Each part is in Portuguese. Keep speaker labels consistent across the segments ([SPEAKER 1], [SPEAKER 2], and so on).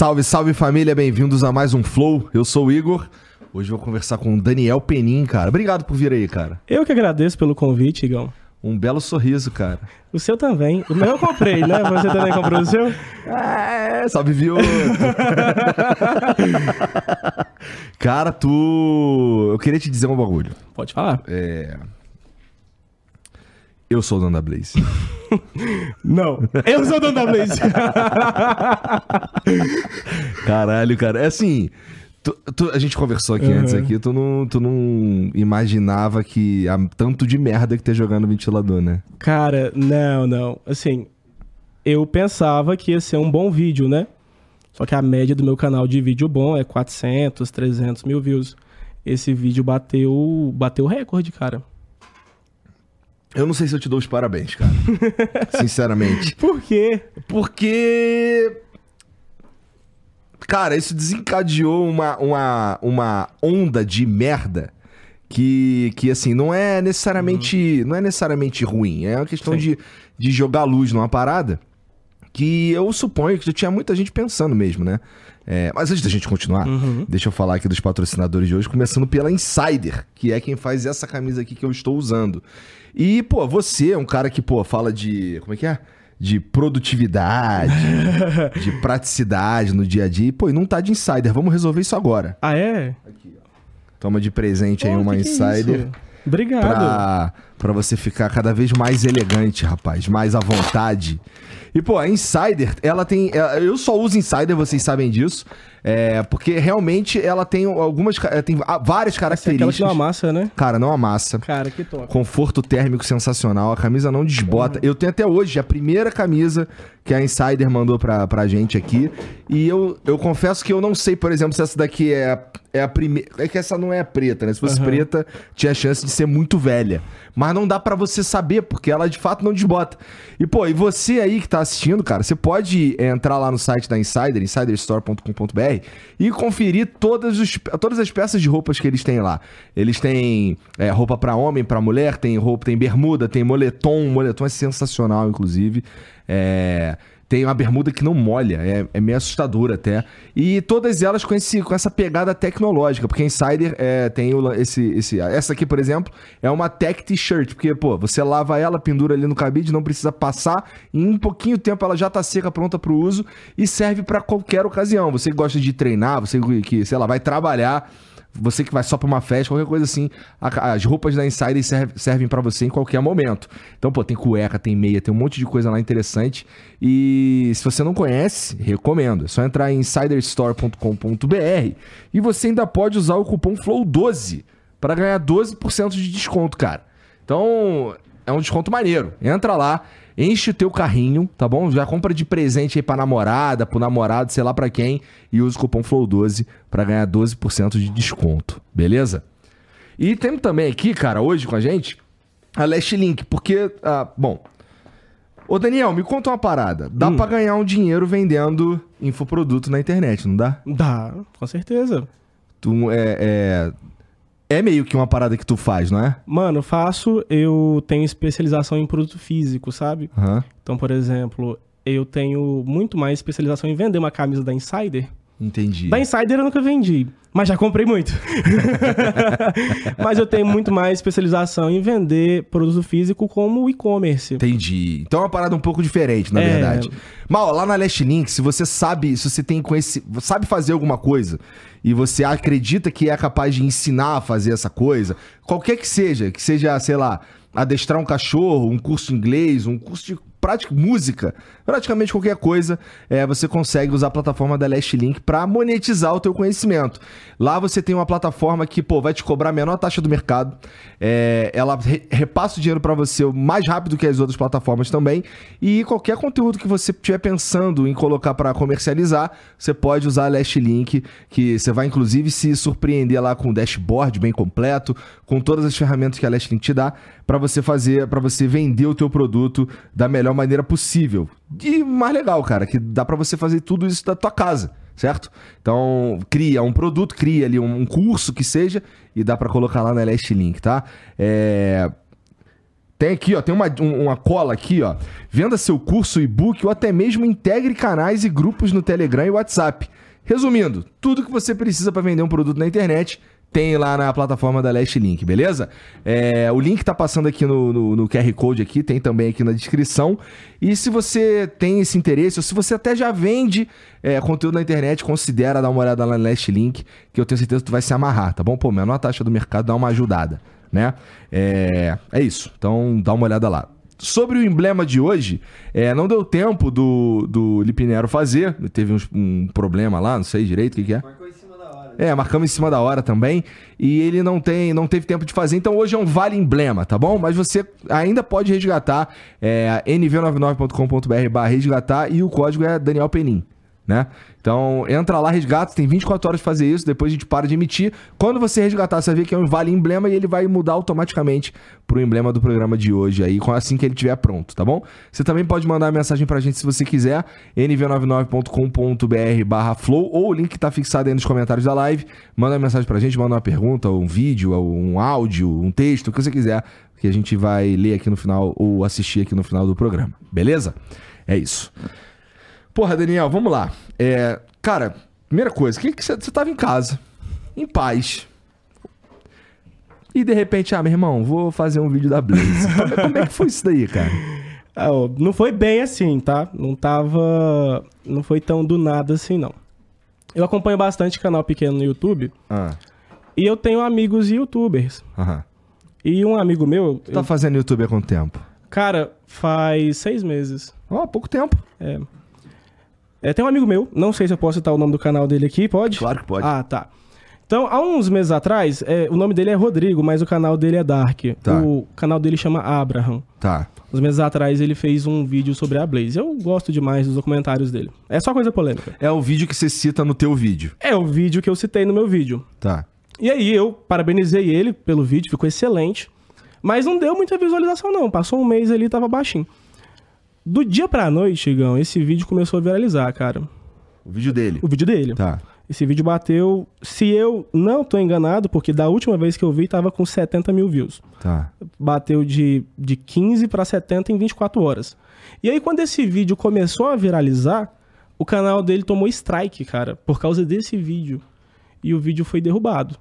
[SPEAKER 1] Salve, salve família, bem-vindos a mais um Flow. Eu sou o Igor. Hoje eu vou conversar com o Daniel Penin, cara. Obrigado por vir aí, cara.
[SPEAKER 2] Eu que agradeço pelo convite, Igão.
[SPEAKER 1] Um belo sorriso, cara.
[SPEAKER 2] O seu também. O meu eu comprei, né? Você também comprou o seu?
[SPEAKER 1] É, salve viu. cara, tu. Eu queria te dizer um bagulho.
[SPEAKER 2] Pode falar.
[SPEAKER 1] É. Eu sou o dono da Blaze.
[SPEAKER 2] Não, eu sou o dono da Blaze.
[SPEAKER 1] Caralho, cara. É assim. Tu, tu- a gente conversou aqui
[SPEAKER 2] Uhum.
[SPEAKER 1] antes aqui, tu não, tu não imaginava que há tanto de merda que tem jogando no ventilador, né?
[SPEAKER 2] Cara, não, não. Assim, eu pensava que ia ser um bom vídeo, né? Só que a média do meu canal de vídeo bom é 400, 300 mil views. Esse vídeo bateu, bateu recorde, cara.
[SPEAKER 1] Eu não sei se eu te dou os parabéns, cara. Sinceramente.
[SPEAKER 2] Por quê?
[SPEAKER 1] Porque. Cara, isso desencadeou uma, uma, uma onda de merda que, que assim, não é necessariamente. Não é necessariamente ruim. É uma questão
[SPEAKER 2] Sim.
[SPEAKER 1] de, de jogar luz numa parada que eu suponho que já tinha muita gente pensando mesmo, né? É, mas antes da gente continuar, deixa eu falar aqui dos patrocinadores de hoje, começando pela Insider, que é quem faz essa camisa aqui que eu estou usando. E, pô, você é um cara que, pô, fala de. Como é que é? De produtividade, de praticidade no dia a dia. E, pô, e não tá de Insider. Vamos resolver isso agora.
[SPEAKER 2] Ah, é?
[SPEAKER 1] Toma de presente aí
[SPEAKER 2] Pô,
[SPEAKER 1] uma
[SPEAKER 2] que que é
[SPEAKER 1] Insider.
[SPEAKER 2] Obrigado.
[SPEAKER 1] Pra, pra você ficar cada vez mais elegante, rapaz, mais à vontade. E, pô, a Insider, ela tem. Eu só uso Insider, vocês sabem disso. É, porque realmente ela tem algumas. Tem várias
[SPEAKER 2] Essa é
[SPEAKER 1] características.
[SPEAKER 2] não amassa, né?
[SPEAKER 1] Cara, não amassa.
[SPEAKER 2] Cara, que top.
[SPEAKER 1] Conforto térmico sensacional, a camisa não desbota. Eu tenho até hoje a primeira camisa que a Insider mandou pra, pra gente aqui. E eu, eu confesso que eu não sei, por exemplo, se essa daqui é, a- é a primeira. É que essa não é preta, né? Se fosse
[SPEAKER 2] Aham.
[SPEAKER 1] preta, tinha chance de ser muito velha. Mas não dá pra você saber, porque ela de fato não desbota. E, pô, e você aí que tá assistindo, cara, você pode entrar lá no site da Insider, insiderstore.com.br, e conferir todas, os, todas as peças de roupas que eles têm lá. Eles têm é, roupa pra homem, pra mulher, tem roupa, tem bermuda, tem moletom. Moletom é sensacional, inclusive. É, tem uma bermuda que não molha, é, é meio assustadora até. E todas elas com, esse, com essa pegada tecnológica, porque Insider é, tem o, esse, esse. Essa aqui, por exemplo, é uma tech t-shirt, porque, pô, você lava ela, pendura ali no cabide, não precisa passar, em um pouquinho tempo ela já tá seca, pronta pro uso e serve pra qualquer ocasião. Você que gosta de treinar, você que, sei lá, vai trabalhar. Você que vai só pra uma festa, qualquer coisa assim, a- as roupas da Insider serve- servem pra você em qualquer momento. Então, pô, tem cueca, tem meia, tem um monte de coisa lá interessante. E se você não conhece, recomendo. É só entrar em insiderstore.com.br e você ainda pode usar o cupom FLOW12 pra ganhar 12% de desconto, cara. Então, é um desconto maneiro. Entra lá, enche o teu carrinho, tá bom? Já compra de presente aí pra namorada, pro namorado, sei lá pra quem, e usa o cupom FLOW12 pra ganhar 12% de desconto, beleza? E temos também aqui, cara, hoje com a gente, a Last Link, porque, ah, bom... Ô Daniel, me conta uma parada. Dá pra ganhar um dinheiro vendendo infoproduto na internet, não dá?
[SPEAKER 2] Dá, com certeza.
[SPEAKER 1] Tu é, é... É meio que uma parada que tu faz, não é?
[SPEAKER 2] Mano, eu faço, eu tenho especialização em produto físico, sabe?
[SPEAKER 1] Aham.
[SPEAKER 2] Então, por exemplo, eu tenho muito mais especialização em vender uma camisa da Insider.
[SPEAKER 1] Entendi.
[SPEAKER 2] Da Insider eu nunca vendi, mas já comprei muito. mas eu tenho muito mais especialização em vender produto físico como e-commerce.
[SPEAKER 1] Entendi. Então é uma parada um pouco diferente, na
[SPEAKER 2] É.
[SPEAKER 1] verdade. Mas ó, lá na Last Link, se você sabe, se você tem conheci... sabe fazer alguma coisa e você acredita que é capaz de ensinar a fazer essa coisa, qualquer que seja, que seja, sei lá, adestrar um cachorro, um curso de inglês, um curso de prática, música, praticamente qualquer coisa, é, você consegue usar a plataforma da Last Link para monetizar o teu conhecimento. Lá você tem uma plataforma que, pô, vai te cobrar a menor taxa do mercado. É, ela re- repassa o dinheiro para você mais rápido que as outras plataformas também. E qualquer conteúdo que você estiver pensando em colocar para comercializar, você pode usar a Last Link, que você vai inclusive se surpreender lá com o dashboard bem completo, com todas as ferramentas que a Last Link te dá para você fazer, para você vender o teu produto da melhor maneira possível. E mais legal, cara, que dá para você fazer tudo isso da tua casa, certo? Então, cria um produto, cria ali um, curso que seja e dá para colocar lá na Last Link, tá? É... Tem aqui, ó, tem uma, um- uma cola aqui, ó. Venda seu curso, e-book ou até mesmo integre canais e grupos no Telegram e WhatsApp. Resumindo, tudo que você precisa para vender um produto na internet tem lá na plataforma da Last Link, beleza? É, o link tá passando aqui no, no- no QR Code aqui, tem também aqui na descrição. E se você tem esse interesse, ou se você até já vende é, conteúdo na internet, considera dar uma olhada lá na Last Link, que eu tenho certeza que tu vai se amarrar, tá bom? Pô, menor taxa do mercado, dá uma ajudada, né? É, é isso, então dá uma olhada lá. Sobre o emblema de hoje, é, não deu tempo do, do Lipinero fazer, teve um problema lá, não sei direito o que, que é. É, marcamos em cima da hora também. E ele não tem, não teve tempo de fazer. Então hoje é um vale emblema, tá bom? Mas você ainda pode resgatar é, nv99.com.br barra resgatar e o código é Daniel Penin. Né? Então, entra lá, resgata, tem 24 horas pra fazer isso, depois a gente para de emitir. Quando você resgatar, você ver que é um vale emblema e ele vai mudar automaticamente pro emblema do programa de hoje aí, assim que ele estiver pronto, tá bom? Você também pode mandar mensagem pra gente se você quiser, nv99.com.br barra flow, ou o link que tá fixado aí nos comentários da live. Manda uma mensagem pra gente, manda uma pergunta, um vídeo, um áudio, um texto, o que você quiser, que a gente vai ler aqui no final, ou assistir aqui no final do programa, beleza? É isso. Porra, Daniel, vamos lá. É, cara, primeira coisa, que que você você tava em casa, em paz. E de repente, ah, meu irmão, vou fazer um vídeo da Blaze. Como, como é que foi isso daí, cara?
[SPEAKER 2] Ó, não foi bem assim, tá? Não tava. Não foi tão do nada assim, não. Eu acompanho bastante canal pequeno no YouTube
[SPEAKER 1] Ah,
[SPEAKER 2] e eu tenho amigos youtubers.
[SPEAKER 1] aham.
[SPEAKER 2] E um amigo meu,
[SPEAKER 1] Tu tá fazendo YouTube há quanto tempo?
[SPEAKER 2] cara, faz seis meses.
[SPEAKER 1] Ó, pouco tempo.
[SPEAKER 2] É. É, tem um amigo meu, não sei se eu posso citar o nome do canal dele aqui, pode?
[SPEAKER 1] Claro que pode.
[SPEAKER 2] Ah, tá. Então, há uns meses atrás, é, o nome dele é Rodrigo, mas o canal dele é Dark.
[SPEAKER 1] Tá.
[SPEAKER 2] O canal dele chama Abraham.
[SPEAKER 1] Tá.
[SPEAKER 2] Uns meses atrás ele fez um vídeo sobre a Blaze. Eu gosto demais dos documentários dele. É só coisa polêmica.
[SPEAKER 1] É o vídeo que você cita no teu vídeo.
[SPEAKER 2] É o vídeo que eu citei no meu vídeo.
[SPEAKER 1] Tá.
[SPEAKER 2] E aí eu parabenizei ele pelo vídeo, ficou excelente. Mas não deu muita visualização, não. Passou um mês ali e tava baixinho. Do dia pra noite, Igão, esse vídeo começou a viralizar, cara.
[SPEAKER 1] O vídeo dele.
[SPEAKER 2] O vídeo dele.
[SPEAKER 1] Tá.
[SPEAKER 2] Esse vídeo bateu, se eu não tô enganado, porque da última vez que eu vi tava com 70 mil views.
[SPEAKER 1] Tá.
[SPEAKER 2] Bateu de, de 15 pra 70 em 24 horas. E aí, quando esse vídeo começou a viralizar, o canal dele tomou strike, cara, por causa desse vídeo. E o vídeo foi derrubado.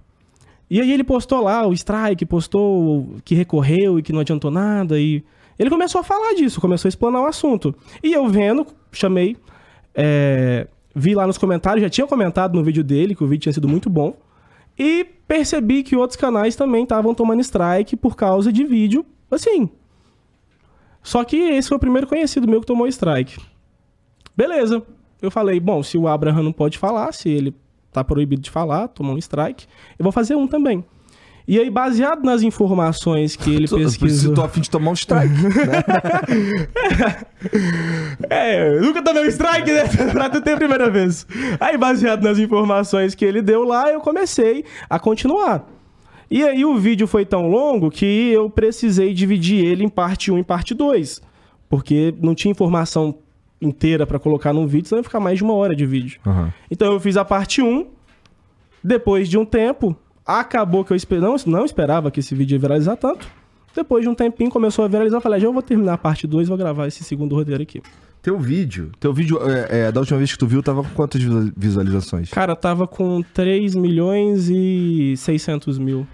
[SPEAKER 2] E aí ele postou lá o strike, postou que recorreu e que não adiantou nada. E ele começou a falar disso, começou a explanar o assunto. E eu vendo, chamei, é, vi lá nos comentários, já tinha comentado no vídeo dele que o vídeo tinha sido muito bom. E percebi que outros canais também estavam tomando strike por causa de vídeo, assim. Só que esse foi o primeiro conhecido meu que tomou strike. Beleza. Eu falei, bom, se o Abraham não pode falar, se ele tá proibido de falar, tomou um strike, eu vou fazer um também. E aí, baseado nas informações que ele pesquisou...
[SPEAKER 1] eu tô a fim de tomar um strike. né?
[SPEAKER 2] É, nunca tomei um strike, né? pra tu ter a primeira vez. Aí, baseado nas informações que ele deu lá, eu comecei a continuar. E aí, o vídeo foi tão longo que eu precisei dividir ele em parte 1 e parte 2. Porque não tinha informação inteira pra colocar num vídeo, senão ia ficar mais de uma hora de vídeo.
[SPEAKER 1] Aham.
[SPEAKER 2] Então, eu fiz a parte 1. Depois de um tempo, acabou que eu esper... não, não esperava que esse vídeo ia viralizar tanto. Depois de um tempinho, começou a viralizar. Eu falei, "Ah, já vou terminar a parte 2 e vou gravar esse segundo roteiro aqui.
[SPEAKER 1] Teu vídeo. Teu vídeo, é, é, da última vez que tu viu, tava com quantas visual- visualizações?
[SPEAKER 2] Cara, tava com 3 milhões e 600 mil.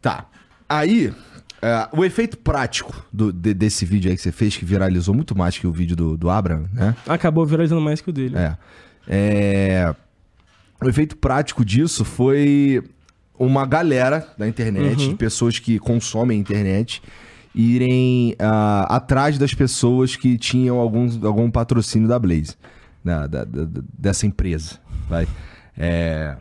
[SPEAKER 1] Tá. Aí, é, o efeito prático do- de- desse vídeo aí que você fez, que viralizou muito mais que o vídeo do, do Abraham, né?
[SPEAKER 2] Acabou viralizando mais que o dele.
[SPEAKER 1] É. É, O efeito prático disso foi uma galera da internet,
[SPEAKER 2] Uhum.
[SPEAKER 1] de pessoas que consomem a internet, irem ah, atrás das pessoas que tinham algum, algum patrocínio da Blaze, da- da- da- da- dessa empresa. Vai. É,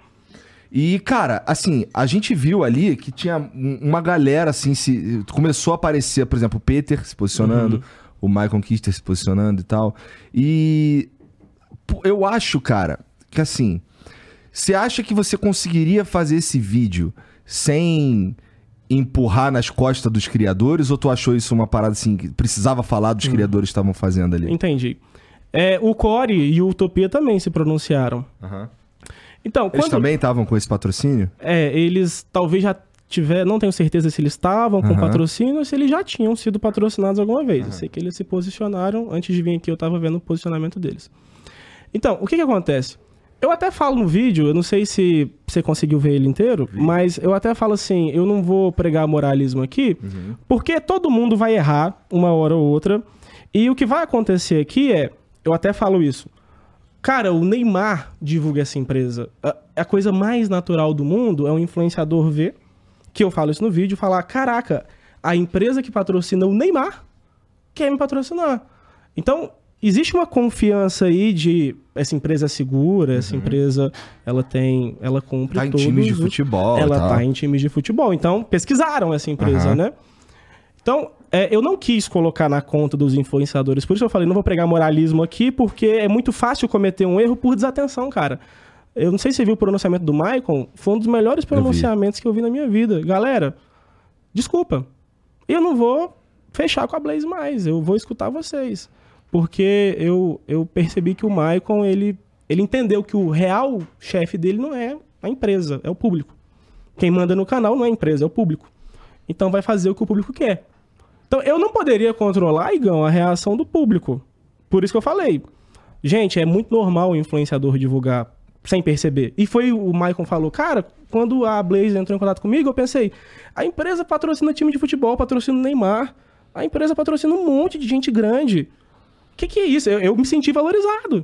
[SPEAKER 1] E, cara, assim, a gente viu ali que tinha um- uma galera, assim, se começou a aparecer, por exemplo, o Peter se posicionando, o Michael Kister se posicionando e tal. E eu acho, cara, que assim, você acha que você conseguiria fazer esse vídeo sem empurrar nas costas dos criadores ou tu achou isso uma parada assim que precisava falar dos criadores que estavam fazendo ali?
[SPEAKER 2] Entendi. É, o Core e o Utopia também se pronunciaram.
[SPEAKER 1] Aham.
[SPEAKER 2] Então,
[SPEAKER 1] Eles
[SPEAKER 2] quando...
[SPEAKER 1] também estavam com esse patrocínio?
[SPEAKER 2] É, eles talvez já tiver, não tenho certeza se eles estavam com
[SPEAKER 1] Aham.
[SPEAKER 2] patrocínio ou se eles já tinham sido patrocinados alguma vez. Eu sei que eles se posicionaram, antes de vir aqui eu estava vendo o posicionamento deles. Então, o que que acontece? Eu até falo no vídeo, eu não sei se você conseguiu ver ele inteiro, mas eu até falo assim, eu não vou pregar moralismo aqui, porque todo mundo vai errar uma hora ou outra. E o que vai acontecer aqui é, eu até falo isso. Cara, o Neymar divulga essa empresa. A, a coisa mais natural do mundo é um influenciador ver, que eu falo isso no vídeo, falar: caraca, a empresa que patrocina o Neymar quer me patrocinar. Então, existe uma confiança aí de essa empresa é segura, essa empresa ela tem, ela cumpre
[SPEAKER 1] Tá em times de futebol.
[SPEAKER 2] ela
[SPEAKER 1] tal.
[SPEAKER 2] tá em times de futebol. Então, pesquisaram essa empresa,
[SPEAKER 1] Aham.
[SPEAKER 2] né? Então, é, eu não quis colocar na conta dos influenciadores. Por isso eu falei, não vou pregar moralismo aqui, porque é muito fácil cometer um erro por desatenção, cara. Eu não sei se você viu o pronunciamento do Maicon. Foi um dos melhores pronunciamentos que eu vi na minha vida. Galera, desculpa. Eu não vou fechar com a Blaze mais. Eu vou escutar vocês. Porque eu, eu percebi que o Maicon, ele, ele entendeu que o real chefe dele não é a empresa, é o público. Quem manda no canal não é a empresa, é o público. Então vai fazer o que o público quer. Então eu não poderia controlar, Igão, a reação do público. Por isso que eu falei. Gente, é muito normal o influenciador divulgar sem perceber. E foi o Maicon falou, cara, quando a Blaze entrou em contato comigo, eu pensei, a empresa patrocina time de futebol, patrocina o Neymar, a empresa patrocina um monte de gente grande. O que, que é isso? Eu, eu me senti valorizado.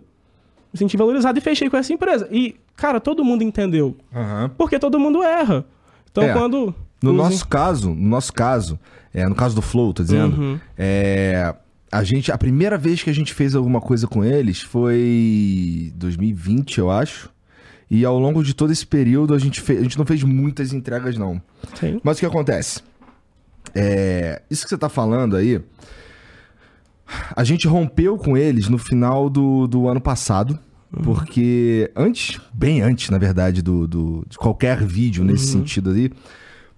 [SPEAKER 2] Me senti valorizado e fechei com essa empresa. E, cara, todo mundo entendeu.
[SPEAKER 1] Aham.
[SPEAKER 2] Porque todo mundo erra. Então,
[SPEAKER 1] É.
[SPEAKER 2] quando.
[SPEAKER 1] No
[SPEAKER 2] os
[SPEAKER 1] nosso caso, no nosso caso, é, no caso do Flow, tô dizendo,
[SPEAKER 2] Uhum.
[SPEAKER 1] é, a gente, a primeira vez que a gente fez alguma coisa com eles foi 2020, eu acho. E ao longo de todo esse período a gente, fe- a gente não fez muitas entregas não.
[SPEAKER 2] Sim.
[SPEAKER 1] Mas o que acontece? É, isso que você tá falando aí, a gente rompeu com eles no final do, do ano passado. Porque antes, bem antes, na verdade, do, do- de qualquer vídeo nesse sentido ali,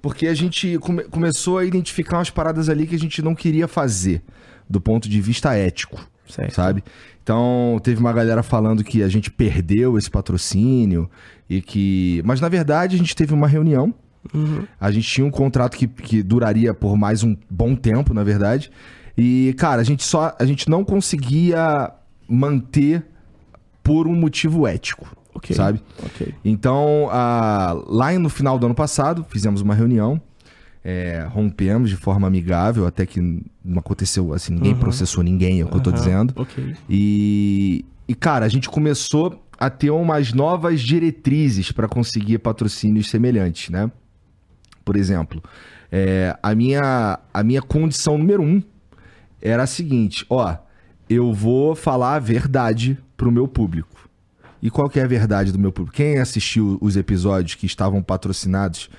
[SPEAKER 1] porque a gente come- começou a identificar umas paradas ali que a gente não queria fazer do ponto de vista ético
[SPEAKER 2] Certo.
[SPEAKER 1] sabe? Então, teve uma galera falando que a gente perdeu esse patrocínio e que. Mas na verdade, a gente teve uma reunião. A gente tinha um contrato que, que duraria por mais um bom tempo, na verdade. E, cara, a gente só. A gente não conseguia manter por um motivo ético. Sabe? Então, a- lá no final do ano passado, fizemos uma reunião, é, rompemos de forma amigável, até que não aconteceu, assim, ninguém processou ninguém, é o que eu tô
[SPEAKER 2] Aham,
[SPEAKER 1] dizendo. E, e, cara, a gente começou a ter umas novas diretrizes para conseguir patrocínios semelhantes, né? Por exemplo, é, a, minha, a minha condição número um era a seguinte: ó, eu vou falar a verdade pro meu público. E qual que é a verdade do meu público? Quem assistiu os episódios que estavam patrocinados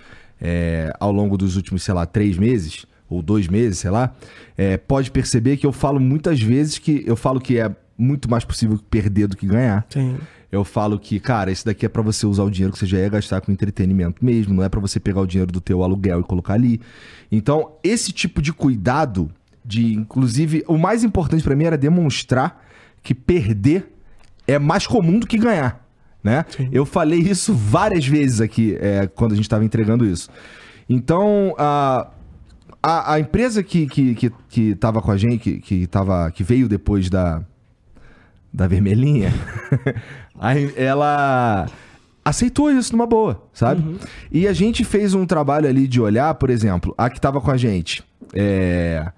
[SPEAKER 1] é, ao longo dos últimos, sei lá, três meses, ou dois meses, sei lá, é, pode perceber que eu falo muitas vezes que eu falo que é muito mais possível perder do que ganhar.
[SPEAKER 2] Sim.
[SPEAKER 1] Eu falo que, cara, isso daqui é pra você usar o dinheiro que você já ia gastar com entretenimento mesmo, não é pra você pegar o dinheiro do teu aluguel e colocar ali. Então, esse tipo de cuidado, de inclusive, o mais importante pra mim era demonstrar que perder é mais comum do que ganhar, né? Eu falei isso várias vezes aqui é, quando a gente tava entregando isso. Então, a, a, a empresa que, que, que, que tava com a gente, que, que, tava, que veio depois da, da vermelhinha, ela aceitou isso numa boa, sabe? E a gente fez um trabalho ali de olhar, por exemplo, a que tava com a gente. É...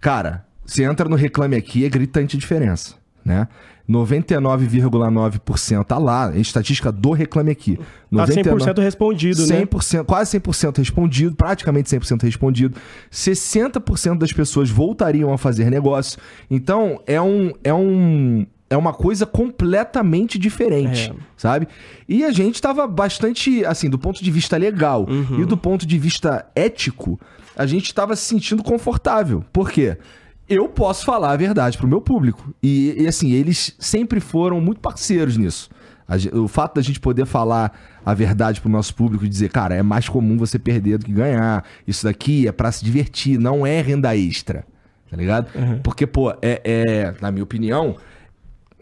[SPEAKER 1] Cara, você entra no Reclame Aqui, é gritante a diferença, né? 99,9% tá lá, a estatística do Reclame Aqui.
[SPEAKER 2] Tá
[SPEAKER 1] 99
[SPEAKER 2] 100% respondido, né?
[SPEAKER 1] 100%, quase 100% respondido, praticamente 100% respondido. 60% das pessoas voltariam a fazer negócio. Então, é um é um é uma coisa completamente diferente,
[SPEAKER 2] É.
[SPEAKER 1] sabe? E a gente tava bastante, assim, do ponto de vista legal
[SPEAKER 2] Uhum.
[SPEAKER 1] e do ponto de vista ético, a gente tava se sentindo confortável. Por quê? Eu posso falar a verdade pro meu público. E, e, assim, eles sempre foram muito parceiros nisso. A O fato da gente poder falar a verdade pro nosso público e dizer, cara, é mais comum você perder do que ganhar. Isso daqui é pra se divertir, não é renda extra. Tá ligado? Porque, pô, é, é, na minha opinião,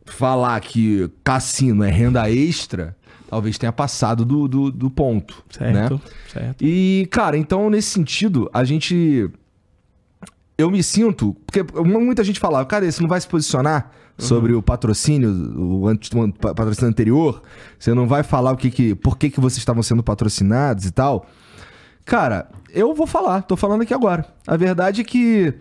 [SPEAKER 1] falar que cassino é renda extra, talvez tenha passado do, do, do ponto, né?
[SPEAKER 2] Certo, certo.
[SPEAKER 1] E, cara, então nesse sentido, a gente. Eu me sinto. Porque muita gente fala, cara, você não vai se posicionar sobre o patrocínio, o, o pa- patrocínio anterior? Você não vai falar o que que. Por que, que vocês estavam sendo patrocinados e tal? Cara, eu vou falar, tô falando aqui agora. A verdade é que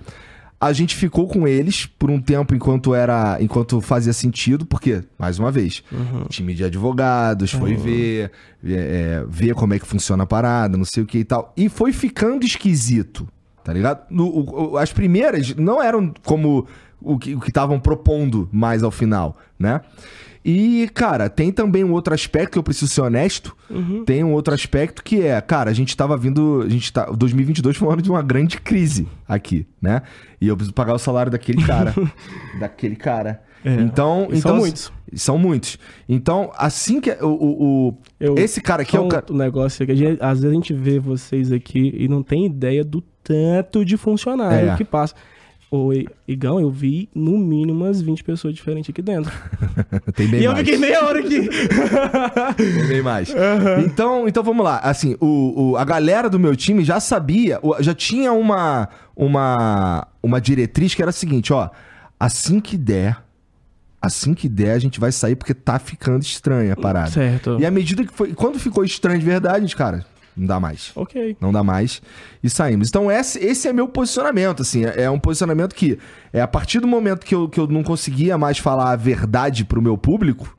[SPEAKER 1] a gente ficou com eles por um tempo enquanto era. enquanto fazia sentido, porque, mais uma vez, time de advogados, foi ver, é, ver como é que funciona a parada, não sei o que e tal. E foi ficando esquisito, tá ligado? No- o- as primeiras não eram como o que o que estavam propondo mais ao final, né? E, cara, tem também um outro aspecto que eu preciso ser honesto. Tem um outro aspecto que é, cara, a gente tava vindo. A gente tá. 2022 foi um ano de uma grande crise aqui, né? E eu preciso pagar o salário daquele cara. daquele cara.
[SPEAKER 2] É,
[SPEAKER 1] Então,
[SPEAKER 2] e
[SPEAKER 1] então.
[SPEAKER 2] são muitos.
[SPEAKER 1] São muitos. Então, assim que. O, o, o-
[SPEAKER 2] Eu-
[SPEAKER 1] esse cara aqui é o cara.
[SPEAKER 2] um negócio aqui. a gente- Às vezes a gente vê vocês aqui e não tem ideia do tanto de funcionário
[SPEAKER 1] É.
[SPEAKER 2] que passa. Ô, I- Igão, eu vi no mínimo umas 20 pessoas diferentes aqui dentro.
[SPEAKER 1] Tem bem
[SPEAKER 2] e eu
[SPEAKER 1] mais.
[SPEAKER 2] fiquei meia hora aqui.
[SPEAKER 1] Tem bem mais. Então, então vamos lá. Assim, o, o- a galera do meu time já sabia, já tinha uma, uma, uma diretriz que era a seguinte, ó. Assim que der, assim que der, a gente vai sair porque tá ficando estranha a parada.
[SPEAKER 2] certo.
[SPEAKER 1] E à medida que foi. Quando ficou estranho de verdade, a gente, cara, não dá mais.
[SPEAKER 2] Ok.
[SPEAKER 1] Não dá mais. E saímos. Então, esse, esse é meu posicionamento, assim. É, é um posicionamento que, é a partir do momento que eu, que eu não conseguia mais falar a verdade pro meu público,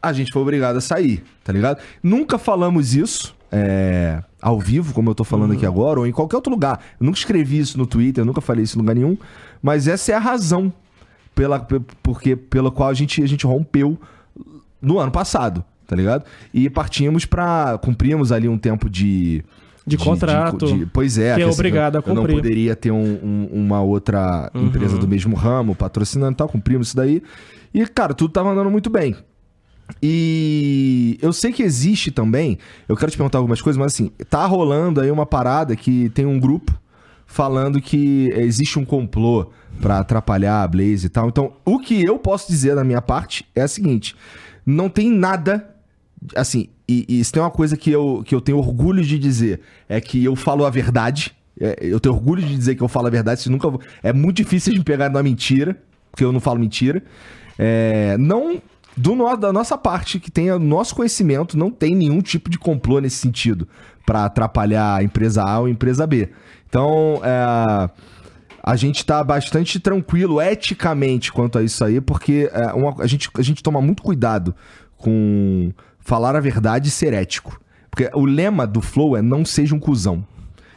[SPEAKER 1] a gente foi obrigado a sair, tá ligado? Nunca falamos isso é, ao vivo, como eu tô falando aqui agora, ou em qualquer outro lugar. Eu nunca escrevi isso no Twitter, eu nunca falei isso em lugar nenhum. Mas essa é a razão pela, pe- porque, pela qual a gente, a gente rompeu no ano passado, tá ligado? E partimos pra. Cumprimos ali um tempo de.
[SPEAKER 2] De contrato.
[SPEAKER 1] pois é.
[SPEAKER 2] Que é
[SPEAKER 1] assim,
[SPEAKER 2] obrigado a
[SPEAKER 1] eu não
[SPEAKER 2] cumprir.
[SPEAKER 1] poderia ter um- um- uma outra empresa do mesmo ramo patrocinando e tal. Cumprimos isso daí. E, cara, tudo tava andando muito bem. E eu sei que existe também. Eu quero te perguntar algumas coisas, mas assim, tá rolando aí uma parada que tem um grupo falando que existe um complô pra atrapalhar a Blaze e tal. Então, o que eu posso dizer da minha parte é a seguinte: não tem nada. Assim, e, e se tem uma coisa que eu, que eu tenho orgulho de dizer, é que eu falo a verdade. É, eu tenho orgulho de dizer que eu falo a verdade. Se nunca, é muito difícil de me pegar numa mentira, porque eu não falo mentira. É, não. Do no- da nossa parte, que tenha nosso conhecimento, não tem nenhum tipo de complô nesse sentido pra atrapalhar a empresa A ou a empresa B. Então, é, a gente tá bastante tranquilo eticamente quanto a isso aí, porque é, uma- a, gente, a gente toma muito cuidado com falar a verdade e ser ético. Porque o lema do Flow é não seja um cuzão.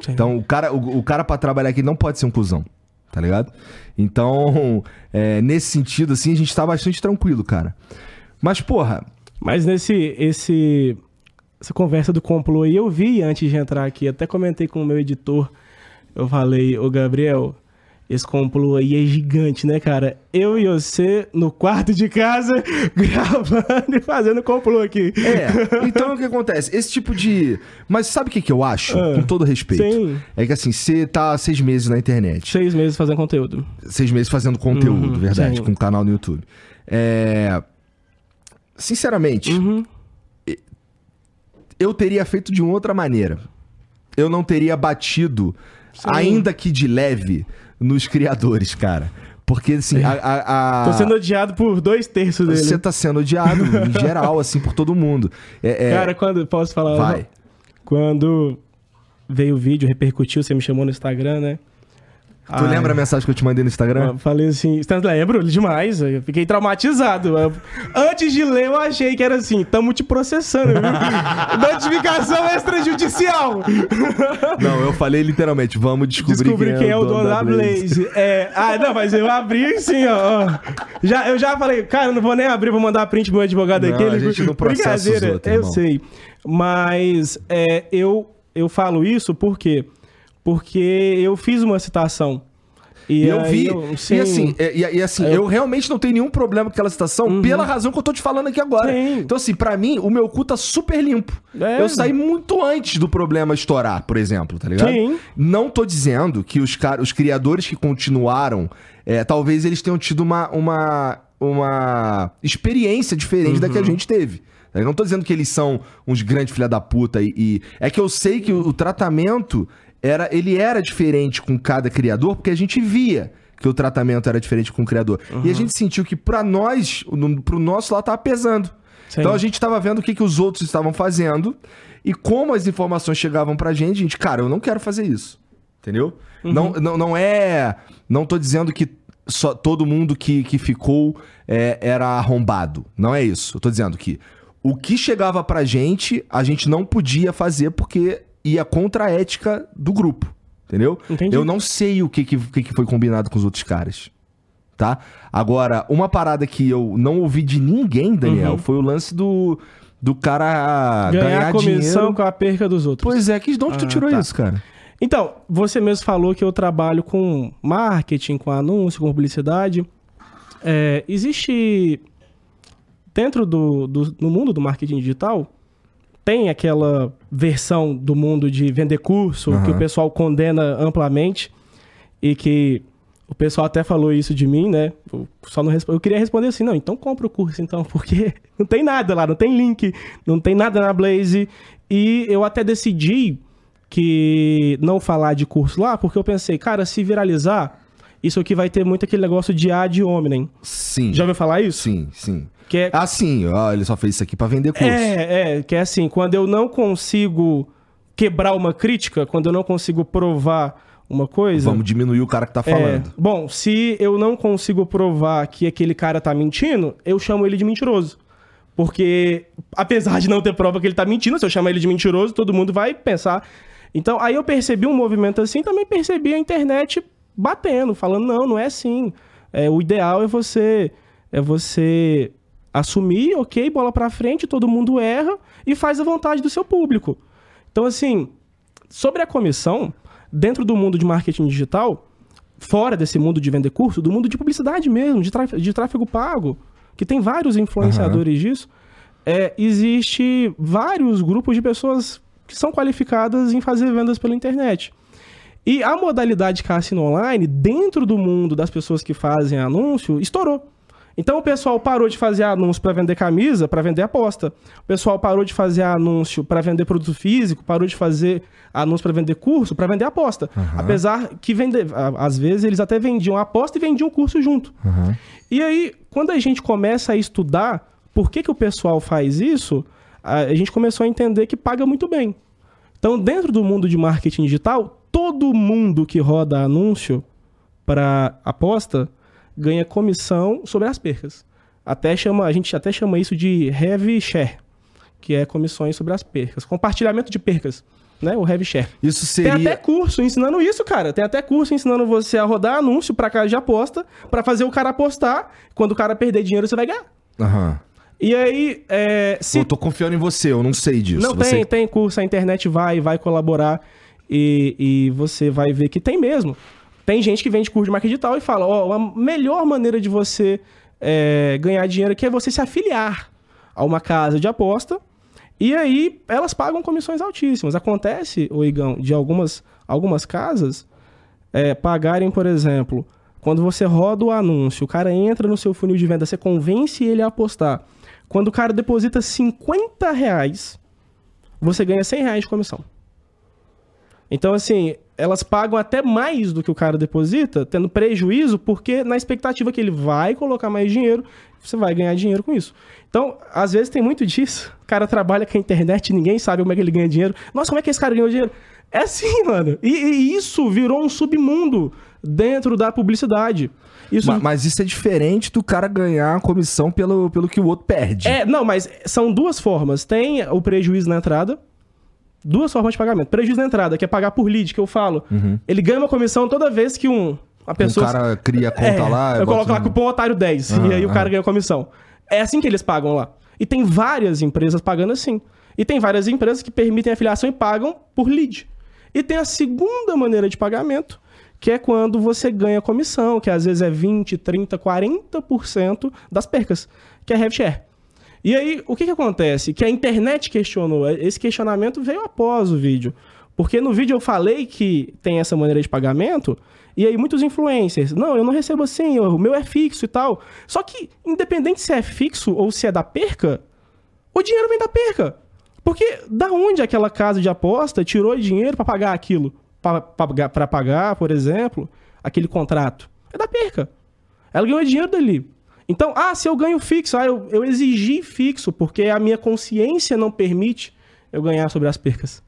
[SPEAKER 2] Sim.
[SPEAKER 1] Então, o cara, o, o cara pra trabalhar aqui não pode ser um cuzão, tá ligado? Então, é, nesse sentido, assim, a gente tá bastante tranquilo, cara. Mas, porra,
[SPEAKER 2] Mas nesse. Esse, essa conversa do complô aí, eu vi antes de entrar aqui, até comentei com o meu editor. Eu falei, ô Gabriel, esse complô aí é gigante, né, cara? Eu e você no quarto de casa, gravando e fazendo complô aqui.
[SPEAKER 1] É, então o que acontece? Esse tipo de. Mas sabe o que, que eu acho?
[SPEAKER 2] Ah,
[SPEAKER 1] Com todo respeito.
[SPEAKER 2] sim.
[SPEAKER 1] É que assim, você tá seis meses na internet.
[SPEAKER 2] Seis meses fazendo conteúdo.
[SPEAKER 1] Seis meses fazendo conteúdo,
[SPEAKER 2] Uhum,
[SPEAKER 1] verdade,
[SPEAKER 2] sim.
[SPEAKER 1] com um canal no YouTube. É. Sinceramente,
[SPEAKER 2] Uhum.
[SPEAKER 1] eu teria feito de uma outra maneira. Eu não teria batido, ainda que de leve, nos criadores, cara. Porque, assim, a. a, a-
[SPEAKER 2] Tô sendo odiado por dois terços dele.
[SPEAKER 1] Você tá sendo odiado, em geral, assim, por todo mundo. É, é-
[SPEAKER 2] Cara, quando. Posso falar?
[SPEAKER 1] Vai.
[SPEAKER 2] Quando veio o vídeo, repercutiu, você me chamou no Instagram, né?
[SPEAKER 1] Tu lembra a mensagem que eu te mandei no Instagram?
[SPEAKER 2] Eu falei assim, você lembro demais, eu fiquei traumatizado. Eu- antes de ler, eu achei que era assim, tamo te processando, viu? Notificação extrajudicial.
[SPEAKER 1] Não, eu falei literalmente, vamos descobrir,
[SPEAKER 2] Descobri quem é o dono da Blaze. É, ah, não, mas eu abri assim, ó. Já, eu já falei, cara, eu não vou nem abrir, vou mandar print pro meu advogado
[SPEAKER 1] Não,
[SPEAKER 2] aqui.
[SPEAKER 1] a gente não processa os outros,
[SPEAKER 2] Eu
[SPEAKER 1] irmão.
[SPEAKER 2] sei. Mas é, eu, eu falo isso por quê? Porque eu fiz uma citação.
[SPEAKER 1] E eu vi.
[SPEAKER 2] sim,
[SPEAKER 1] e assim, é- e, e assim
[SPEAKER 2] Eu-
[SPEAKER 1] eu... realmente não tenho nenhum problema com aquela citação pela razão que eu tô te falando aqui agora.
[SPEAKER 2] Sim.
[SPEAKER 1] Então, assim, pra mim, o meu cu tá super limpo.
[SPEAKER 2] É.
[SPEAKER 1] Eu saí muito antes do problema estourar, por exemplo, tá ligado?
[SPEAKER 2] Sim.
[SPEAKER 1] Não tô dizendo que os, car- os criadores que continuaram, é, talvez eles tenham tido uma, uma, uma experiência diferente da que
[SPEAKER 2] Uhum.
[SPEAKER 1] a gente teve. Eu não tô dizendo que eles são uns grandes filha da puta e, e- É que eu sei que o, o tratamento era, ele era diferente com cada criador, porque a gente via que o tratamento era diferente com o criador. E a gente sentiu que pra nós, no, pro nosso lado, tava pesando.
[SPEAKER 2] Sim.
[SPEAKER 1] Então a gente tava vendo o que, que os outros estavam fazendo e como as informações chegavam pra gente, gente, cara, eu não quero fazer isso. Entendeu? Não, não, não é. Não tô dizendo que só todo mundo que, que ficou é, era arrombado. Não é isso. Eu tô dizendo que o que chegava pra gente, a gente não podia fazer porque ia contra a ética do grupo. Entendeu?
[SPEAKER 2] Entendi.
[SPEAKER 1] Eu não sei o que, que, que foi combinado com os outros caras. Tá? Agora, uma parada que eu não ouvi de ninguém, Daniel,
[SPEAKER 2] Uhum.
[SPEAKER 1] foi o lance do, do cara
[SPEAKER 2] Ganhar,
[SPEAKER 1] ganhar,
[SPEAKER 2] comissão
[SPEAKER 1] dinheiro.
[SPEAKER 2] com a perca dos outros.
[SPEAKER 1] Pois é, que de onde tu
[SPEAKER 2] Ah,
[SPEAKER 1] tirou
[SPEAKER 2] tá.
[SPEAKER 1] isso, cara?
[SPEAKER 2] Então, você mesmo falou que eu trabalho com marketing, com anúncio, com publicidade. É, existe dentro do, do no mundo do marketing digital tem aquela versão do mundo de vender curso que
[SPEAKER 1] Aham.
[SPEAKER 2] o pessoal condena amplamente e que o pessoal até falou isso de mim, né? Eu só não eu queria responder assim, não, então compra o curso então, porque não tem nada lá, não tem link, não tem nada na Blaze e eu até decidi que não falar de curso lá, porque eu pensei, cara, se viralizar, isso aqui vai ter muito aquele negócio de ad hominem.
[SPEAKER 1] Sim.
[SPEAKER 2] Já ouviu falar isso?
[SPEAKER 1] Sim, sim.
[SPEAKER 2] Que é
[SPEAKER 1] Ah, sim, ó, ele só fez isso aqui pra vender curso.
[SPEAKER 2] É, é, que é assim, quando eu não consigo quebrar uma crítica, quando eu não consigo provar uma coisa.
[SPEAKER 1] Vamos diminuir o cara que tá
[SPEAKER 2] é,
[SPEAKER 1] falando.
[SPEAKER 2] bom, se eu não consigo provar que aquele cara tá mentindo, eu chamo ele de mentiroso. Porque, apesar de não ter prova que ele tá mentindo, se eu chamar ele de mentiroso, todo mundo vai pensar. Então, aí eu percebi um movimento assim, também percebi a internet batendo, falando, não, não é assim. É, o ideal é você é você assumir, ok, bola pra frente, todo mundo erra e faz a vontade do seu público. Então, assim, sobre a comissão, dentro do mundo de marketing digital, fora desse mundo de vender curso, do mundo de publicidade mesmo, de, tráfego, de tráfego pago, que tem vários influenciadores disso, é, existe vários grupos de pessoas que são qualificadas em fazer vendas pela internet. E a modalidade cassino online, dentro do mundo das pessoas que fazem anúncio, estourou. Então o pessoal parou de fazer anúncio para vender camisa, para vender aposta. O pessoal parou de fazer anúncio para vender produto físico, parou de fazer anúncio para vender curso, para vender aposta. Apesar que vender, às vezes eles até vendiam aposta e vendiam curso junto. E aí, quando a gente começa a estudar por que, que o pessoal faz isso, a gente começou a entender que paga muito bem. Então, dentro do mundo de marketing digital, todo mundo que roda anúncio para aposta ganha comissão sobre as percas. Até chama, a gente até chama isso de heavy share, que é comissões sobre as percas. Compartilhamento de percas, né? O heavy share.
[SPEAKER 1] Isso
[SPEAKER 2] Tem
[SPEAKER 1] seria.
[SPEAKER 2] até curso ensinando isso, cara. Tem até curso ensinando você a rodar anúncio para casa de aposta, para fazer o cara apostar. Quando o cara perder dinheiro, você vai ganhar.
[SPEAKER 1] Aham.
[SPEAKER 2] E aí, é, se
[SPEAKER 1] Eu tô confiando em você, eu não sei disso.
[SPEAKER 2] não
[SPEAKER 1] Você-
[SPEAKER 2] tem, tem curso, a internet vai, vai colaborar e, e você vai ver que tem mesmo. Tem gente que vende curso de marketing digital e fala, ó, a melhor maneira de você é, ganhar dinheiro aqui é você se afiliar a uma casa de aposta e aí elas pagam comissões altíssimas. Acontece, o Igão, de algumas, algumas casas é, pagarem, por exemplo, quando você roda o anúncio, o cara entra no seu funil de venda, você convence ele a apostar. Quando o cara deposita 50 reais, você ganha 100 reais de comissão. Então, assim, elas pagam até mais do que o cara deposita, tendo prejuízo, porque na expectativa que ele vai colocar mais dinheiro, você vai ganhar dinheiro com isso. Então, às vezes tem muito disso. O cara trabalha com a internet, ninguém sabe como é que ele ganha dinheiro. Nossa, como é que esse cara ganhou dinheiro? É assim, mano. E, e isso virou um submundo dentro da publicidade. Isso
[SPEAKER 1] Ma- Mas isso é diferente do cara ganhar a comissão pelo, pelo que o outro perde.
[SPEAKER 2] É, não, mas são duas formas. Tem o prejuízo na entrada. Duas formas de pagamento. Prejuízo na entrada, que é pagar por lead, que eu falo. Ele ganha uma comissão toda vez que um. A pessoa.
[SPEAKER 1] O cara cria a conta
[SPEAKER 2] É,
[SPEAKER 1] lá.
[SPEAKER 2] Eu coloco lá cupom otário 10. e aí o cara ganha comissão. É assim que eles pagam lá. E tem várias empresas pagando assim. E tem várias empresas que permitem afiliação e pagam por lead. E tem a segunda maneira de pagamento, que é quando você ganha comissão, que às vezes é 20, 30, 40% das percas, que é rev share. E aí, o que, que acontece? Que a internet questionou. Esse questionamento veio após o vídeo. Porque no vídeo eu falei que tem essa maneira de pagamento, e aí muitos influencers, não, eu não recebo assim, o meu é fixo e tal. Só que, independente se é fixo ou se é da perca, O dinheiro vem da perca. Porque da onde aquela casa de aposta tirou dinheiro para pagar aquilo? Para pagar, por exemplo, aquele contrato? É da perca. Ela ganhou dinheiro dali. Então, ah, se eu ganho fixo, ah, eu, eu exigi fixo, porque a minha consciência não permite eu ganhar sobre as percas.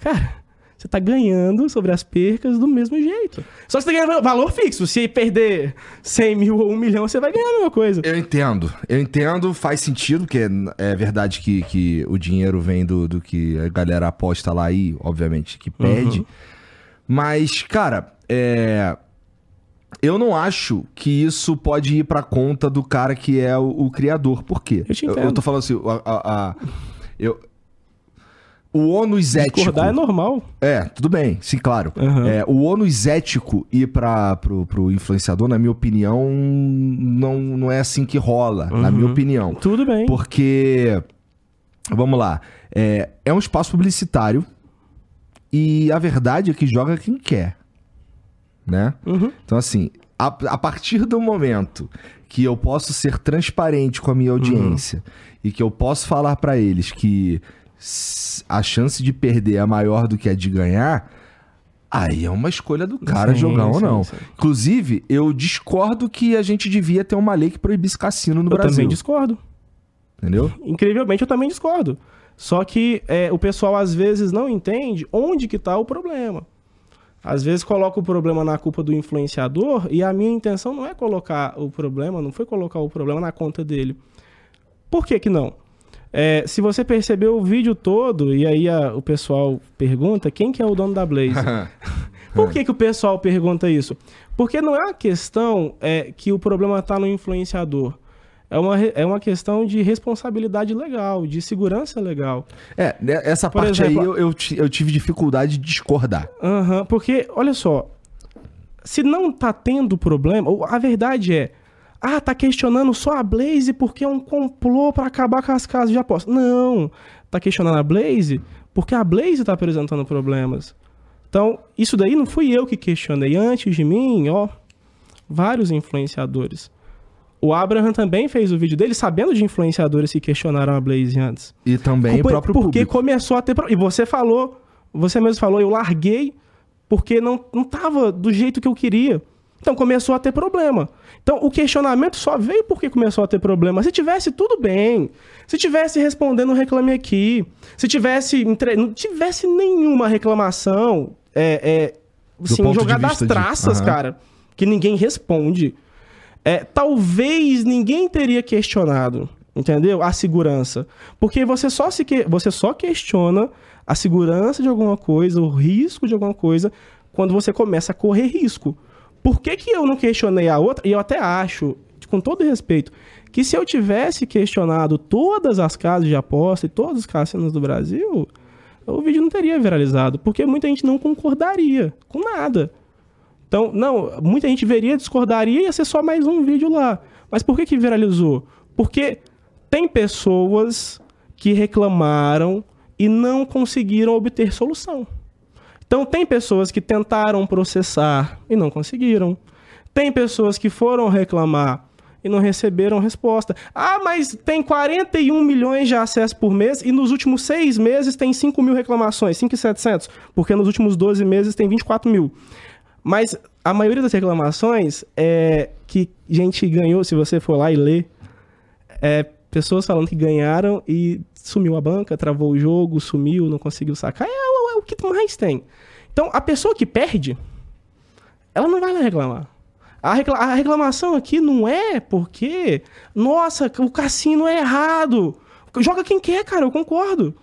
[SPEAKER 2] Cara, você tá ganhando sobre as percas do mesmo jeito. Só que você tá ganhando valor fixo. Se perder 100 mil ou 1 milhão, você vai ganhar a mesma coisa.
[SPEAKER 1] Eu entendo. Eu entendo, faz sentido, porque é verdade que, que o dinheiro vem do, do que a galera aposta lá aí, obviamente, que perde. Uhum. Mas, cara, é... Eu não acho que isso pode ir pra conta do cara que é o, o criador. Por quê?
[SPEAKER 2] Eu, te
[SPEAKER 1] eu, eu tô falando assim, a, a, a eu, o ônus ético.
[SPEAKER 2] Discordar é normal.
[SPEAKER 1] É, tudo bem, sim, claro. Uhum. É, o ônus ético ir para pro, pro influenciador, na minha opinião, não, não é assim que rola, uhum. na minha opinião.
[SPEAKER 2] Tudo bem.
[SPEAKER 1] Porque, vamos lá, é, é um espaço publicitário e a verdade é que joga quem quer, né? Uhum. Então, assim, a, a partir do momento que eu posso ser transparente com a minha audiência uhum. e que eu posso falar para eles que a chance de perder é maior do que a de ganhar, aí é uma escolha do cara sim, jogar sim, ou não. Sim. Inclusive, eu discordo que a gente devia ter uma lei que proibisse cassino no
[SPEAKER 2] eu
[SPEAKER 1] Brasil. Eu
[SPEAKER 2] também discordo.
[SPEAKER 1] Entendeu?
[SPEAKER 2] Incrivelmente, eu também discordo. Só que é, o pessoal às vezes não entende onde que está o problema. Às vezes coloca o problema na culpa do influenciador e a minha intenção não é colocar o problema, não foi colocar o problema na conta dele. Por que que não? É, se você percebeu o vídeo todo, e aí a, o pessoal pergunta quem que é o dono da Blaze. Por que, que o pessoal pergunta isso? Porque não é uma questão é, que o problema está no influenciador. É uma, é uma questão de responsabilidade legal, de segurança legal.
[SPEAKER 1] É, né, essa Por parte exemplo, aí eu, eu, eu, tive dificuldade de discordar.
[SPEAKER 2] Uhum, porque, olha só, se não tá tendo problema, a verdade é, ah, tá questionando só a Blaze porque é um complô para acabar com as casas de aposta. Não, tá questionando a Blaze porque a Blaze tá apresentando problemas. Então, isso daí não fui eu que questionei. Antes de mim, ó, vários influenciadores. O Abraham também fez o vídeo dele sabendo de influenciadores que questionaram a Blaze antes.
[SPEAKER 1] E também
[SPEAKER 2] Por,
[SPEAKER 1] o próprio
[SPEAKER 2] Porque
[SPEAKER 1] público.
[SPEAKER 2] começou a ter... E você falou, você mesmo falou, eu larguei porque não, não tava do jeito que eu queria. Então começou a ter problema. Então o questionamento só veio porque começou a ter problema. Se tivesse tudo bem, se tivesse respondendo reclame aqui, se tivesse entre... não tivesse nenhuma reclamação, é, é assim, jogar das traças, de... uhum. cara, que ninguém responde, é, talvez ninguém teria questionado, entendeu? A segurança, porque você só se que... você só questiona a segurança de alguma coisa, o risco de alguma coisa, quando você começa a correr risco. Por que, que eu não questionei a outra? E eu até acho, com todo respeito, que se eu tivesse questionado todas as casas de aposta e todos os cassinos do Brasil, o vídeo não teria viralizado, porque muita gente não concordaria com nada. Então, não, muita gente veria, discordaria e ia ser só mais um vídeo lá. Mas por que que viralizou? Porque tem pessoas que reclamaram e não conseguiram obter solução. Então, tem pessoas que tentaram processar e não conseguiram. Tem pessoas que foram reclamar e não receberam resposta. Ah, mas tem 41 milhões de acessos por mês e nos últimos seis meses tem 5 mil reclamações, 5,700, porque nos últimos 12 meses tem 24 mil. Mas a maioria das reclamações é que gente ganhou, se você for lá e ler, é pessoas falando que ganharam e sumiu a banca, travou o jogo, sumiu, não conseguiu sacar. É o que mais tem. Então, a pessoa que perde, ela não vai lá reclamar. A, recla a reclamação aqui não é porque, nossa, o cassino é errado. Joga quem quer, cara, eu concordo.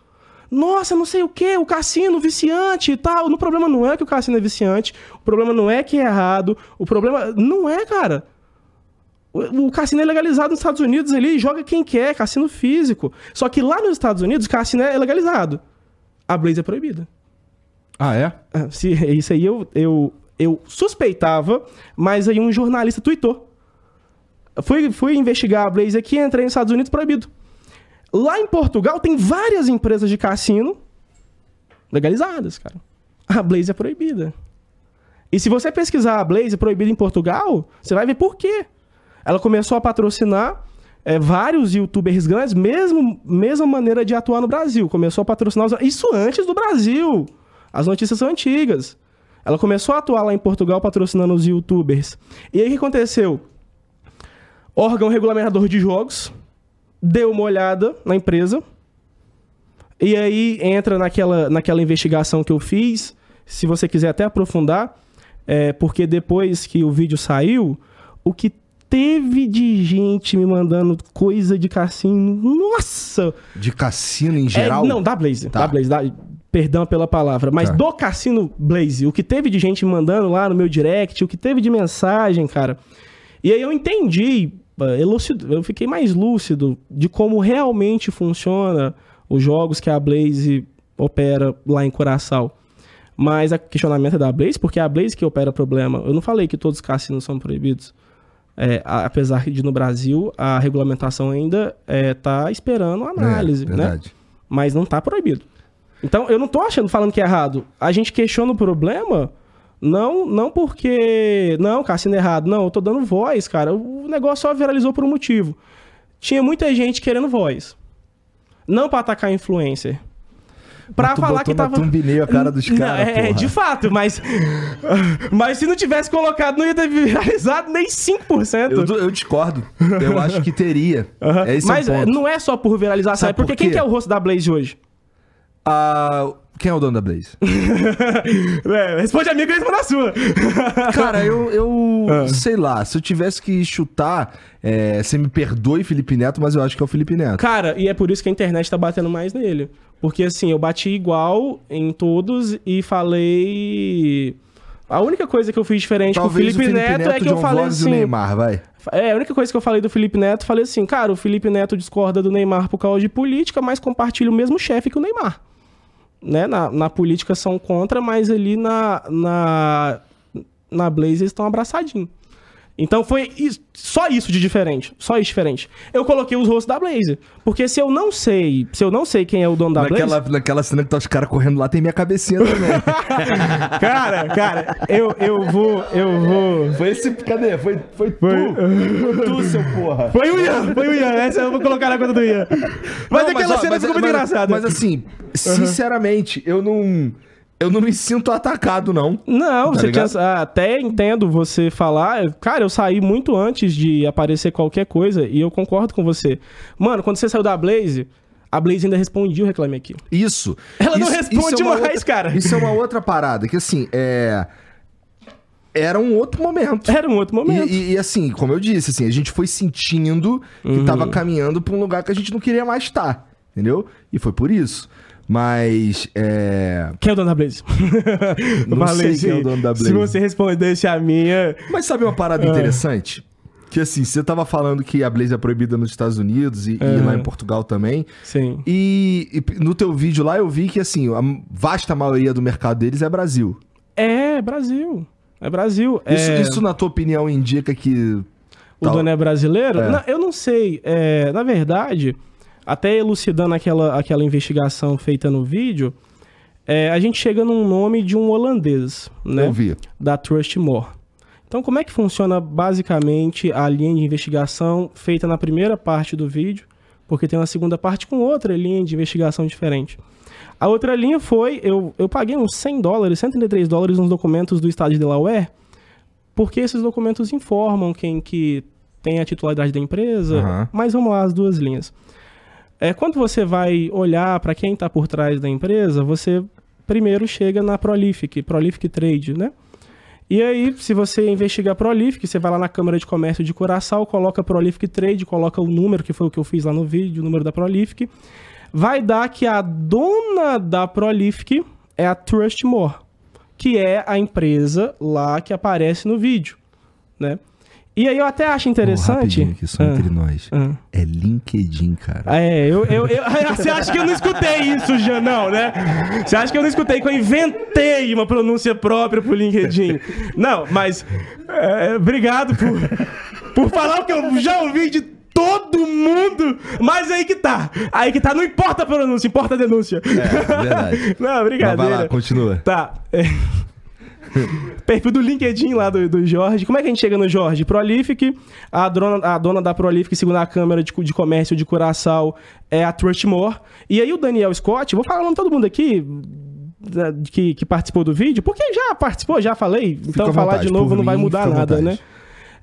[SPEAKER 2] Nossa, não sei o que, o cassino viciante e tal. O problema não é que o cassino é viciante, o problema não é que é errado, o problema não é, cara. O, o cassino é legalizado nos Estados Unidos ali, joga quem quer, cassino físico. Só que lá nos Estados Unidos, cassino é legalizado. A Blaze é proibida.
[SPEAKER 1] Ah, é?
[SPEAKER 2] Ah, se, isso aí eu, eu, eu suspeitava, mas aí um jornalista tweetou. Fui, fui investigar a Blaze aqui, entrei nos Estados Unidos proibido. Lá em Portugal tem várias empresas de cassino legalizadas, cara. A Blaze é proibida. E se você pesquisar a Blaze proibida em Portugal, você vai ver por quê. Ela começou a patrocinar é, vários youtubers grandes, mesmo mesma maneira de atuar no Brasil. Começou a patrocinar os... Isso antes do Brasil. As notícias são antigas. Ela começou a atuar lá em Portugal patrocinando os youtubers. E aí o que aconteceu? Órgão regulamentador de jogos deu uma olhada na empresa. E aí entra naquela, naquela investigação que eu fiz. Se você quiser até aprofundar, é, porque depois que o vídeo saiu, o que teve de gente me mandando coisa de cassino. Nossa!
[SPEAKER 1] De cassino em geral?
[SPEAKER 2] É, não, da Blaze.
[SPEAKER 1] Tá.
[SPEAKER 2] Da Blaze. Da, perdão pela palavra. Mas
[SPEAKER 1] Tá.
[SPEAKER 2] do cassino Blaze. O que teve de gente me mandando lá no meu direct, o que teve de mensagem, cara. E aí eu entendi, elucido- eu fiquei mais lúcido de como realmente funciona os jogos que a Blaze opera lá em Curaçao. Mas o questionamento é da Blaze, porque é a Blaze que opera problema. Eu não falei que todos os cassinos são proibidos. É, apesar de no Brasil a regulamentação ainda está esperando análise,
[SPEAKER 1] É,
[SPEAKER 2] né? Mas não está proibido. Então eu não tô achando falando que é errado. A gente questiona o problema não não porque não cassino errado, não. Eu tô dando voz, cara. O negócio só viralizou por um motivo. Tinha muita gente querendo voz. Não pra atacar influencer. Pra falar que tava.
[SPEAKER 1] thumbnail a cara dos caras,
[SPEAKER 2] É,
[SPEAKER 1] porra.
[SPEAKER 2] de fato, mas. mas se não tivesse colocado, não ia ter viralizado nem 5%.
[SPEAKER 1] Eu, eu discordo. Eu acho que teria.
[SPEAKER 2] Aham.
[SPEAKER 1] Esse
[SPEAKER 2] mas
[SPEAKER 1] é o ponto.
[SPEAKER 2] não é só por viralização,
[SPEAKER 1] Sabe
[SPEAKER 2] é porque
[SPEAKER 1] por
[SPEAKER 2] quem que é o rosto da Blaze hoje?
[SPEAKER 1] Ah, quem é o dono da Blaze?
[SPEAKER 2] É, responde a minha que eu respondo a sua.
[SPEAKER 1] Cara, eu, eu
[SPEAKER 2] Ah.
[SPEAKER 1] sei lá, se eu tivesse que chutar, é, você me perdoe, Felipe Neto, mas eu acho que é o Felipe Neto.
[SPEAKER 2] Cara, e é por isso que a internet tá batendo mais nele. Porque assim, eu bati igual em todos e falei. A única coisa que eu fiz diferente com o
[SPEAKER 1] Talvez
[SPEAKER 2] Felipe, Neto, é que eu
[SPEAKER 1] John
[SPEAKER 2] falei
[SPEAKER 1] Vlogs e o
[SPEAKER 2] assim.
[SPEAKER 1] Neymar, vai.
[SPEAKER 2] É, a única coisa que eu falei do Felipe Neto, falei assim, cara, o Felipe Neto discorda do Neymar por causa de política, mas compartilha o mesmo chefe que o Neymar. Né? Na, na política são contra, mas ali na, na, na Blaze eles estão abraçadinhos. Então foi isso- só isso de diferente. Só isso diferente. Eu coloquei os rostos da Blaze. Porque se eu não sei, se eu não sei quem é o dono da
[SPEAKER 1] Naquela,
[SPEAKER 2] Blaze.
[SPEAKER 1] naquela cena que tá os caras correndo lá, tem minha cabecinha também.
[SPEAKER 2] Cara, cara, eu, eu vou, eu vou.
[SPEAKER 1] foi esse. Cadê? Foi, foi, tu. Foi tu, seu porra.
[SPEAKER 2] Foi o Ian, foi o Ian. Essa eu vou colocar na conta do Ian. Mas
[SPEAKER 1] Não,
[SPEAKER 2] aquela
[SPEAKER 1] ó,
[SPEAKER 2] cena ficou muito
[SPEAKER 1] mas-
[SPEAKER 2] engraçada.
[SPEAKER 1] Mas assim, sinceramente, eu não. Eu não me sinto atacado, não.
[SPEAKER 2] Não,
[SPEAKER 1] Tá
[SPEAKER 2] você tinha, até entendo você falar. Cara, eu saí muito antes de aparecer qualquer coisa e eu concordo com você. Mano, quando você saiu da Blaze, a Blaze ainda respondia o Reclame Aqui.
[SPEAKER 1] Isso.
[SPEAKER 2] Ela não
[SPEAKER 1] Isso-
[SPEAKER 2] responde
[SPEAKER 1] isso é uma
[SPEAKER 2] mais,
[SPEAKER 1] outra-
[SPEAKER 2] cara.
[SPEAKER 1] Isso é uma outra parada, que assim, é. Era um outro momento.
[SPEAKER 2] Era um outro
[SPEAKER 1] E,
[SPEAKER 2] momento.
[SPEAKER 1] e- e, assim, como eu disse, assim, a gente foi sentindo que
[SPEAKER 2] Uhum.
[SPEAKER 1] tava caminhando pra um lugar que a gente não queria mais estar. Entendeu? E foi por isso. Mas. É...
[SPEAKER 2] Quem é o dono da Blaze?
[SPEAKER 1] Não
[SPEAKER 2] Falei,
[SPEAKER 1] sei quem é o
[SPEAKER 2] se-
[SPEAKER 1] dono da
[SPEAKER 2] Se
[SPEAKER 1] Blaze.
[SPEAKER 2] você respondesse a minha.
[SPEAKER 1] Mas sabe uma
[SPEAKER 2] Ah.
[SPEAKER 1] parada interessante? Que assim, você tava falando que a Blaze é proibida nos Estados Unidos e, e
[SPEAKER 2] Aham.
[SPEAKER 1] lá em Portugal também.
[SPEAKER 2] Sim.
[SPEAKER 1] E, e no teu vídeo lá eu vi que assim, a vasta maioria do mercado deles é Brasil.
[SPEAKER 2] É, Brasil. É Brasil.
[SPEAKER 1] Isso,
[SPEAKER 2] é...
[SPEAKER 1] isso, na tua opinião, indica que.
[SPEAKER 2] O
[SPEAKER 1] tal-
[SPEAKER 2] dono é brasileiro?
[SPEAKER 1] É.
[SPEAKER 2] Eu não sei. É, na verdade, até elucidando aquela, aquela investigação feita no vídeo, é, a gente chega num nome de um holandês, né?
[SPEAKER 1] Eu vi.
[SPEAKER 2] Da Trustmore. Então, como é que funciona basicamente a linha de investigação feita na primeira parte do vídeo? Porque tem uma segunda parte com outra linha de investigação diferente. A outra linha foi, eu, eu paguei uns 100 dólares, 133 dólares nos documentos do estado de Delaware, porque esses documentos informam quem que tem a titularidade da empresa.
[SPEAKER 1] Aham.
[SPEAKER 2] Mas vamos lá, as duas linhas. É, quando você vai olhar para quem está por trás da empresa, você primeiro chega na Prolific, Prolific Trade, né? E aí, se você investigar Prolific, você vai lá na Câmara de Comércio de Curaçao, coloca Prolific Trade, coloca o número, que foi o que eu fiz lá no vídeo, o número da Prolific. Vai dar que a dona da Prolific é a Trustmore, que é a empresa lá que aparece no vídeo, né? E aí eu até acho interessante...
[SPEAKER 1] rapidinho aqui, só
[SPEAKER 2] Ah,
[SPEAKER 1] entre nós.
[SPEAKER 2] ah.
[SPEAKER 1] É LinkedIn, cara.
[SPEAKER 2] É, eu, eu, eu- Você acha que eu não escutei isso, Janão, né? Você acha que eu não escutei que eu inventei uma pronúncia própria pro LinkedIn? Não, mas. é, obrigado por, por falar o que eu já ouvi de todo mundo. Mas aí que tá. Aí que tá. Não importa a pronúncia, importa a denúncia.
[SPEAKER 1] É, verdade.
[SPEAKER 2] Não,
[SPEAKER 1] Mas vai lá, continua.
[SPEAKER 2] Tá. é. Perfil do LinkedIn lá do, do Jorge. Como é que a gente chega no Jorge? Prolific, a dona, a dona da Prolific, segundo a Câmara de, de Comércio de Curaçao, é a Trustmore. E aí o Daniel Scott, vou falar o nome de todo mundo aqui, que, que participou do vídeo, porque já participou, já falei, então
[SPEAKER 1] à
[SPEAKER 2] falar
[SPEAKER 1] vontade,
[SPEAKER 2] de novo não vai
[SPEAKER 1] mim,
[SPEAKER 2] mudar
[SPEAKER 1] fica à
[SPEAKER 2] nada, né?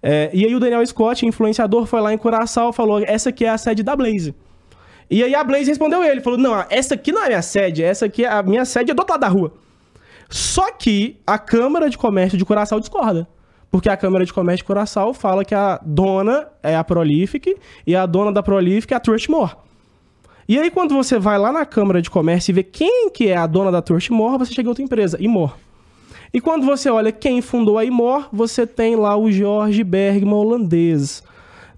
[SPEAKER 2] É, e aí o Daniel Scott, influenciador, foi lá em Curaçao, falou, essa aqui é a sede da Blaze. E aí a Blaze respondeu ele, falou, não, essa aqui não é a minha sede, essa aqui, é a minha sede é do outro lado da rua. Só que a Câmara de Comércio de Curaçao discorda. Porque a Câmara de Comércio de Curaçao fala que a dona é a Prolific e a dona da Prolific é a Trustmore. E aí, quando você vai lá na Câmara de Comércio e vê quem que é a dona da Trustmore, você chega em outra empresa, Imor. E quando você olha quem fundou a Imor, você tem lá o Jorge Bergman holandês.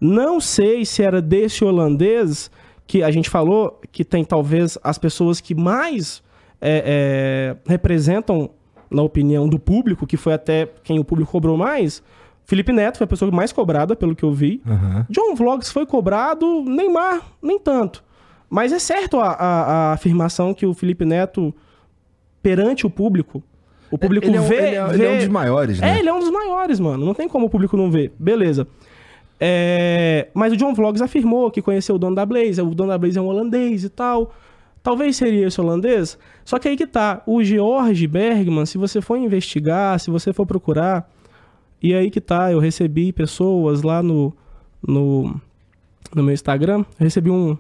[SPEAKER 2] Não sei se era desse holandês que a gente falou que tem talvez as pessoas que mais é, é, representam, na opinião do público, que foi até quem o público cobrou mais. Felipe Neto foi a pessoa mais cobrada, pelo que eu vi. John Vlogs foi cobrado, Neymar, nem tanto. Mas é certo a, a- a afirmação que o Felipe Neto, perante o público, o público
[SPEAKER 1] ele, é, um-
[SPEAKER 2] vê,
[SPEAKER 1] ele, é,
[SPEAKER 2] vê-
[SPEAKER 1] ele é um dos maiores, né?
[SPEAKER 2] é, ele é um dos maiores, mano. Não tem como o público não ver. Beleza. É, Mas o John Vlogs afirmou que conheceu o dono da Blaze. O dono da Blaze é um holandês e tal. Talvez seria esse holandês. Só que aí que tá. O George Bergman, se você for investigar, se você for procurar. E aí que tá. Eu recebi pessoas lá no, no, no meu Instagram. Recebi um,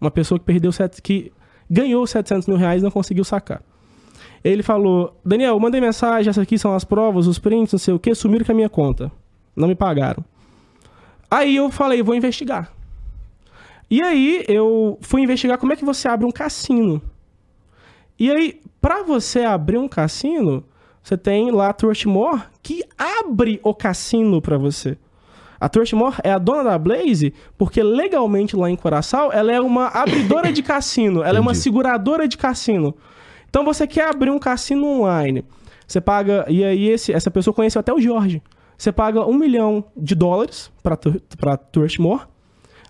[SPEAKER 2] uma pessoa que perdeu. Set, que ganhou 700 mil reais e não conseguiu sacar. Ele falou: Daniel, mandei mensagem, essas aqui são as provas, os prints, não sei o que, sumiram com a minha conta. Não me pagaram. Aí eu falei: vou investigar. E aí eu fui investigar como é que você abre um cassino. E aí, pra você abrir um cassino, você tem lá a Trustmore que abre o cassino pra você. A Trustmore é a dona da Blaze porque legalmente lá em Coraçal ela é uma abridora de cassino, ela é uma
[SPEAKER 1] Entendi.
[SPEAKER 2] seguradora de cassino. Então você quer abrir um cassino online, você paga e aí esse, essa pessoa conheceu até o Jorge. Você paga um milhão de dólares para para Trustmore.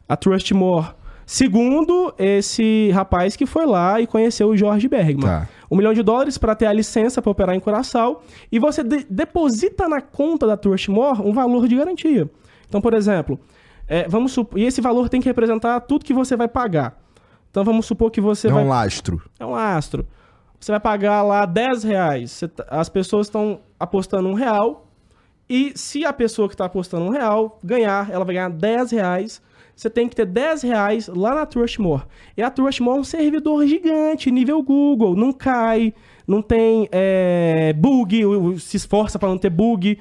[SPEAKER 2] A Trustmore, segundo esse rapaz que foi lá e conheceu o Jorge Bergman.
[SPEAKER 1] Tá.
[SPEAKER 2] Um milhão de dólares para ter a licença para operar em Curaçao e você de- deposita na conta da Trustmore um valor de garantia. Então, por exemplo, é, vamos supor, e esse valor tem que representar tudo que você vai pagar. Então, vamos supor que você
[SPEAKER 1] É
[SPEAKER 2] vai
[SPEAKER 1] um lastro.
[SPEAKER 2] é um astro. Você vai pagar lá 10 reais. Tá- as pessoas estão apostando um real. E se a pessoa que está apostando um real ganhar, ela vai ganhar 10 reais. Você tem que ter 10 reais lá na Trustmore. E a Trustmore é um servidor gigante, nível Google. Não cai, não tem é, bug, se esforça para não ter bug.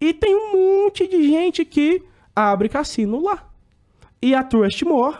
[SPEAKER 2] E tem um monte de gente que abre cassino lá. E a Trustmore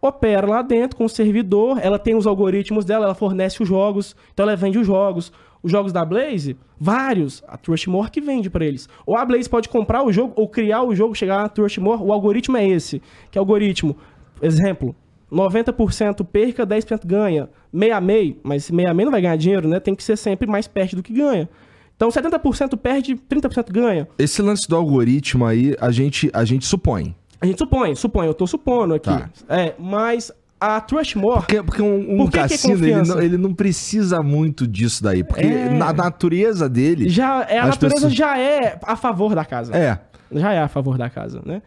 [SPEAKER 2] opera lá dentro com o servidor, ela tem os algoritmos dela, ela fornece os jogos, então ela vende os jogos. Os jogos da Blaze, vários, a Trustmore que vende pra eles. Ou a Blaze pode comprar o jogo ou criar o jogo, chegar na Trustmore, o algoritmo é esse, que é o algoritmo, exemplo, 90% perca, 10% ganha, meia meio, mas meia meio não vai ganhar dinheiro, né? Tem que ser sempre mais perto do que ganha. Então 70% perde, 30% ganha.
[SPEAKER 1] Esse lance do algoritmo aí, a gente, a gente supõe.
[SPEAKER 2] A gente supõe, supõe, eu tô supondo aqui.
[SPEAKER 1] Tá.
[SPEAKER 2] É, mas a Trustmore
[SPEAKER 1] Porque, porque um, um
[SPEAKER 2] Por que que é
[SPEAKER 1] cassino, ele, não, ele não precisa muito disso daí. Porque
[SPEAKER 2] É.
[SPEAKER 1] na natureza dele.
[SPEAKER 2] já é a natureza
[SPEAKER 1] pessoas-
[SPEAKER 2] já é a favor da casa.
[SPEAKER 1] É.
[SPEAKER 2] Já é a favor da casa, né?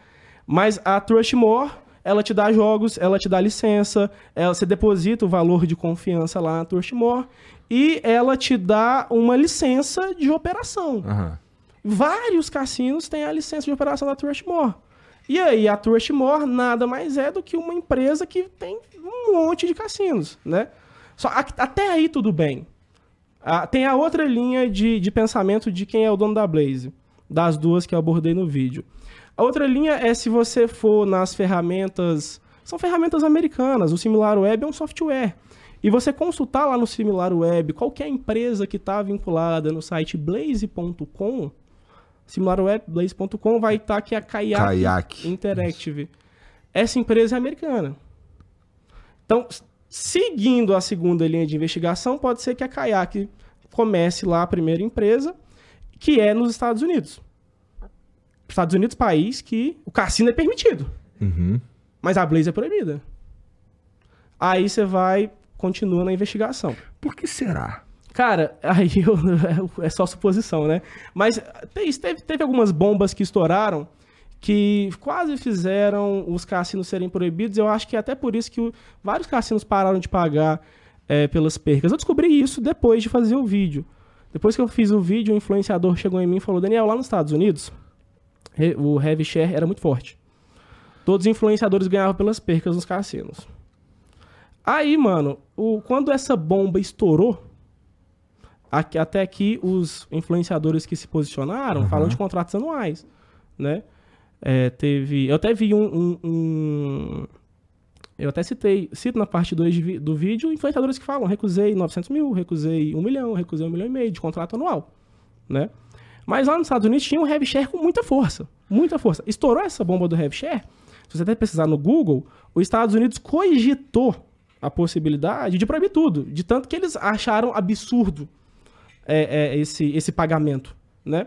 [SPEAKER 2] Mas a Trustmore, ela te dá jogos, ela te dá licença, ela, você deposita o valor de confiança lá na Trustmore e ela te dá uma licença de operação.
[SPEAKER 1] Aham.
[SPEAKER 2] Vários cassinos têm a licença de operação da Trustmore. E aí, a Trustmore nada mais é do que uma empresa que tem um monte de cassinos, né? Só, até aí tudo bem. Ah, tem a outra linha de, de pensamento de quem é o dono da Blaze, das duas que eu abordei no vídeo. A outra linha é se você for nas ferramentas. São ferramentas americanas. O SimilarWeb é um software. E você consultar lá no SimilarWeb qualquer empresa que está vinculada no site blaze.com, SimilarWeb, blaze.com, vai estar aqui a Kayak,
[SPEAKER 1] Kayak.
[SPEAKER 2] Interactive. Essa empresa é americana. Então, seguindo a segunda linha de investigação, pode ser que a Kayak comece lá a primeira empresa, que é nos Estados Unidos. Estados Unidos, país que o cassino é permitido,
[SPEAKER 1] Uhum.
[SPEAKER 2] mas a Blaze é proibida. Aí você vai, continua na investigação.
[SPEAKER 1] Por que será?
[SPEAKER 2] Cara, aí eu, é só suposição, né? Mas teve, teve algumas bombas que estouraram que quase fizeram os cassinos serem proibidos. Eu acho que é até por isso que vários cassinos pararam de pagar é, pelas percas. Eu descobri isso depois de fazer o vídeo. Depois que eu fiz o vídeo, o influenciador chegou em mim e falou: Daniel, lá nos Estados Unidos, o heavy share era muito forte. Todos os influenciadores ganhavam pelas percas nos cassinos. Aí, mano, o, quando essa bomba estourou, aqui, até aqui os influenciadores que se posicionaram uhum. falam de contratos anuais, né? É, teve. Eu até vi um, um, um, Eu até citei, cito na parte 2 do vídeo, influenciadores que falam: recusei 900 mil, recusei 1 milhão, recusei 1 milhão e meio de contrato anual, né? Mas lá nos Estados Unidos tinha um heavy share com muita força. Muita força. Estourou essa bomba do heavy share. Se você até pesquisar no Google, os Estados Unidos cogitou a possibilidade de proibir tudo. De tanto que eles acharam absurdo é, é, esse, esse pagamento, né?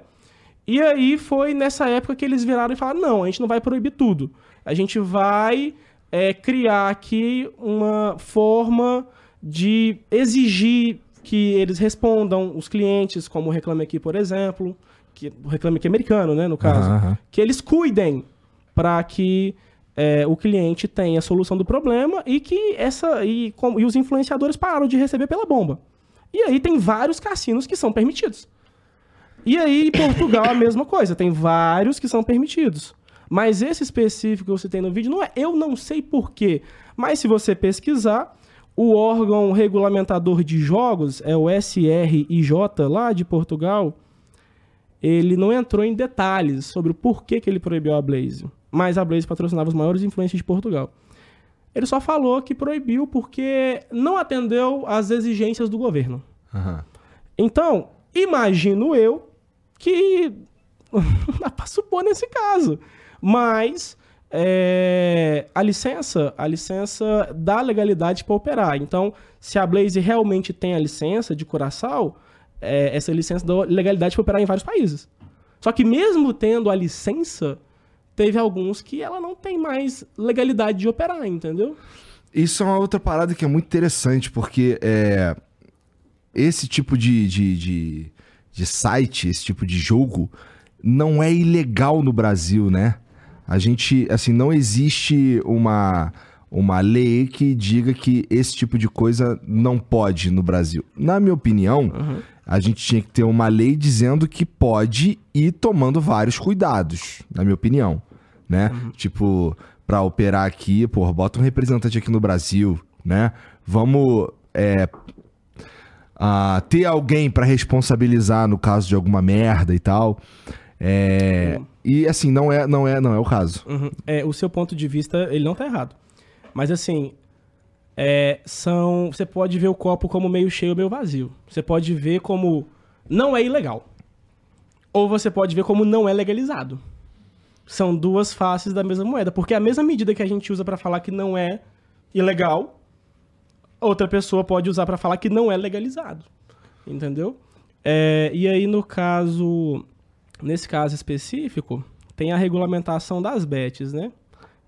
[SPEAKER 2] E aí foi nessa época que eles viraram e falaram: não, a gente não vai proibir tudo. A gente vai é, criar aqui uma forma de exigir que eles respondam os clientes, como o Reclame Aqui, por exemplo, que, o Reclame Aqui americano, né, no caso, uhum. que eles cuidem para que é, o cliente tenha a solução do problema e que essa e, com, e os influenciadores pararam de receber pela bomba. E aí tem vários cassinos que são permitidos. E aí, em Portugal, a mesma coisa. Tem vários que são permitidos. Mas esse específico que você tem no vídeo não é. Eu não sei porquê. Mas se você pesquisar, o órgão regulamentador de jogos, é o SRIJ, lá de Portugal, ele não entrou em detalhes sobre o porquê que ele proibiu a Blaze. Mas a Blaze patrocinava os maiores influencers de Portugal. Ele só falou que proibiu porque não atendeu às exigências do governo. Uhum. Então, imagino eu que dá para supor nesse caso. Mas é, a licença, a licença dá legalidade para operar. Então, se a Blaze realmente tem a licença de Curaçao, é, essa licença dá legalidade para operar em vários países. Só que mesmo tendo a licença, teve alguns que ela não tem mais legalidade de operar, entendeu?
[SPEAKER 1] Isso é uma outra parada que é muito interessante, porque é, esse tipo de, de, de de site, esse tipo de jogo, não é ilegal no Brasil, né? A gente, assim, não existe uma, uma lei que diga que esse tipo de coisa não pode no Brasil. Na minha opinião, uhum. a gente tinha que ter uma lei dizendo que pode e tomando vários cuidados, na minha opinião, né? Uhum. Tipo, para operar aqui, pô, bota um representante aqui no Brasil, né? Vamos é, uh, ter alguém para responsabilizar no caso de alguma merda e tal. É, uhum. E assim, não é, não é, não é o caso.
[SPEAKER 2] Uhum. É, o seu ponto de vista, ele não tá errado. Mas assim, é, são. Você pode ver o copo como meio cheio ou meio vazio. Você pode ver como não é ilegal. Ou você pode ver como não é legalizado. São duas faces da mesma moeda. Porque a mesma medida que a gente usa para falar que não é ilegal, outra pessoa pode usar para falar que não é legalizado. Entendeu? É, e aí, no caso, nesse caso específico, tem a regulamentação das bets, né?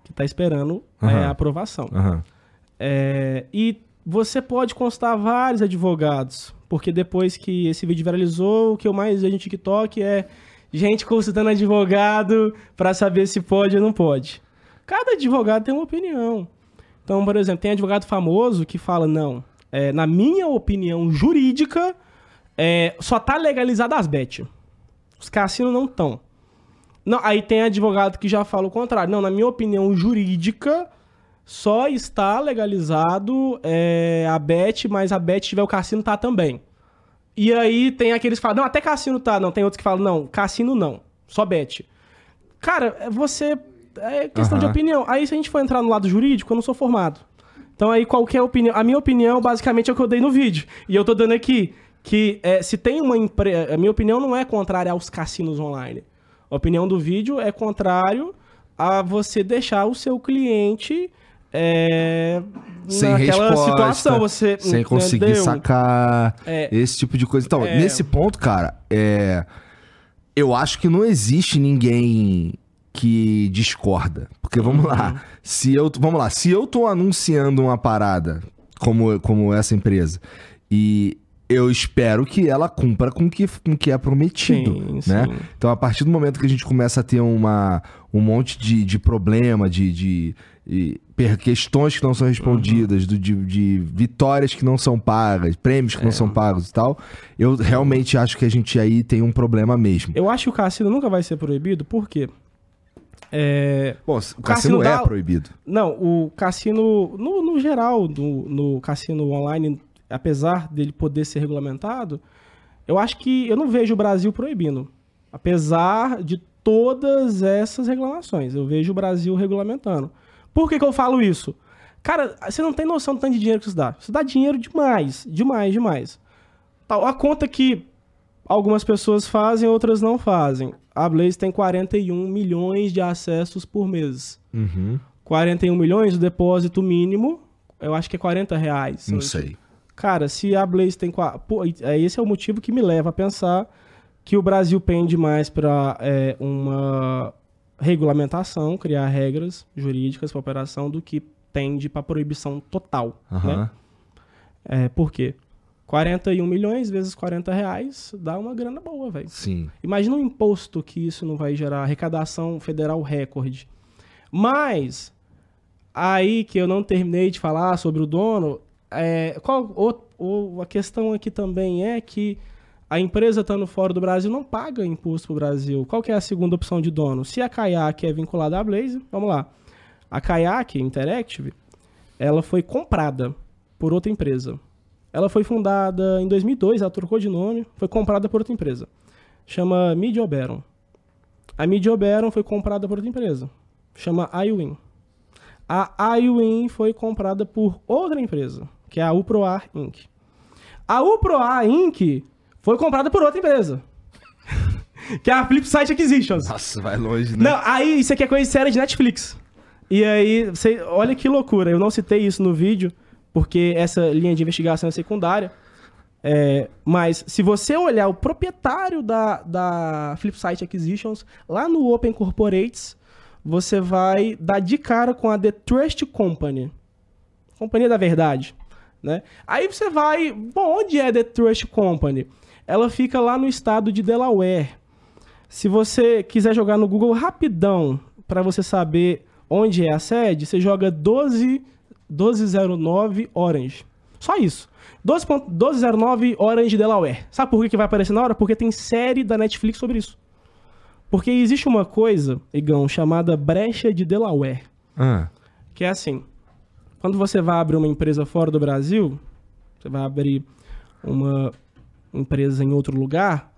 [SPEAKER 2] Que está esperando uhum. é, a aprovação. Uhum. É, e você pode constar vários advogados, porque depois que esse vídeo viralizou, o que eu mais vejo no TikTok é gente consultando advogado para saber se pode ou não pode. Cada advogado tem uma opinião. Então, por exemplo, tem advogado famoso que fala, não, é, na minha opinião jurídica, é, só tá legalizado as bet. Os cassinos não estão. Não, aí tem advogado que já fala o contrário. Não, na minha opinião jurídica, só está legalizado é, a bet, mas a bet tiver o cassino tá também. E aí tem aqueles que falam, não, até cassino tá. Não, tem outros que falam, não, cassino não, só bet. Cara, você é questão uhum. de opinião. Aí, se a gente for entrar no lado jurídico, eu não sou formado. Então, aí, qualquer opinião. A minha opinião, basicamente, é o que eu dei no vídeo. E eu tô dando aqui que é, se tem uma empresa. A minha opinião não é contrária aos cassinos online. A opinião do vídeo é contrário a você deixar o seu cliente. É,
[SPEAKER 1] sem naquela resposta, situação, você sem conseguir entendeu? sacar é, esse tipo de coisa. Então, é... nesse ponto, cara, é, eu acho que não existe ninguém que discorda. Porque vamos uhum. lá, se eu, vamos lá, se eu tô anunciando uma parada como, como essa empresa e eu espero que ela cumpra com que, o com que é prometido,
[SPEAKER 2] Sim,
[SPEAKER 1] né?
[SPEAKER 2] sim.
[SPEAKER 1] Então, a partir do momento que a gente começa a ter uma, um monte de, de problema, de, de, de questões que não são respondidas, do- de, de vitórias que não são pagas, prêmios que não são pagos e tal, eu realmente acho que a gente aí tem um problema mesmo.
[SPEAKER 2] Eu acho que o cassino nunca vai ser proibido, por quê? É,
[SPEAKER 1] Bom, o
[SPEAKER 2] cassino
[SPEAKER 1] cassino é
[SPEAKER 2] dá-
[SPEAKER 1] proibido.
[SPEAKER 2] Não, o cassino, no, no geral, no, no cassino online, apesar dele poder ser regulamentado, eu acho que eu não vejo o Brasil proibindo. Apesar de todas essas reclamações, eu vejo o Brasil regulamentando. Por que, que eu falo isso? Cara, você não tem noção do tanto de dinheiro que isso dá. Isso dá dinheiro demais, demais, demais. Tal, a conta que algumas pessoas fazem, outras não fazem. A Blaze tem 41 milhões de acessos por mês.
[SPEAKER 1] Uhum.
[SPEAKER 2] 41 milhões, o depósito mínimo, eu acho que é 40 reais.
[SPEAKER 1] Não sei.
[SPEAKER 2] Cara, se a Blaze tem. Pô, é, esse é o motivo que me leva a pensar que o Brasil pende mais para uma regulamentação, criar regras jurídicas para operação, do que tende para proibição total.
[SPEAKER 1] Aham.
[SPEAKER 2] Né? É, por quê? 41 milhões vezes 40 reais dá uma grana boa, velho.
[SPEAKER 1] Sim.
[SPEAKER 2] Imagina um imposto que isso não vai gerar arrecadação federal recorde. Mas, aí que eu não terminei de falar sobre o dono, é, qual, o- o- a questão aqui também é que a empresa estando fora do Brasil não paga imposto pro Brasil. Qual que é a segunda opção de dono? Se a Kayak é vinculada à Blaze, vamos lá. A Kayak Interactive, ela foi comprada por outra empresa. Ela foi fundada em 2002, ela trocou de nome, foi comprada por outra empresa. Chama Media Oberon. A Media Oberon foi comprada por outra empresa. Chama iWin. A iWin foi comprada por outra empresa, que é a Uproar Inc. A Uproar Inc. foi comprada por outra empresa. que é a Flipside Acquisitions.
[SPEAKER 1] Nossa, vai longe, né?
[SPEAKER 2] Não, aí isso aqui é coisa séria de Netflix. E aí, você, olha que loucura. Eu não citei isso no vídeo, porque essa linha de investigação é secundária. É, mas se você olhar o proprietário da, da Flipside Acquisitions lá no Open Corporates, você vai dar de cara com a The Trust Company. Companhia da Verdade. Né? Aí você vai. Bom, onde é The Trust Company? Ela fica lá no estado de Delaware. Se você quiser jogar no Google rapidão para você saber onde é a sede, você joga 12 1209 Orange. Só isso. 12 ponto- 1209 Orange Delaware. Sabe por que, que vai aparecer na hora? Porque tem série da Netflix sobre isso. Porque existe uma coisa, Igão, chamada brecha de Delaware.
[SPEAKER 1] Ah,
[SPEAKER 2] Que é assim: quando você vai abrir uma empresa fora do Brasil, você vai abrir uma empresa em outro lugar,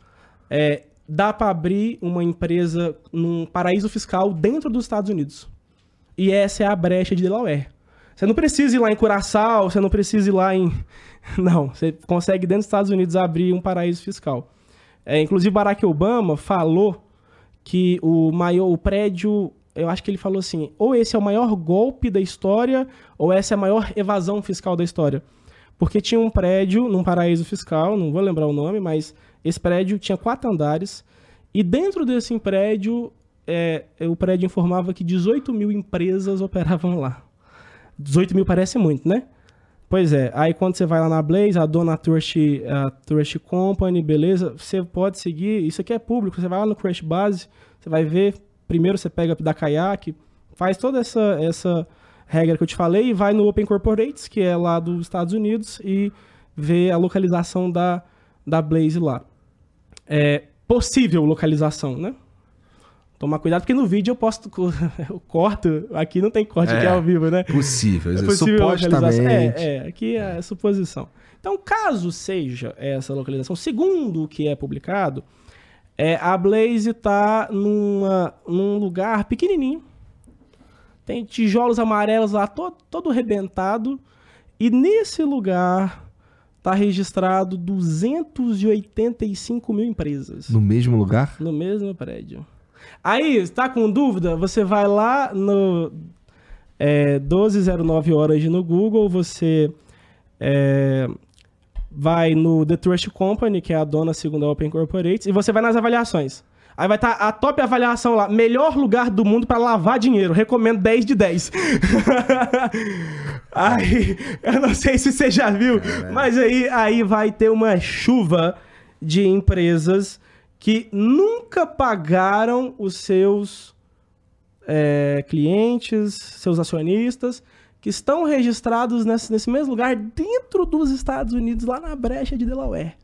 [SPEAKER 2] é, dá para abrir uma empresa num paraíso fiscal dentro dos Estados Unidos. E essa é a brecha de Delaware. Você não precisa ir lá em Curaçao, você não precisa ir lá em. Não, você consegue dentro dos Estados Unidos abrir um paraíso fiscal. É, inclusive, Barack Obama falou que o maior o prédio, eu acho que ele falou assim, ou esse é o maior golpe da história, ou essa é a maior evasão fiscal da história. Porque tinha um prédio num paraíso fiscal, não vou lembrar o nome, mas esse prédio tinha quatro andares, e dentro desse prédio, é, o prédio informava que 18 mil empresas operavam lá. 18 mil parece muito, né? Pois é, aí quando você vai lá na Blaze, a dona Trust, a Trust Company, beleza, você pode seguir, isso aqui é público, você vai lá no Crash Base, você vai ver, primeiro você pega da Kayak, faz toda essa, essa regra que eu te falei e vai no Open Corporates, que é lá dos Estados Unidos, e vê a localização da, da Blaze lá. É possível localização, né? Tomar cuidado, porque no vídeo eu posto, eu corto, aqui não tem corte, aqui é
[SPEAKER 1] É.
[SPEAKER 2] ao vivo, né?
[SPEAKER 1] possível.
[SPEAKER 2] É possível
[SPEAKER 1] supostamente.
[SPEAKER 2] É, é, aqui é suposição. Então, caso seja essa localização, segundo o que é publicado, é, a Blaze está num lugar pequenininho. Tem tijolos amarelos lá, todo, todo rebentado. E nesse lugar está registrado 285 mil empresas
[SPEAKER 1] No mesmo lugar?
[SPEAKER 2] no mesmo prédio. Aí, está com dúvida? Você vai lá no é, 1209 horas no Google, você é, vai no The Trust Company, que é a dona segundo a Open Corporates, e você vai nas avaliações. Aí vai estar a top avaliação lá, melhor lugar do mundo para lavar dinheiro, recomendo 10 de 10. Aí, eu não sei se você já viu, mas aí, aí vai ter uma chuva de empresas que nunca pagaram os seus é, clientes, seus acionistas, que estão registrados nesse, nesse mesmo lugar dentro dos Estados Unidos, lá na brecha de Delaware.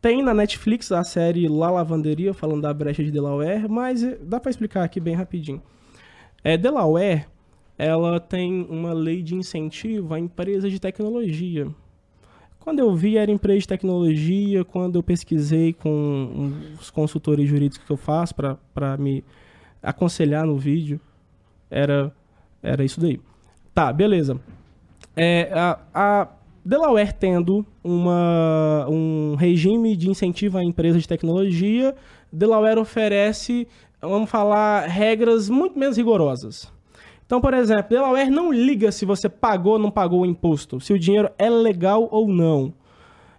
[SPEAKER 2] Tem na Netflix a série La Lavanderia, falando da brecha de Delaware, mas eh, dá para explicar aqui bem rapidinho. É, Delaware, ela tem uma lei de incentivo a empresas de tecnologia. Quando eu vi, era empresa de tecnologia. Quando eu pesquisei com os consultores jurídicos que eu faço para me aconselhar no vídeo, era, era isso daí. Tá, beleza. É, a, a Delaware tendo uma, um regime de incentivo à empresa de tecnologia, Delaware oferece, vamos falar, regras muito menos rigorosas. Então, por exemplo, Delaware não liga se você pagou ou não pagou o imposto, se o dinheiro é legal ou não.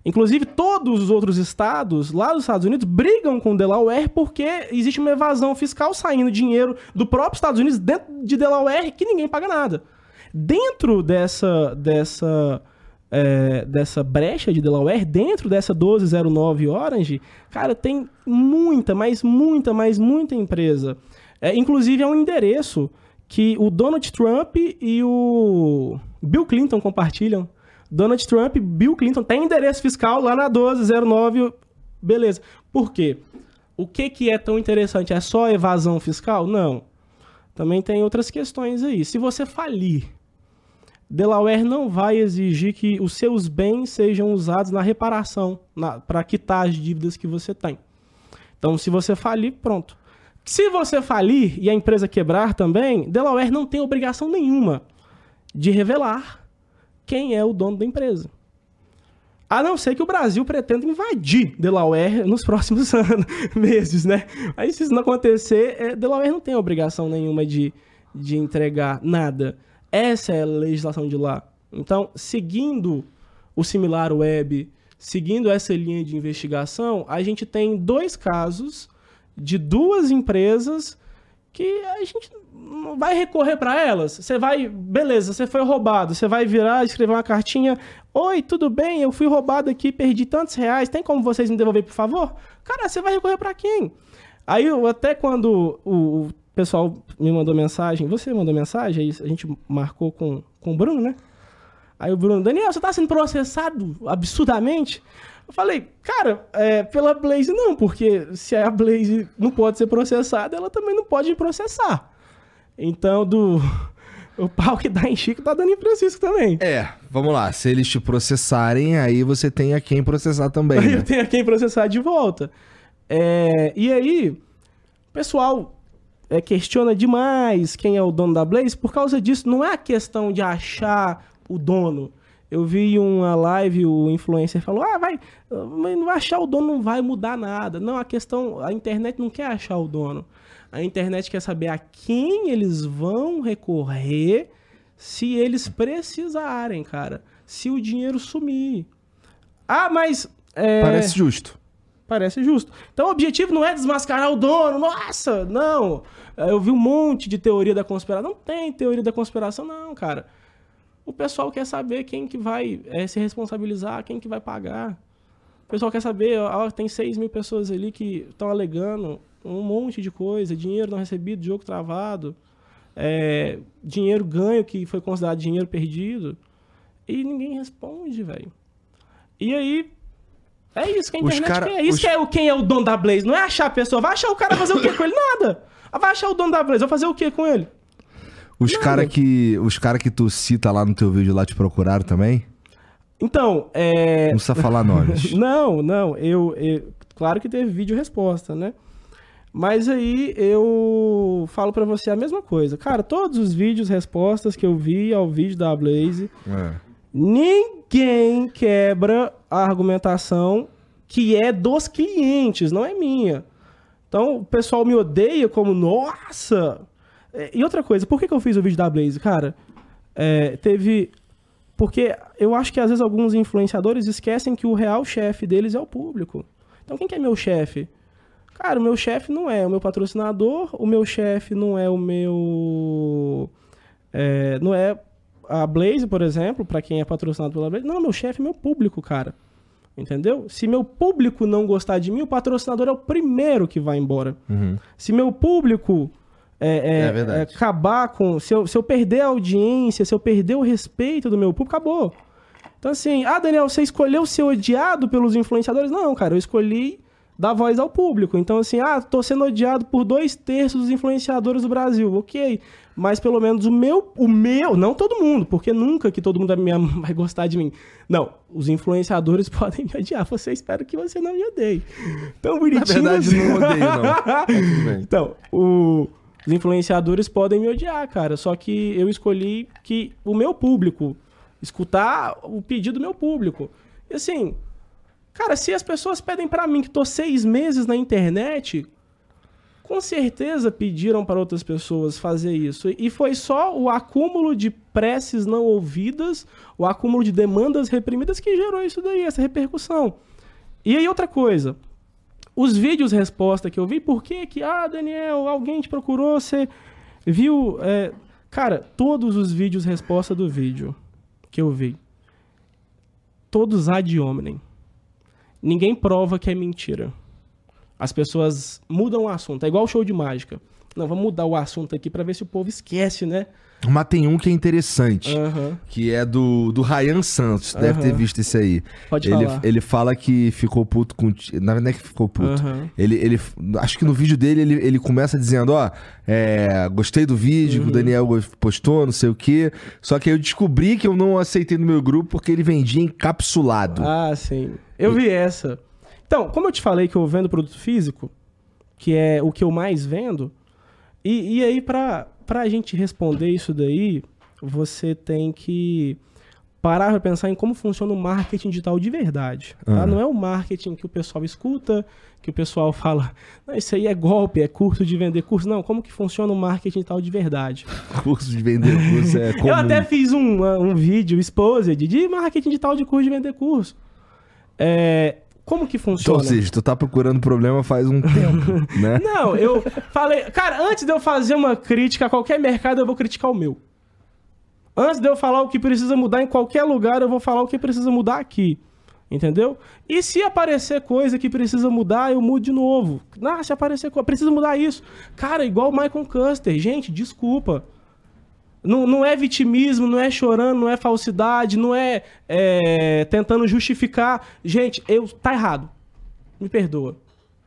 [SPEAKER 2] Inclusive, todos os outros estados lá dos Estados Unidos brigam com Delaware porque existe uma evasão fiscal saindo dinheiro do próprio Estados Unidos dentro de Delaware que ninguém paga nada. Dentro dessa, dessa é, dessa brecha de Delaware, dentro dessa 1209 Orange, cara, tem muita, mas muita, mas muita empresa. É, inclusive é um endereço que o Donald Trump e o Bill Clinton compartilham. Donald Trump e Bill Clinton têm endereço fiscal lá na 1209, beleza. Por quê? O que, que é tão interessante? É só evasão fiscal? Não. Também tem outras questões aí. Se você falir Delaware não vai exigir que os seus bens sejam usados na reparação, para quitar as dívidas que você tem. Então, se você falir, pronto. Se você falir e a empresa quebrar também, Delaware não tem obrigação nenhuma de revelar quem é o dono da empresa. A não ser que o Brasil pretenda invadir Delaware nos próximos anos, meses, né? Aí, se isso não acontecer, é, Delaware não tem obrigação nenhuma de, de entregar nada. Essa é a legislação de lá. Então, seguindo o similar web, seguindo essa linha de investigação, a gente tem dois casos de duas empresas que a gente não vai recorrer para elas. Você vai, beleza, você foi roubado, você vai virar, escrever uma cartinha, oi, tudo bem, eu fui roubado aqui, perdi tantos reais, tem como vocês me devolver, por favor? Cara, você vai recorrer para quem? Aí, até quando o, o pessoal me mandou mensagem, você mandou mensagem, aí a gente marcou com, com o Bruno, né? Aí o Bruno, Daniel, você tá sendo processado absurdamente? Eu falei, cara, é, pela Blaze não, porque se a Blaze não pode ser processada, ela também não pode processar. Então, do o pau que dá em Chico tá dando em Francisco também.
[SPEAKER 1] É, vamos lá. Se eles te processarem, aí você tem a quem processar também. Aí
[SPEAKER 2] né? eu tenho a quem processar de volta. É, e aí, pessoal é, questiona demais quem é o dono da Blaze, por causa disso, não é a questão de achar o dono. Eu vi uma live, o influencer falou: ah, vai, não vai achar o dono, não vai mudar nada. Não, a questão, a internet não quer achar o dono. A internet quer saber a quem eles vão recorrer se eles precisarem, cara. Se o dinheiro sumir. Ah, mas.
[SPEAKER 1] É... Parece justo.
[SPEAKER 2] Parece justo. Então o objetivo não é desmascarar o dono, nossa, não. Eu vi um monte de teoria da conspiração. Não tem teoria da conspiração, não, cara. O pessoal quer saber quem que vai é, se responsabilizar, quem que vai pagar. O pessoal quer saber, ó, tem 6 mil pessoas ali que estão alegando um monte de coisa, dinheiro não recebido, jogo travado, é, dinheiro ganho que foi considerado dinheiro perdido. E ninguém responde, velho. E aí, é isso que a internet cara, quer. É isso os... que é o quem é o dono da Blaze. Não é achar a pessoa. Vai achar o cara fazer o quê com ele? Nada. Vai achar o dono da Blaze. Vai fazer o quê com ele?
[SPEAKER 1] Os caras que, os cara que tu cita lá no teu vídeo lá te procuraram também?
[SPEAKER 2] Então, é...
[SPEAKER 1] Não precisa falar nomes.
[SPEAKER 2] não, não. Eu, eu, Claro que teve vídeo resposta, né? Mas aí eu falo para você a mesma coisa. Cara, todos os vídeos respostas que eu vi ao vídeo da Blaze... É Ninguém quebra a argumentação que é dos clientes, não é minha. Então o pessoal me odeia como, nossa! É, e outra coisa, por que, que eu fiz o vídeo da Blaze? Cara, é, teve. Porque eu acho que às vezes alguns influenciadores esquecem que o real chefe deles é o público. Então quem que é meu chefe? Cara, o meu chefe não é o meu patrocinador, o meu chefe não é o meu. É, não é a Blaze, por exemplo, pra quem é patrocinado pela Blaze, não, meu chefe é meu público, cara. Entendeu? Se meu público não gostar de mim, o patrocinador é o primeiro que vai embora. Se meu público é, é,
[SPEAKER 1] É
[SPEAKER 2] é, acabar com. Se eu, se eu perder a audiência, se eu perder o respeito do meu público, acabou. Então, assim, ah, Daniel, você escolheu ser odiado pelos influenciadores? Não, cara, eu escolhi dar voz ao público. Então, assim, ah, tô sendo odiado por dois terços dos influenciadores do Brasil. Ok. Mas pelo menos o meu, o meu, não todo mundo, porque nunca que todo mundo vai, gostar de mim. Não, os influenciadores podem me odiar. Você espera que você não me odeie. Tão bonitinho.
[SPEAKER 1] verdade,
[SPEAKER 2] assim.
[SPEAKER 1] não odeio, não. Bem.
[SPEAKER 2] Então, o- os influenciadores podem me odiar, cara. Só que eu escolhi que o meu público, escutar o pedido do meu público. E assim, cara, se as pessoas pedem pra mim que tô seis meses na internet, com certeza pediram para outras pessoas fazer isso. E foi só o acúmulo de preces não ouvidas, o acúmulo de demandas reprimidas que gerou isso daí, essa repercussão. E aí outra coisa, os vídeos resposta que eu vi, por que que, ah, Daniel, alguém te procurou, você viu... é, Cara, todos os vídeos resposta do vídeo que eu vi, todos ad hominem. Ninguém prova que é mentira. As pessoas mudam o assunto. É igual show de mágica. Não, vamos mudar o assunto aqui pra ver se o povo esquece, né?
[SPEAKER 1] Mas tem um que é interessante.
[SPEAKER 2] Aham.
[SPEAKER 1] Que é do, do Ryan Santos. Deve ter visto esse aí.
[SPEAKER 2] Pode
[SPEAKER 1] ele,
[SPEAKER 2] falar.
[SPEAKER 1] ele fala que ficou puto com. Na verdade, não é que ficou puto.
[SPEAKER 2] Aham.
[SPEAKER 1] Ele, ele. Acho que no vídeo dele ele, ele começa dizendo: Ó, é, gostei do vídeo
[SPEAKER 2] Uhum.
[SPEAKER 1] que o Daniel postou, não sei o quê. Só que aí eu descobri que eu não aceitei no meu grupo porque ele vendia encapsulado.
[SPEAKER 2] Ah, sim. Eu vi essa. Então, como eu te falei que eu vendo produto físico, que é o que eu mais vendo, e, e aí pra, pra gente responder isso daí, você tem que parar pra pensar em como funciona o marketing digital de verdade. tá?
[SPEAKER 1] Aham.
[SPEAKER 2] Não é o marketing que o pessoal escuta, que o pessoal fala, "Não, isso aí é golpe, é curso de vender curso. Não, como que funciona o marketing digital de verdade?
[SPEAKER 1] Curso de vender curso é comum.
[SPEAKER 2] Eu até fiz um, um vídeo exposed de marketing digital de curso de vender curso. É, como que
[SPEAKER 1] Então,
[SPEAKER 2] funciona?
[SPEAKER 1] ou seja, tu tá procurando problema faz um tempo, né?
[SPEAKER 2] Não, eu falei, cara, antes de eu fazer uma crítica a qualquer mercado, eu vou criticar o meu. Antes de eu falar o que precisa mudar em qualquer lugar, eu vou falar o que precisa mudar aqui. Entendeu? E se aparecer coisa que precisa mudar, eu mudo de novo. Ah, se aparecer coisa, precisa mudar isso. Cara, igual o Michael Custer. Gente, desculpa. Não, não é vitimismo, não é chorando, não é falsidade, não é, é, tentando justificar. Gente, eu tá errado. Me perdoa.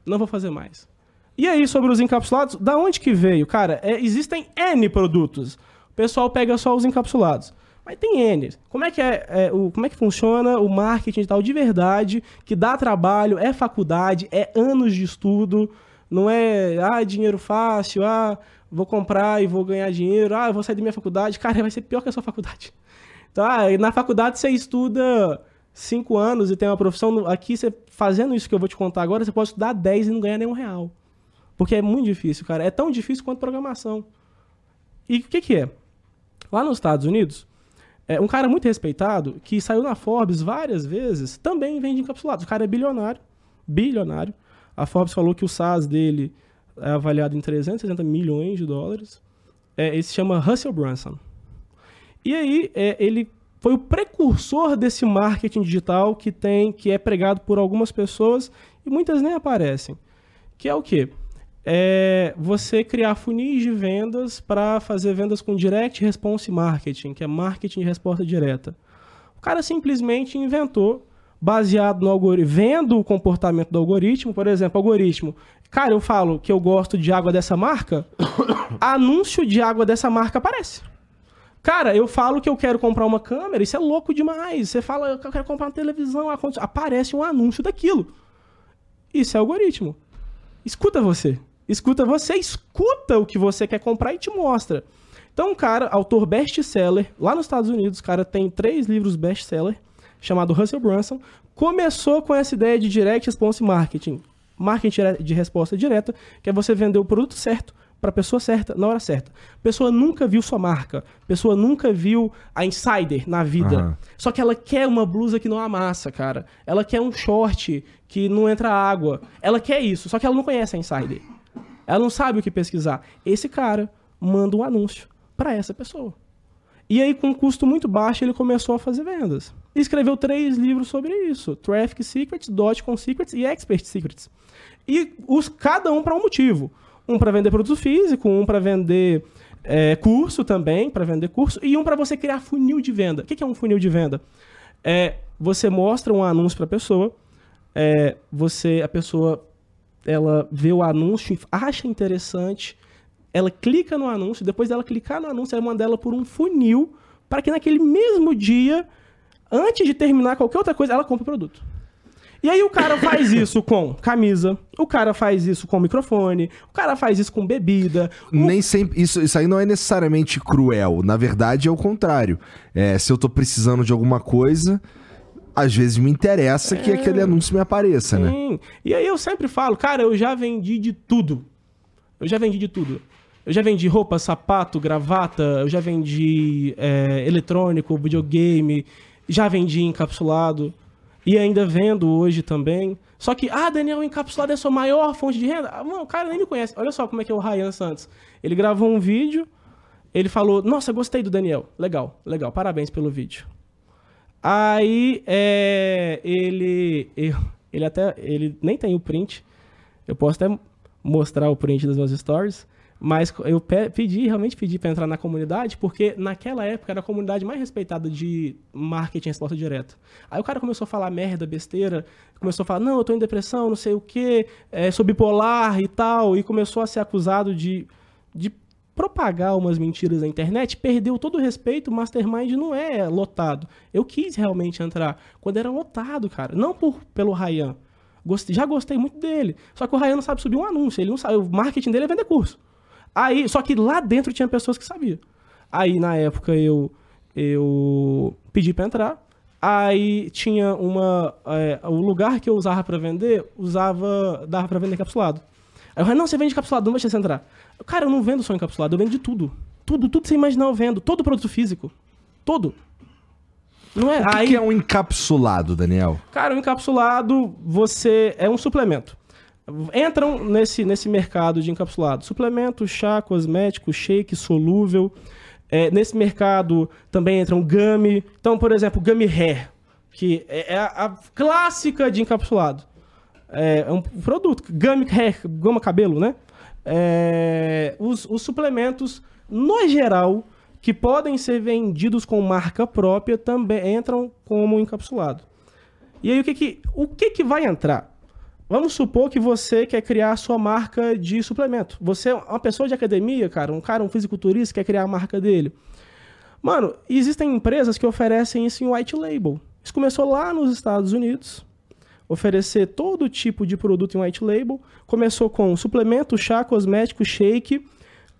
[SPEAKER 2] Não vou fazer mais. E aí, sobre os encapsulados, da onde que veio? Cara, é, existem N produtos. O pessoal pega só os encapsulados. Mas tem N. Como é que é, é, o, como é que funciona o marketing e tal de verdade, que dá trabalho, é faculdade, é anos de estudo, não é ah, dinheiro fácil, ah, vou comprar e vou ganhar dinheiro, ah, eu vou sair da minha faculdade. Cara, vai ser pior que a sua faculdade. Tá, e na faculdade você estuda cinco anos e tem uma profissão. Aqui, você fazendo isso que eu vou te contar agora, você pode estudar 10 e não ganhar nenhum real. Porque é muito difícil, cara. É tão difícil quanto programação. E o que, que é? Lá nos Estados Unidos, é um cara muito respeitado, que saiu na Forbes várias vezes, também vende encapsulados. O cara é bilionário. Bilionário. A Forbes falou que o SaaS dele é avaliado em 360 milhões de dólares. É, ele se chama Russell Brunson. E aí, é, ele foi o precursor desse marketing digital que tem, que é pregado por algumas pessoas e muitas nem aparecem. Que é o quê? É você criar funis de vendas para fazer vendas com direct response marketing, que é marketing de resposta direta. O cara simplesmente inventou, baseado no algoritmo, vendo o comportamento do algoritmo, por exemplo, algoritmo. Cara, eu falo que eu gosto de água dessa marca, anúncio de água dessa marca aparece. Cara, eu falo que eu quero comprar uma câmera, isso é louco demais. Você fala que eu quero comprar uma televisão, aparece um anúncio daquilo. Isso é algoritmo. Escuta você. Escuta você, escuta o que você quer comprar e te mostra. Então, um cara, autor best-seller, lá nos Estados Unidos, o cara tem três livros best-seller, chamado Russell Brunson, começou com essa ideia de direct response marketing. Marketing de resposta direta, que é você vender o produto certo para a pessoa certa, na hora certa. Pessoa nunca viu sua marca, pessoa nunca viu a insider na vida.
[SPEAKER 1] Aham.
[SPEAKER 2] Só que ela quer uma blusa que não amassa, cara. Ela quer um short que não entra água. Ela quer isso, só que ela não conhece a insider. Ela não sabe o que pesquisar. Esse cara manda um anúncio pra essa pessoa. E aí, com um custo muito baixo, ele começou a fazer vendas. E escreveu três livros sobre isso: Traffic Secrets, Dotcom Secrets e Expert Secrets. E os, cada um para um motivo. Um para vender produto físico, um para vender é, curso também, para vender curso, e um para você criar funil de venda. O que é um funil de venda? É, você mostra um anúncio para a pessoa, é, você, a pessoa, ela vê o anúncio, acha interessante, ela clica no anúncio, depois dela clicar no anúncio, ela manda ela por um funil para que naquele mesmo dia, antes de terminar qualquer outra coisa, ela compre o produto. E aí o cara faz isso com camisa, o cara faz isso com microfone, o cara faz isso com bebida. o-
[SPEAKER 1] Nem sempre. Isso, isso aí não é necessariamente cruel. Na verdade, é o contrário. É, se eu tô precisando de alguma coisa, às vezes me interessa que aquele anúncio me apareça, né?
[SPEAKER 2] Sim. E aí eu sempre falo, cara, eu já vendi de tudo. Eu já vendi de tudo. Eu já vendi roupa, sapato, gravata, eu já vendi é, eletrônico, videogame, já vendi encapsulado. E ainda vendo hoje também. Só que, ah, Daniel, encapsulado é a sua maior fonte de renda? Ah, mano, o cara nem me conhece. Olha só como é que é o Ryan Santos. Ele gravou um vídeo, ele falou, nossa, gostei do Daniel. Legal, legal, parabéns pelo vídeo. Aí é, ele, eu- ele até ele nem tem o print. Eu posso até mostrar o print das minhas stories, mas eu pe- pedi, realmente pedi para entrar na comunidade, porque naquela época era a comunidade mais respeitada de marketing resposta direta. Aí o cara começou a falar merda, besteira, começou a falar: "Não, eu tô em depressão, não sei o quê, é, sou bipolar e tal", e começou a ser acusado de de propagar umas mentiras na internet, perdeu todo o respeito, o Mastermind não é lotado. Eu quis realmente entrar quando era lotado, cara. Não por, pelo Ryan. Gostei, já gostei muito dele. Só que o Ryan não sabe subir um anúncio, ele não sabe. O marketing dele é vender curso. Aí, só que lá dentro tinha pessoas que sabiam. Aí, na época, eu, eu pedi pra entrar. Aí tinha uma. é, o lugar que eu usava pra vender, usava. dava pra vender encapsulado. Aí o Ryan, não, você vende encapsulado, não vai deixar você entrar. Cara, eu não vendo só encapsulado, eu vendo de tudo. Tudo, tudo que você imaginar eu vendo. Todo produto físico. Todo. Não é?
[SPEAKER 1] O que,
[SPEAKER 2] Aí,
[SPEAKER 1] que é um encapsulado, Daniel?
[SPEAKER 2] Cara, o encapsulado, você é um suplemento. Entram nesse, nesse mercado de encapsulado. Suplemento, chá, cosmético, shake, solúvel. É, nesse mercado também entram gummy. Então, por exemplo, gummy hair, que é é a, a clássica de encapsulado. É, é um produto, gummy hair, goma cabelo, né? É, os, os suplementos, no geral, que podem ser vendidos com marca própria, também entram como encapsulado. E aí, o que que, o que que vai entrar? Vamos supor que você quer criar a sua marca de suplemento. Você é uma pessoa de academia, cara, um cara, um fisiculturista, quer criar a marca dele. Mano, existem empresas que oferecem isso em white label. Isso começou lá nos Estados Unidos. Oferecer todo tipo de produto em white label. Começou com suplemento, chá, cosmético, shake.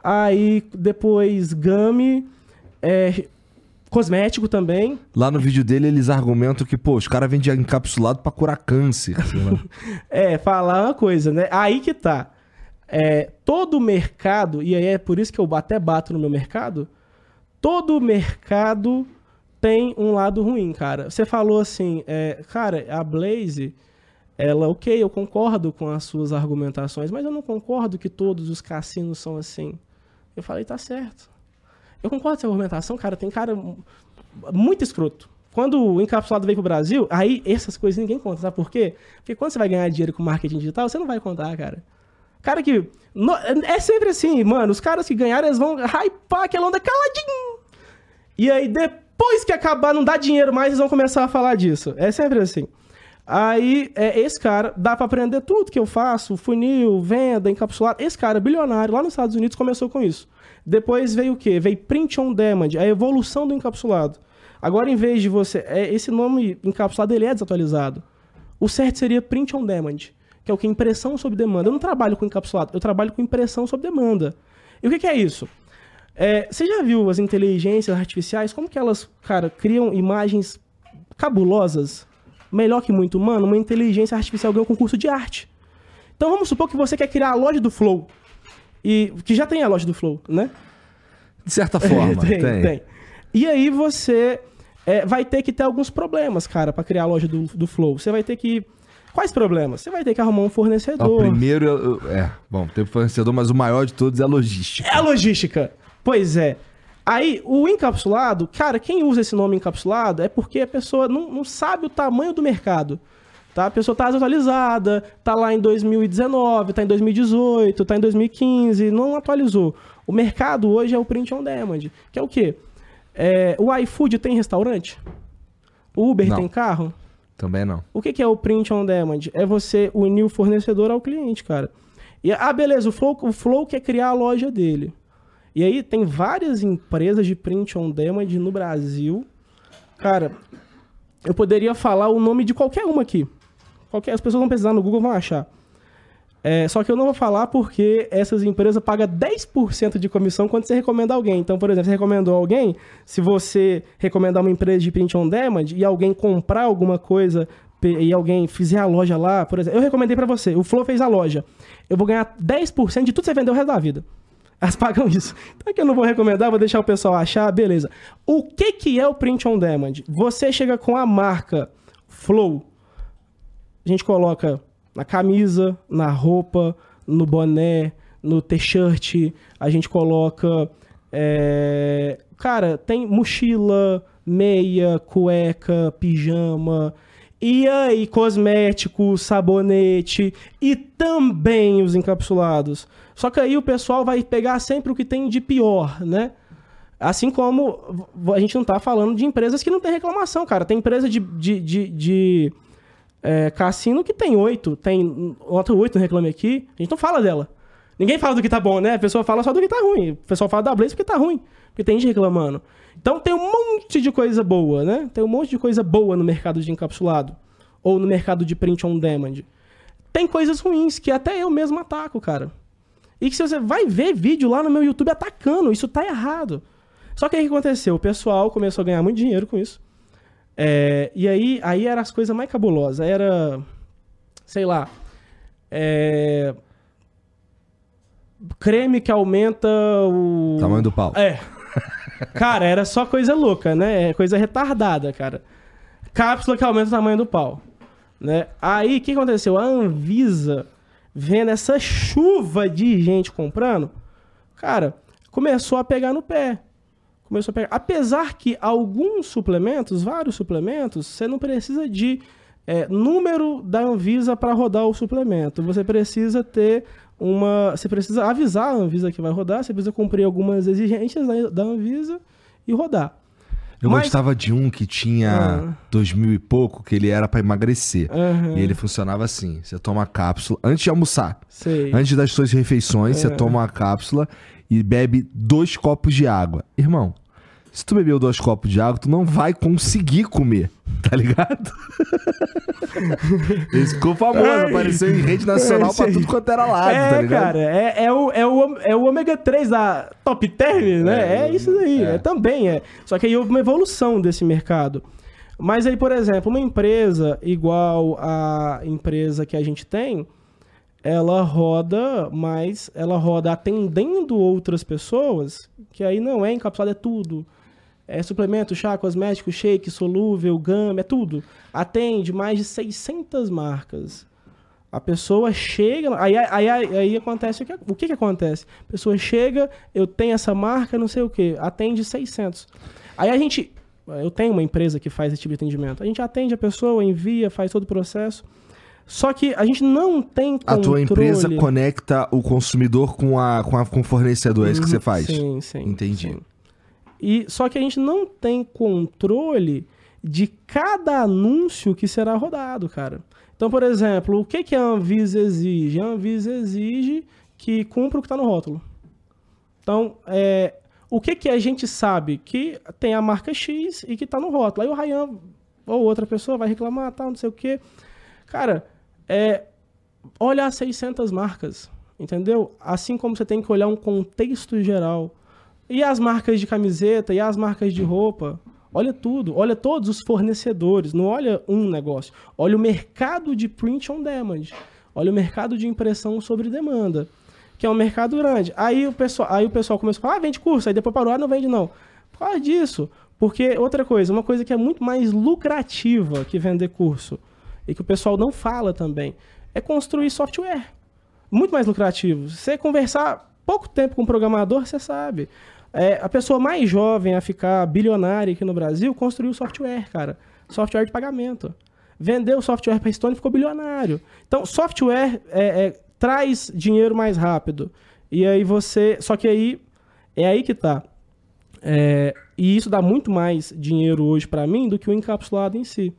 [SPEAKER 2] Aí depois gummy, é, cosmético também.
[SPEAKER 1] Lá no vídeo dele, eles argumentam que, pô, os caras vendem encapsulado pra curar câncer. lá.
[SPEAKER 2] É, falar uma coisa, né? Aí que tá. É, todo mercado, e aí é por isso que eu até bato no meu mercado, todo mercado tem um lado ruim, cara. Você falou assim, é, cara, a Blaze, ela, ok, eu concordo com as suas argumentações, mas eu não concordo que todos os cassinos são assim. Eu falei, tá certo. Eu concordo com essa argumentação, cara, tem cara muito escroto. Quando o encapsulado veio pro Brasil, aí essas coisas ninguém conta, sabe por quê? Porque quando você vai ganhar dinheiro com marketing digital, você não vai contar, cara. Cara que. no- é sempre assim, mano. Os caras que ganharam, eles vão hypar aquela onda caladinho. E aí, depois que acabar, não dá dinheiro mais, eles vão começar a falar disso. É sempre assim. Aí, é, esse cara, dá pra aprender tudo que eu faço, funil, venda, encapsulado. Esse cara, bilionário, lá nos Estados Unidos, começou com isso. Depois veio o quê? Veio print on demand, a evolução do encapsulado. Agora, em vez de você... é, esse nome encapsulado, ele é desatualizado. O certo seria print on demand, que é o que? Impressão sob demanda. Eu não trabalho com encapsulado, eu trabalho com impressão sob demanda. E o que, que é isso? É, você já viu as inteligências artificiais, como que elas, cara, criam imagens cabulosas? Melhor que muito humano, uma inteligência artificial ganhou um concurso de arte. Então vamos supor que você quer criar a loja do Flow. E que já tem a loja do Flow, né?
[SPEAKER 1] De certa forma, tem.
[SPEAKER 2] tem, tem. E aí você é, vai ter que ter alguns problemas, cara, pra criar a loja do, do Flow. Você vai ter que. Quais problemas? Você vai ter que arrumar um
[SPEAKER 1] Ah, o
[SPEAKER 2] fornecedor.
[SPEAKER 1] primeiro, é, bom, tem fornecedor, mas o maior de todos é a logística.
[SPEAKER 2] É a logística. Pois é. Aí, o encapsulado, cara, quem usa esse nome encapsulado é porque a pessoa não, não sabe o tamanho do mercado. Tá? A pessoa tá desatualizada, tá lá em 2019, tá em 2018, tá em 2015, não atualizou. O mercado hoje é o print on demand, que é o quê? É, o iFood tem restaurante? O Uber
[SPEAKER 1] Não.
[SPEAKER 2] tem carro?
[SPEAKER 1] Também não.
[SPEAKER 2] O que, que é o print on demand? É você unir o fornecedor ao cliente, cara. E, ah, beleza, o Flow, o Flow quer criar a loja dele. E aí tem várias empresas de print on demand no Brasil. Cara, eu poderia falar o nome de qualquer uma aqui. Qualquer, as pessoas vão pesquisar no Google vão achar. É, só que eu não vou falar porque essas empresas pagam 10% de comissão quando você recomenda alguém. Então, por exemplo, você recomendou alguém, se você recomendar uma empresa de print on demand e alguém comprar alguma coisa e alguém fizer a loja lá, por exemplo, eu recomendei pra você, o Flow fez a loja. Eu vou ganhar 10% de tudo que você vendeu o resto da vida. Elas pagam isso. Então aqui eu não vou recomendar, vou deixar o pessoal achar, beleza. O que que é o print on demand? Você chega com a marca Flow, a gente coloca na camisa, na roupa, no boné, no t-shirt, a gente coloca. é, Cara, tem mochila, meia, cueca, pijama. E aí, cosmético, sabonete e também os encapsulados. Só que aí o pessoal vai pegar sempre o que tem de pior, né? Assim como a gente não tá falando de empresas que não tem reclamação, cara. Tem empresa de, de, de, de, é, cassino que tem oito, tem nota oito no Reclame Aqui. A gente não fala dela. Ninguém fala do que tá bom, né? A pessoa fala só do que tá ruim. O pessoal fala da Blaze porque tá ruim. Porque tem gente reclamando. Então tem um monte de coisa boa, né? Tem um monte de coisa boa no mercado de encapsulado. Ou no mercado de print on demand. Tem coisas ruins que até eu mesmo ataco, cara. E que se você vai ver vídeo lá no meu YouTube atacando, isso tá errado. Só que aí o que aconteceu? O pessoal começou a ganhar muito dinheiro com isso. É, e aí, aí eram as coisas mais cabulosas. Era, sei lá, é, creme que aumenta o...
[SPEAKER 1] Tamanho do pau.
[SPEAKER 2] É. Cara, era só coisa louca, né? É Coisa retardada, cara. Cápsula que aumenta o tamanho do pau. Né? Aí, o que aconteceu? A Anvisa, vendo essa chuva de gente comprando, cara, começou a pegar no pé. Começou a pegar. Apesar que alguns suplementos, vários suplementos, você não precisa de é, número da Anvisa para rodar o suplemento. Você precisa ter uma. Você precisa avisar a Anvisa que vai rodar, você precisa cumprir algumas exigências da, da Anvisa e rodar.
[SPEAKER 1] Eu
[SPEAKER 2] Mas-
[SPEAKER 1] gostava de um que tinha
[SPEAKER 2] Ah.
[SPEAKER 1] dois mil e pouco, que ele era pra emagrecer.
[SPEAKER 2] Aham.
[SPEAKER 1] E ele funcionava assim: você toma a cápsula antes de almoçar.
[SPEAKER 2] Sei.
[SPEAKER 1] Antes das suas refeições, você toma uma cápsula e bebe dois copos de água. Irmão, se tu bebeu dois copos de água, tu não vai conseguir comer, tá ligado? Esse ficou famoso,
[SPEAKER 2] Ai.
[SPEAKER 1] apareceu em rede nacional
[SPEAKER 2] É,
[SPEAKER 1] pra tudo quanto era lado,
[SPEAKER 2] é,
[SPEAKER 1] tá ligado?
[SPEAKER 2] cara, é, é, o, é, o, é o ômega 3 da Top Term, né? É,
[SPEAKER 1] É,
[SPEAKER 2] isso daí,
[SPEAKER 1] é.
[SPEAKER 2] é, também é. Só que aí houve uma evolução desse mercado. Mas aí, por exemplo, uma empresa igual a empresa que a gente tem, ela roda, mas ela roda atendendo outras pessoas, que aí não é encapsulado, é tudo. É suplemento, chá, cosmético, shake, solúvel, gama, é tudo. Atende mais de 600 marcas. A pessoa chega. Aí, aí, aí, aí acontece o que, o que que acontece? A pessoa chega, eu tenho essa marca, não sei o que, atende 600. Aí a gente. Eu tenho uma empresa que faz esse tipo de atendimento. A gente atende a pessoa, envia, faz todo o processo. Só que a gente não tem
[SPEAKER 1] A
[SPEAKER 2] controle.
[SPEAKER 1] tua empresa conecta o consumidor com, a, com, a, com o fornecedor, é isso que você faz?
[SPEAKER 2] Sim, sim.
[SPEAKER 1] Entendi.
[SPEAKER 2] sim. E, só que a gente não tem controle de cada anúncio que será rodado, cara. Então, por exemplo, o que, que a Anvisa exige? A Anvisa exige que cumpra o que está no rótulo. Então, é, o que, que a gente sabe? Que tem a marca X e que está no rótulo. Aí o Ryan ou outra pessoa vai reclamar, tal, não sei o quê. Cara, é, olha as 600 marcas, entendeu? Assim como você tem que olhar um contexto geral. E as marcas de camiseta, e as marcas de roupa. Olha tudo, olha todos os fornecedores, não olha um negócio. Olha o mercado de print on demand. Olha o mercado de impressão sobre demanda, que é um mercado grande. Aí o pessoal, aí o pessoal começou a falar, ah, vende curso, aí depois parou, ah, não vende não. Por causa disso. Porque outra coisa, uma coisa que é muito mais lucrativa que vender curso, e que o pessoal não fala também, é construir software. Muito mais lucrativo. Você conversar pouco tempo com um programador, você sabe. É, a pessoa mais jovem a ficar bilionária aqui no Brasil construiu software, cara. Software de pagamento. Vendeu software para Stone e ficou bilionário. Então, software é, é, traz dinheiro mais rápido. E aí você. Só que aí. É aí que tá. É, e isso dá muito mais dinheiro hoje para mim do que o encapsulado em si.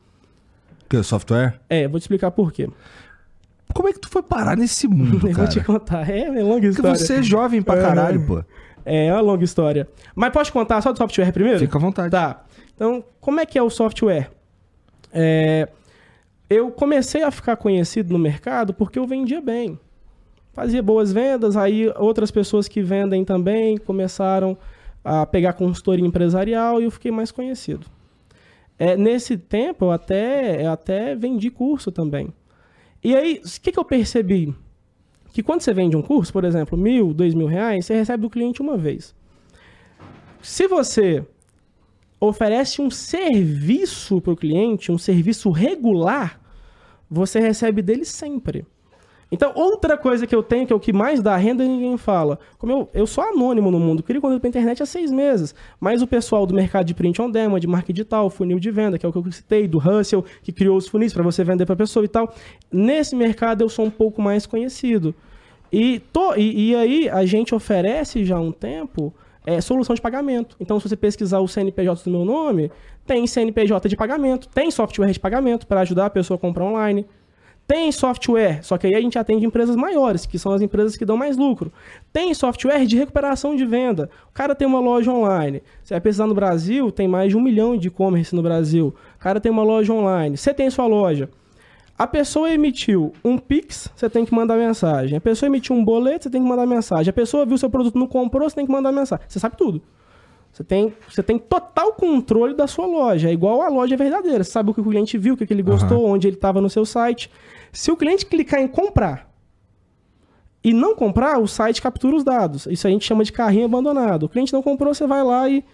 [SPEAKER 1] Que é software?
[SPEAKER 2] É, vou te explicar por quê.
[SPEAKER 1] Como é que tu foi parar nesse mundo,
[SPEAKER 2] Eu
[SPEAKER 1] cara?
[SPEAKER 2] vou te contar. É, é longa
[SPEAKER 1] Porque
[SPEAKER 2] história.
[SPEAKER 1] você é jovem pra
[SPEAKER 2] É.
[SPEAKER 1] caralho, pô.
[SPEAKER 2] É, é uma longa história. Mas pode contar só do software primeiro?
[SPEAKER 1] Fica à vontade.
[SPEAKER 2] Tá. Então, como é que é o software? É, eu comecei a ficar conhecido no mercado porque eu vendia bem. Fazia boas vendas, aí outras pessoas que vendem também começaram a pegar consultoria empresarial e eu fiquei mais conhecido. É, nesse tempo, eu até, eu até vendi curso também. E aí, o que, que eu percebi? Que quando você vende um curso, por exemplo, mil, dois mil reais, você recebe do cliente uma vez. Se você oferece um serviço para o cliente, um serviço regular, você recebe dele sempre. Então, outra coisa que eu tenho, que é o que mais dá renda, ninguém fala. Como eu, eu sou anônimo no mundo, crio conteúdo pra internet há seis meses. Mas o pessoal do mercado de print on demand, de marketing digital, funil de venda, que é o que eu citei, do Russell, que criou os funis para você vender para pessoa e tal. Nesse mercado eu sou um pouco mais conhecido. E, e, e aí a gente oferece já há um tempo é, solução de pagamento. Então, se você pesquisar o CNPJ do meu nome, tem CNPJ de pagamento, tem software de pagamento para ajudar a pessoa a comprar online. Tem software, só que aí a gente atende empresas maiores, que são as empresas que dão mais lucro. Tem software de recuperação de venda. O cara tem uma loja online. Você vai pesquisar no Brasil, tem mais de um milhão de e-commerce no Brasil. O cara tem uma loja online. Você tem sua loja. A pessoa emitiu um Pix, você tem que mandar mensagem. A pessoa emitiu um boleto, você tem que mandar mensagem. A pessoa viu seu produto, não comprou, você tem que mandar mensagem. Você sabe tudo. Você tem, você tem total controle da sua loja. É igual a loja verdadeira. Você sabe o que o cliente viu, o que ele gostou, onde ele estava no seu site. Se o cliente clicar em comprar e não comprar, o site captura os dados. Isso a gente chama de carrinho abandonado. O cliente não comprou, você vai lá e,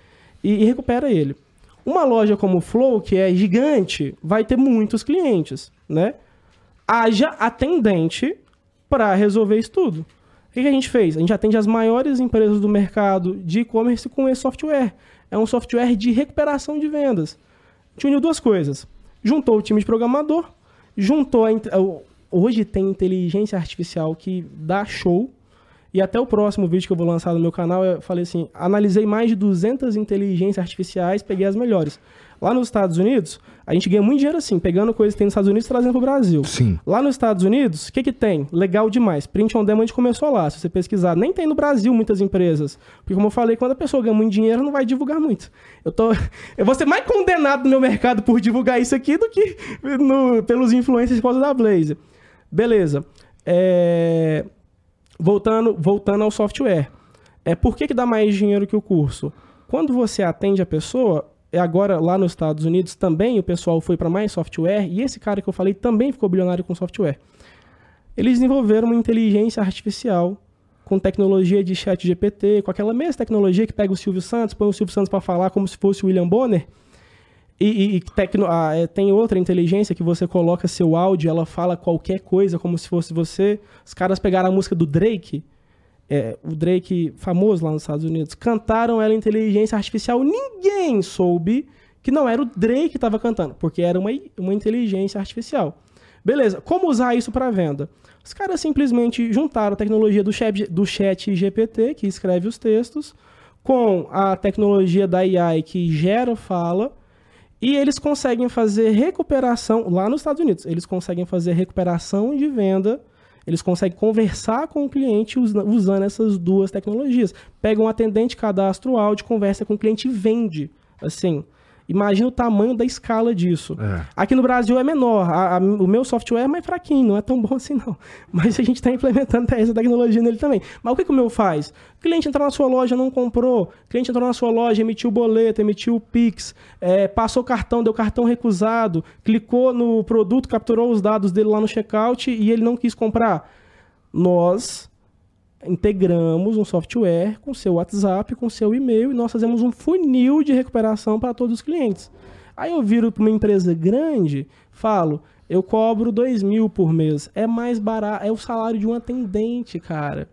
[SPEAKER 2] e, e recupera ele. Uma loja como o Flow, que é gigante, vai ter muitos clientes, né? Haja atendente para resolver isso tudo. O que, a gente fez? A gente atende as maiores empresas do mercado de e-commerce com esse software. É um software de recuperação de vendas. A gente uniu duas coisas. Juntou o time de programador, juntou a, hoje tem inteligência artificial que dá show. E até o próximo vídeo que eu vou lançar no meu canal, eu falei assim, analisei mais de 200 inteligências artificiais, peguei as melhores. Lá nos Estados Unidos, a gente ganha muito dinheiro assim, pegando coisas que tem nos Estados Unidos e trazendo pro Brasil.
[SPEAKER 1] Sim.
[SPEAKER 2] Lá nos Estados Unidos, o que, que tem? Legal demais. Print on demand começou lá, se você pesquisar. Nem tem no Brasil muitas empresas. Porque, como eu falei, quando a pessoa ganha muito dinheiro, não vai divulgar muito. Eu, tô... eu vou ser mais condenado no meu mercado por divulgar isso aqui do que no- pelos influencers por causa da Blaze. Beleza. É, Voltando, voltando ao software. É, por que, que dá mais dinheiro que o curso? Quando você atende a pessoa, agora lá nos Estados Unidos também o pessoal foi para mais software, e esse cara que eu falei também ficou bilionário com software. Eles desenvolveram uma inteligência artificial com tecnologia de chat GPT, com aquela mesma tecnologia que pega o Silvio Santos, põe o Silvio Santos para falar como se fosse o William Bonner. E, e- e tecno- ah, é, tem outra inteligência que você coloca seu áudio, ela fala qualquer coisa como se fosse você. Os caras pegaram a música do Drake, é, o Drake famoso lá nos Estados Unidos, cantaram ela inteligência artificial. Ninguém soube que não era o Drake que estava cantando, porque era uma, uma inteligência artificial. Beleza, como usar isso para venda? Os caras simplesmente juntaram a tecnologia do chat, do chat GPT, que escreve os textos, com a tecnologia da AI, que gera fala, e eles conseguem fazer recuperação, lá nos Estados Unidos, eles conseguem fazer recuperação de venda, eles conseguem conversar com o cliente usa- usando essas duas tecnologias. Pega um atendente, cadastra o áudio, conversa com o cliente e vende. Assim, imagina o tamanho da escala disso.
[SPEAKER 1] É.
[SPEAKER 2] Aqui no Brasil é menor. A- a- o meu software é mais fraquinho, não é tão bom assim não. Mas a gente está implementando essa tecnologia nele também. Mas o que, que o meu faz? O cliente entrou na sua loja, não comprou. O cliente entrou na sua loja, emitiu o boleto, emitiu o Pix, é, passou o cartão, deu cartão recusado, clicou no produto, capturou os dados dele lá no checkout e ele não quis comprar. Nós integramos um software com seu WhatsApp, com seu e-mail e nós fazemos um funil de recuperação para todos os clientes. Aí eu viro para uma empresa grande, falo, eu cobro dois mil por mês, é mais barato, é o salário de um atendente, cara.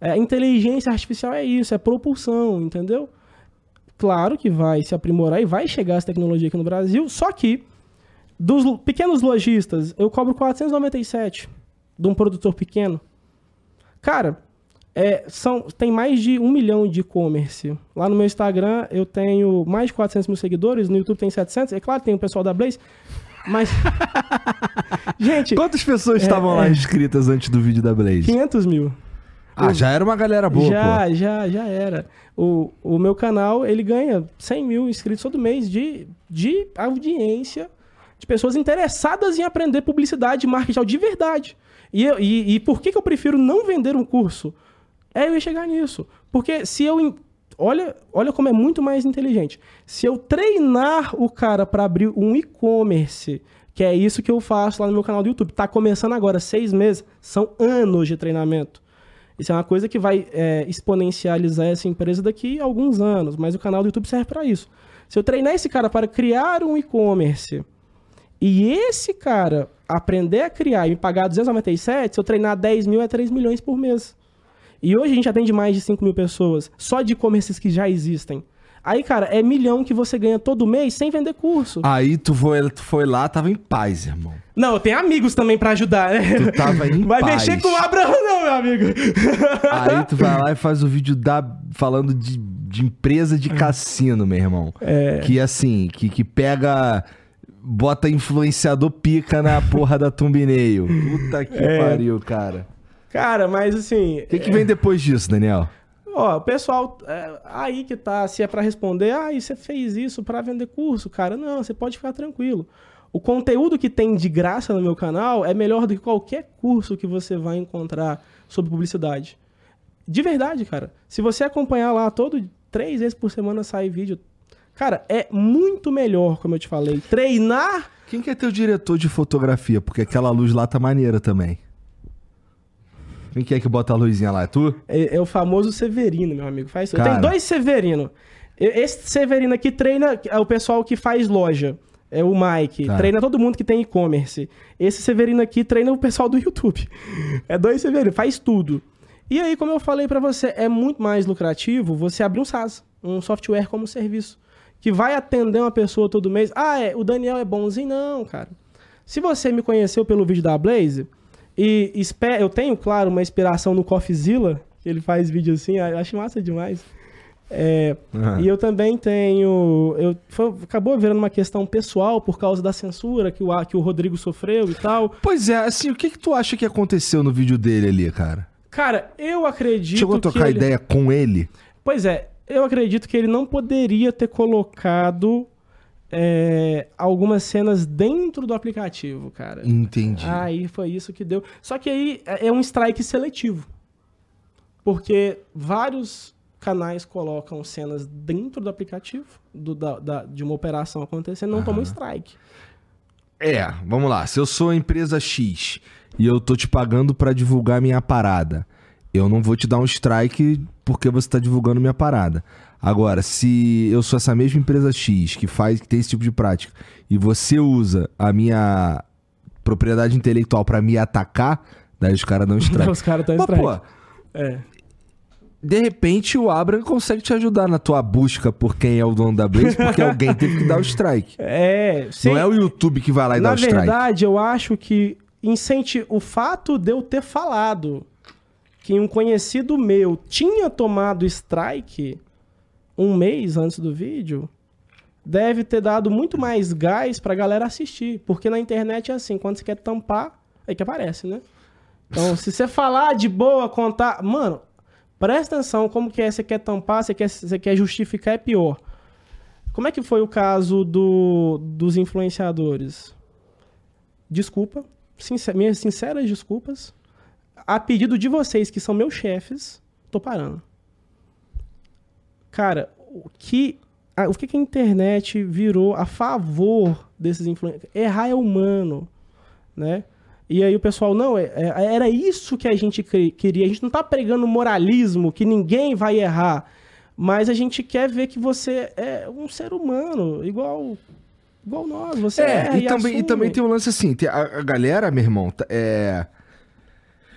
[SPEAKER 2] É, inteligência artificial é isso, é propulsão, entendeu? Claro que vai se aprimorar e vai chegar essa tecnologia aqui no Brasil, só que dos pequenos lojistas, eu cobro 497 de um produtor pequeno. Cara, é, são, tem mais de um milhão de e-commerce. Lá no meu Instagram eu tenho mais de 400 mil seguidores, no YouTube tem 700. É claro, tem o pessoal da Blaze, mas...
[SPEAKER 1] Gente... Quantas pessoas é, estavam lá é, inscritas antes do vídeo da Blaze?
[SPEAKER 2] 500 mil.
[SPEAKER 1] Ah, já era uma galera boa,
[SPEAKER 2] Já, pô. já, já era. O, o meu canal, ele ganha 100 mil inscritos todo mês de, de audiência, de pessoas interessadas em aprender publicidade e marketing de verdade. E, e, e por que, que eu prefiro não vender um curso? É, eu ia chegar nisso. Porque se eu... Olha, olha como é muito mais inteligente. Se eu treinar o cara para abrir um e-commerce, que é isso que eu faço lá no meu canal do YouTube, tá começando agora, seis meses, são anos de treinamento. Isso é uma coisa que vai é, exponencializar essa empresa daqui a alguns anos, mas o canal do YouTube serve para isso. Se eu treinar esse cara para criar um e-commerce e esse cara aprender a criar e me pagar 297, se eu treinar 10 mil é 3 milhões por mês. E hoje a gente atende mais de 5 mil pessoas, só de e-commerces que já existem. Aí, cara, é milhão que você ganha todo mês sem vender curso.
[SPEAKER 1] Aí tu foi, tu foi lá, tava em paz, irmão.
[SPEAKER 2] Não, tem amigos também para ajudar, né?
[SPEAKER 1] Tu tava em
[SPEAKER 2] vai
[SPEAKER 1] paz.
[SPEAKER 2] mexer com o Abraão, não, meu amigo.
[SPEAKER 1] Aí tu vai lá e faz o vídeo da, falando de, de empresa de cassino, meu irmão. É. Que assim, que, que pega. Bota influenciador pica na porra da thumbnail. Puta que é. pariu, cara.
[SPEAKER 2] Cara, mas assim.
[SPEAKER 1] O que, que vem depois disso, Daniel?
[SPEAKER 2] Ó, o pessoal, é, aí que tá, se é para responder, ah, e você fez isso para vender curso, cara. Não, você pode ficar tranquilo. O conteúdo que tem de graça no meu canal é melhor do que qualquer curso que você vai encontrar sobre publicidade. De verdade, cara. Se você acompanhar lá todo três vezes por semana sai vídeo, cara, é muito melhor, como eu te falei. Treinar.
[SPEAKER 1] Quem que é teu diretor de fotografia? Porque aquela luz lá tá maneira também. Quem que é que bota a luzinha lá? É tu?
[SPEAKER 2] É, é o famoso Severino, meu amigo. Faz Cara... Tem dois Severino. Esse Severino aqui treina é o pessoal que faz loja. É o Mike. Tá. Treina todo mundo que tem e-commerce. Esse Severino aqui treina o pessoal do YouTube. É dois Severino, faz tudo. E aí, como eu falei para você, é muito mais lucrativo você abrir um SaaS, um software como serviço, que vai atender uma pessoa todo mês. Ah, é, o Daniel é bonzinho? Não, cara. Se você me conheceu pelo vídeo da Blaze, e eu tenho, claro, uma inspiração no CoffeeZilla, que ele faz vídeo assim, eu acho massa demais. É, uhum. E eu também tenho. Eu, foi, acabou virando uma questão pessoal por causa da censura que o, que o Rodrigo sofreu e tal.
[SPEAKER 1] Pois é, assim, o que, que tu acha que aconteceu no vídeo dele ali, cara?
[SPEAKER 2] Cara, eu acredito.
[SPEAKER 1] Chegou a trocar
[SPEAKER 2] ele...
[SPEAKER 1] ideia com ele?
[SPEAKER 2] Pois é, eu acredito que ele não poderia ter colocado é, algumas cenas dentro do aplicativo, cara.
[SPEAKER 1] Entendi.
[SPEAKER 2] Aí foi isso que deu. Só que aí é, é um strike seletivo. Porque vários canais colocam cenas dentro do aplicativo do, da, da, de uma operação acontecendo não tomam strike.
[SPEAKER 1] É, vamos lá. Se eu sou empresa X e eu tô te pagando para divulgar minha parada, eu não vou te dar um strike porque você está divulgando minha parada. Agora, se eu sou essa mesma empresa X que faz, que tem esse tipo de prática, e você usa a minha propriedade intelectual para me atacar, daí os caras não strike.
[SPEAKER 2] os caras estão strike. Pô, é.
[SPEAKER 1] De repente o Abram consegue te ajudar na tua busca por quem é o dono da Blaze, porque alguém teve que dar o strike.
[SPEAKER 2] É,
[SPEAKER 1] sim. Não é o YouTube que vai lá e na dá o strike.
[SPEAKER 2] Na verdade, eu acho que incenti... o fato de eu ter falado que um conhecido meu tinha tomado strike um mês antes do vídeo, deve ter dado muito mais gás pra galera assistir. Porque na internet é assim, quando você quer tampar, é que aparece, né? Então, se você falar de boa, contar. Mano, presta atenção como que é, você quer tampar, você quer, você quer justificar, é pior. Como é que foi o caso do, dos influenciadores? Desculpa, sincer, minhas sinceras desculpas. A pedido de vocês, que são meus chefes, tô parando. Cara, o que a, o que, que a internet virou a favor desses influencers? Errar é humano, né? E aí o pessoal, não, é, é, era isso que a gente queria. A gente não tá pregando moralismo, que ninguém vai errar. Mas a gente quer ver que você é um ser humano, igual igual nós. Você
[SPEAKER 1] é, e, e, também, e também tem um lance assim, a, a galera, meu irmão, é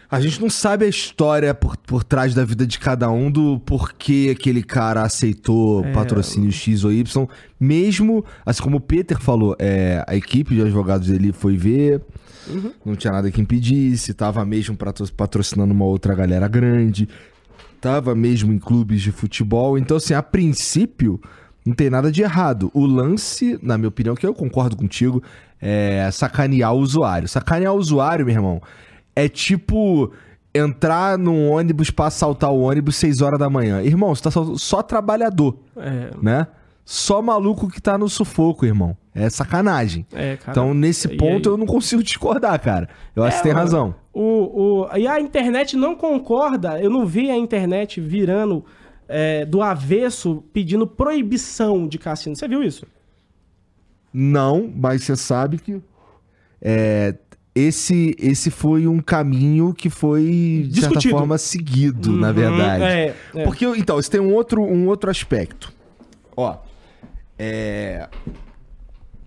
[SPEAKER 1] A gente não sabe a história por, por trás da vida de cada um do porquê aquele cara aceitou
[SPEAKER 2] É.
[SPEAKER 1] patrocínio X ou Y. Mesmo, assim como o Peter falou, é, a equipe de advogados dele foi ver,
[SPEAKER 2] Uhum.
[SPEAKER 1] não tinha nada que impedisse, tava mesmo patro- patrocinando uma outra galera grande, tava mesmo em clubes de futebol. Então, assim, a princípio, não tem nada de errado. O lance, na minha opinião, que eu concordo contigo, é sacanear o usuário. Sacanear o usuário, meu irmão, é tipo entrar num ônibus pra assaltar o ônibus 6 horas da manhã. Irmão, você tá só, só trabalhador,
[SPEAKER 2] É,
[SPEAKER 1] né? Só maluco que tá no sufoco, irmão. É sacanagem.
[SPEAKER 2] é, cara.
[SPEAKER 1] então, nesse
[SPEAKER 2] e
[SPEAKER 1] ponto, eu não consigo discordar, cara. Eu acho
[SPEAKER 2] É,
[SPEAKER 1] que tem razão.
[SPEAKER 2] O, o, e a internet não concorda. Eu não vi a internet virando é, do avesso pedindo proibição de cassino. Você viu isso?
[SPEAKER 1] Não, mas você sabe que é, esse, esse foi um caminho que foi, de certa
[SPEAKER 2] Discutido.
[SPEAKER 1] forma, seguido, na
[SPEAKER 2] Uhum,
[SPEAKER 1] verdade.
[SPEAKER 2] É, é.
[SPEAKER 1] Porque, então, você tem um outro, um outro aspecto. Ó, é...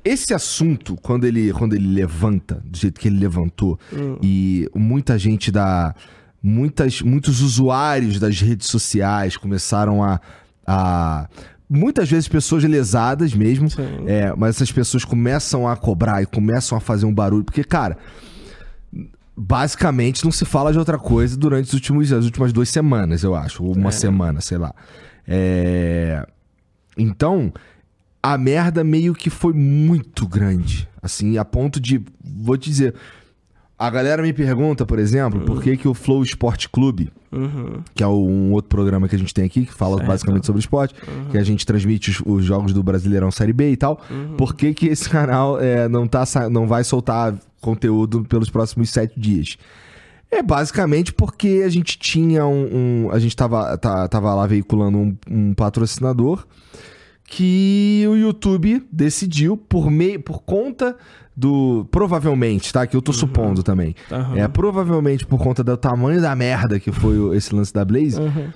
[SPEAKER 1] Esse assunto, quando ele, quando ele levanta, do jeito que ele levantou,
[SPEAKER 2] Hum.
[SPEAKER 1] e muita gente da... Muitas, muitos usuários das redes sociais começaram a... a muitas vezes pessoas lesadas mesmo, é, mas essas pessoas começam a cobrar e começam a fazer um barulho, porque, cara, basicamente não se fala de outra coisa durante os últimos, as últimas duas semanas, eu acho, ou uma
[SPEAKER 2] É.
[SPEAKER 1] semana, sei lá. É, Então, a merda meio que foi muito grande, assim, a ponto de, vou te dizer, a galera me pergunta, por exemplo, por que que o Flow Sport Clube,
[SPEAKER 2] Uhum.
[SPEAKER 1] que é o- um outro programa que a gente tem aqui, que fala
[SPEAKER 2] Certo.
[SPEAKER 1] basicamente sobre esporte, que a gente transmite os, os jogos do Brasileirão Série B e tal. Por que, que esse canal é, não, tá, não vai soltar conteúdo pelos próximos sete dias? É basicamente porque a gente tinha um. um- a gente tava, tá- tava lá veiculando um, um patrocinador que o YouTube decidiu, por, meio, por conta do. Provavelmente, tá? Que eu tô supondo também.
[SPEAKER 2] Aham.
[SPEAKER 1] É, provavelmente por conta do tamanho da merda que foi esse lance da Blaze,
[SPEAKER 2] Uhum.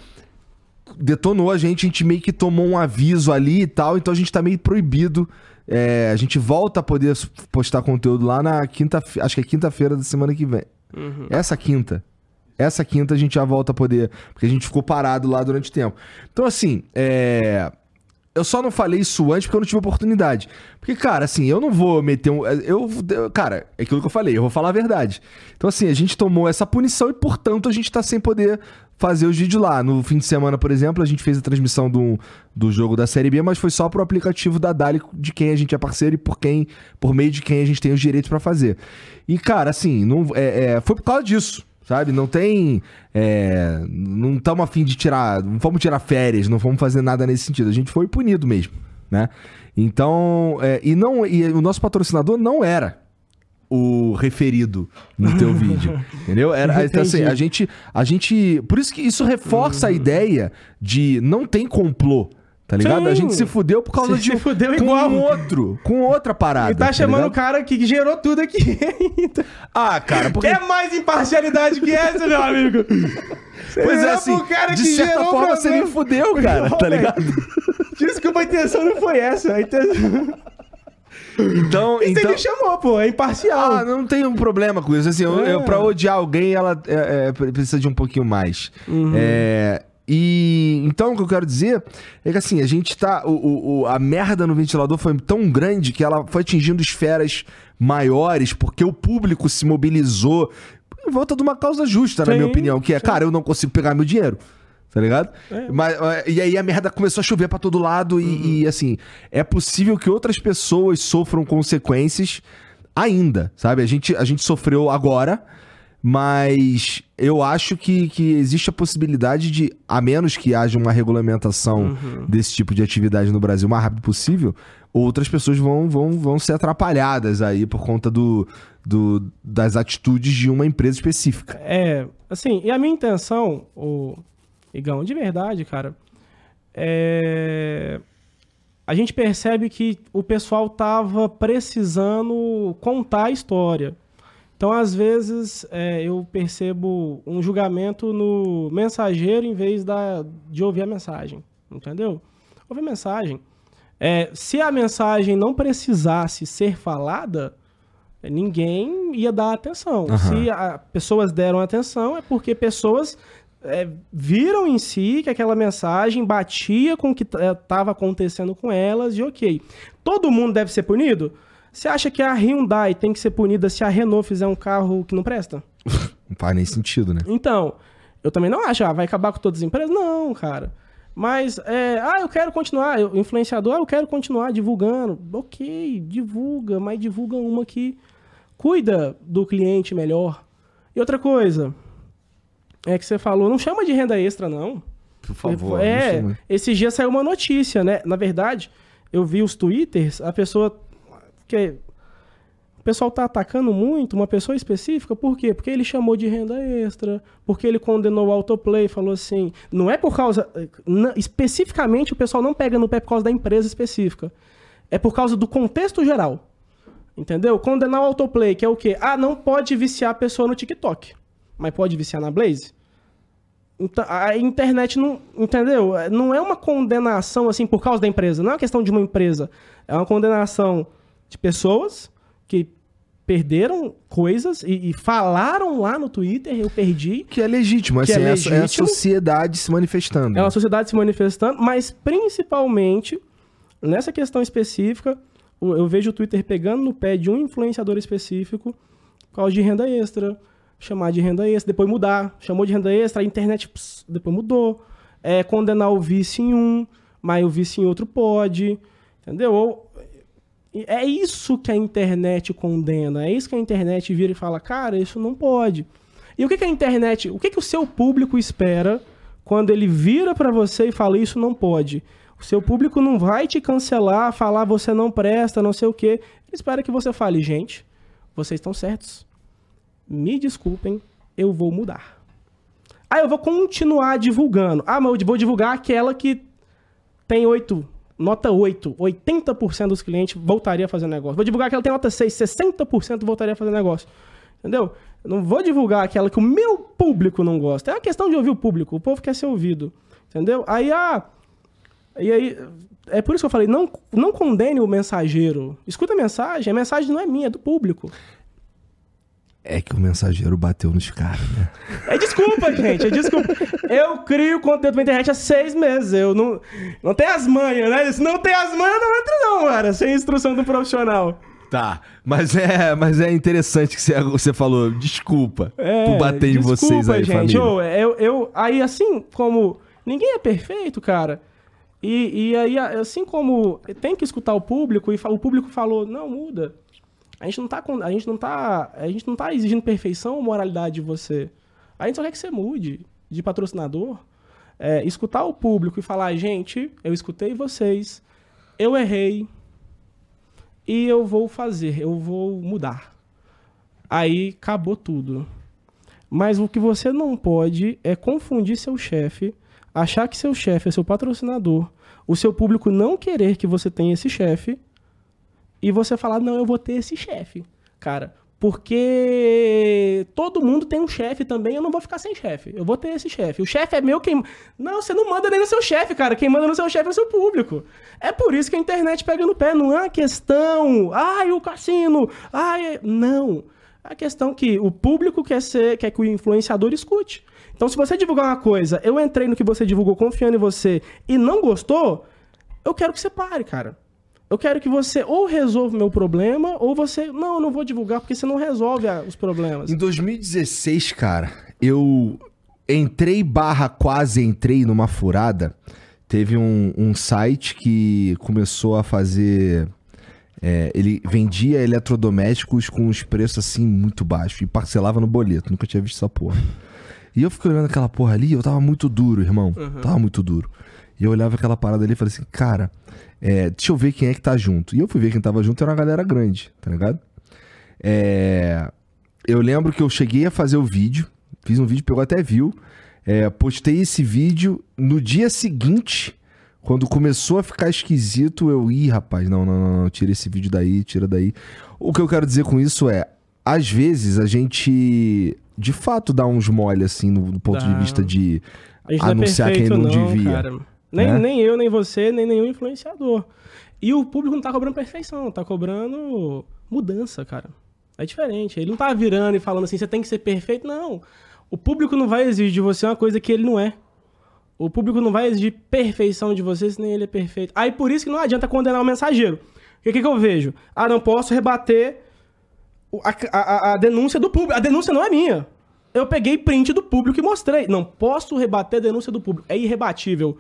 [SPEAKER 1] detonou a gente, a gente meio que tomou um aviso ali e tal, então a gente tá meio proibido. É, a gente volta a poder postar conteúdo lá na quinta, acho que é quinta-feira da semana que vem.
[SPEAKER 2] Uhum.
[SPEAKER 1] Essa quinta. Essa quinta a gente já volta a poder, porque a gente ficou parado lá durante tempo. Então assim, é eu só não falei isso antes porque eu não tive oportunidade. Porque, cara, assim, eu não vou meter um. Eu, eu- cara, é aquilo que eu falei, eu vou falar a verdade. Então, assim, a gente tomou essa punição e, portanto, a gente tá sem poder fazer os vídeos lá. No fim de semana, por exemplo, a gente fez a transmissão do, do jogo da Série B, mas foi só pro aplicativo da Dali, de quem a gente é parceiro e por quem, por meio de quem a gente tem os direitos pra fazer. E, cara, assim, não, é, é, foi por causa disso. Sabe? Não tem. é, não estamos afim de tirar. Não vamos tirar férias, não vamos fazer nada nesse sentido. A gente foi punido mesmo, né? Então. é, e, não, e o nosso patrocinador não era o referido no teu vídeo. Entendeu? Era, então, assim, a gente, a gente. Por isso que isso reforça a ideia de não tem complô. Tá ligado?
[SPEAKER 2] Sim.
[SPEAKER 1] A gente se fudeu por causa
[SPEAKER 2] Se-
[SPEAKER 1] de.
[SPEAKER 2] se fudeu
[SPEAKER 1] com
[SPEAKER 2] igual.
[SPEAKER 1] um outro. Com outra parada.
[SPEAKER 2] E tá chamando
[SPEAKER 1] ligado?
[SPEAKER 2] o cara que gerou tudo aqui.
[SPEAKER 1] Ah, cara, porque.
[SPEAKER 2] Quer mais imparcialidade que essa, meu amigo?
[SPEAKER 1] Pois é,
[SPEAKER 2] Olhar
[SPEAKER 1] assim, de certa forma você me fudeu, cara, tá ligado?
[SPEAKER 2] Desculpa, a intenção não foi essa. A intenção...
[SPEAKER 1] Então,
[SPEAKER 2] Você
[SPEAKER 1] então...
[SPEAKER 2] me chamou, pô. É imparcial.
[SPEAKER 1] Ah, não tem um problema com isso. Assim, eu,
[SPEAKER 2] É.
[SPEAKER 1] eu, pra odiar alguém, ela é, é, precisa de um pouquinho mais.
[SPEAKER 2] Uhum.
[SPEAKER 1] É, e então o que eu quero dizer é que assim, a gente tá. O, o- a merda no ventilador foi tão grande que ela foi atingindo esferas maiores, porque o público se mobilizou em volta de uma causa justa, na
[SPEAKER 2] Sim,
[SPEAKER 1] minha opinião, que é, cara, eu não consigo pegar meu dinheiro. Tá ligado?
[SPEAKER 2] É.
[SPEAKER 1] Mas, e aí a merda começou a chover pra todo lado e, e, assim, é possível que outras pessoas sofram consequências ainda, sabe? A gente, a gente sofreu agora, mas eu acho que, que existe a possibilidade de, a menos que haja uma regulamentação desse tipo de atividade no Brasil o mais rápido possível, outras pessoas vão, vão, vão ser atrapalhadas aí por conta do, do, das atitudes de uma empresa específica.
[SPEAKER 2] É, assim, e a minha intenção, o Igão, de verdade, cara, é. A gente percebe que o pessoal tava precisando contar a história. Então, às vezes, é, eu percebo um julgamento no mensageiro em vez da, de ouvir a mensagem. Entendeu? Ouvir a mensagem. É, se a mensagem não precisasse ser falada, ninguém ia dar atenção.
[SPEAKER 1] Aham.
[SPEAKER 2] Se a- pessoas deram atenção, é porque pessoas é, viram em si que aquela mensagem batia com o que estava acontecendo com elas e ok. Todo mundo deve ser punido? Você acha que a Hyundai tem que ser punida se a Renault fizer um carro que não presta?
[SPEAKER 1] Não faz nem sentido, né?
[SPEAKER 2] Então, eu também não acho, ah, vai acabar com todas as empresas? Não, cara. Mas, é, ah, eu quero continuar, eu, influenciador, ah, eu quero continuar divulgando. Ok, divulga, mas divulga uma que cuida do cliente melhor. E outra coisa, é que você falou, não chama de renda extra, não.
[SPEAKER 1] Por favor.
[SPEAKER 2] é, esses dias saiu uma notícia, né? Na verdade, eu vi os twitters, a pessoa. Que, o pessoal tá atacando muito uma pessoa específica, por quê? Porque ele chamou de renda extra, porque ele condenou o autoplay, falou assim. Não é por causa. na- especificamente, o pessoal não pega no pé por causa da empresa específica. É por causa do contexto geral. Entendeu? Condenar o autoplay, que é o quê? Ah, não pode viciar a pessoa no TikTok. Mas pode viciar na Blaze? Então, a internet não. Entendeu? Não é uma condenação assim por causa da empresa. Não é uma questão de uma empresa. É uma condenação de pessoas que perderam coisas e, e falaram lá no Twitter, eu perdi.
[SPEAKER 1] Que é legítimo,
[SPEAKER 2] Que
[SPEAKER 1] assim,
[SPEAKER 2] é
[SPEAKER 1] é, a- é a
[SPEAKER 2] legítimo.
[SPEAKER 1] sociedade se manifestando.
[SPEAKER 2] É uma sociedade se manifestando, mas principalmente nessa questão específica, eu vejo o Twitter pegando no pé de um influenciador específico por causa de renda extra, chamar de renda extra, depois mudar, chamou de renda extra, a internet ps, depois mudou, é, condenar o vício em um, mas o vício em outro pode, entendeu? Ou, é isso que a internet condena, é isso que a internet vira e fala, cara, isso não pode. E o que, que a internet, o que, que o seu público espera quando ele vira pra você e fala isso não pode? O seu público não vai te cancelar, falar você não presta, não sei o quê. Ele espera que você fale, gente, vocês estão certos. Me desculpem, eu vou mudar. Ah, eu vou continuar divulgando. Ah, mas eu vou divulgar aquela que tem 8, nota 8. 80% dos clientes voltaria a fazer negócio. Vou divulgar que tem nota 6, 60% voltaria a fazer negócio. Entendeu? Eu não vou divulgar aquela que o meu público não gosta. É uma questão de ouvir o público. O povo quer ser ouvido. Entendeu? Aí, ah. E aí. É por isso que eu falei, não, não condene o mensageiro. Escuta a mensagem. A mensagem não é minha, é do público.
[SPEAKER 1] É que o mensageiro bateu nos caras, né?
[SPEAKER 2] É desculpa, gente, é desculpa. Eu crio conteúdo pra internet há seis meses. Eu não. Não tem as manhas, né? Se não tem as manhas, não entra, não, cara. Sem instrução do profissional.
[SPEAKER 1] Tá, mas é, mas é interessante que você, você falou, desculpa
[SPEAKER 2] É,
[SPEAKER 1] por bater em vocês aí,
[SPEAKER 2] gente.
[SPEAKER 1] família.
[SPEAKER 2] Ô, eu, eu, aí, assim como ninguém é perfeito, cara. E, e aí, assim como tem que escutar o público, e o público falou, não, muda. A gente não tá, a gente não tá, a gente não tá exigindo perfeição ou moralidade de você. A gente só quer que você mude de patrocinador. É, escutar o público e falar, gente, eu escutei vocês, eu errei e eu vou fazer, eu vou mudar. Aí acabou tudo. Mas o que você não pode é confundir seu chefe, achar que seu chefe é seu patrocinador, o seu público não querer que você tenha esse chefe e você falar, não, eu vou ter esse chefe. Cara, porque todo mundo tem um chefe também, eu não vou ficar sem chefe. Eu vou ter esse chefe. O chefe é meu quem. Não, você não manda nem no seu chefe, cara. Quem manda no seu chefe é o seu público. É por isso que a internet pega no pé. Não é uma questão. Ai, o cassino. Ai, não. É a questão que o público quer ser, quer que o influenciador escute. Então, se você divulgar uma coisa, eu entrei no que você divulgou confiando em você e não gostou, eu quero que você pare, cara. Eu quero que você ou resolva o meu problema, ou você. Não, eu não vou divulgar porque você não resolve os problemas.
[SPEAKER 1] Em 2016, cara, eu entrei barra quase entrei numa furada. Teve um, um site que começou a fazer. é, ele vendia eletrodomésticos com os preços assim muito baixos e parcelava no boleto. Nunca tinha visto essa porra. E eu fiquei olhando aquela porra ali, eu tava muito duro, irmão. Tava muito duro. E eu olhava aquela parada ali e falei assim, cara, é, deixa eu ver quem é que tá junto. E eu fui ver quem tava junto, era uma galera grande, tá ligado? É, eu lembro que eu cheguei a fazer o vídeo, fiz um vídeo, pegou até view, é, postei esse vídeo no dia seguinte, quando começou a ficar esquisito, eu, ih, rapaz, não, não, não, não, tira esse vídeo daí, tira daí. O que eu quero dizer com isso é, às vezes a gente, de fato, dá uns mole, assim, no, do ponto de
[SPEAKER 2] Dá.
[SPEAKER 1] vista de
[SPEAKER 2] A gente não é
[SPEAKER 1] anunciar quem
[SPEAKER 2] perfeito,
[SPEAKER 1] não, devia.
[SPEAKER 2] Cara. Nem,
[SPEAKER 1] né?
[SPEAKER 2] nem eu, nem você, nem nenhum influenciador. E o público não tá cobrando perfeição, tá cobrando mudança, cara. É diferente. Ele não tá virando e falando assim, você tem que ser perfeito. Não. O público não vai exigir de você uma coisa que ele não é. O público não vai exigir perfeição de você se nem ele é perfeito. Aí por isso que não adianta condenar o mensageiro. O que, que, que eu vejo? Ah, não posso rebater a, a, a, denúncia do público. A denúncia não é minha. Eu peguei print do público e mostrei. Não posso rebater a denúncia do público. É irrebatível.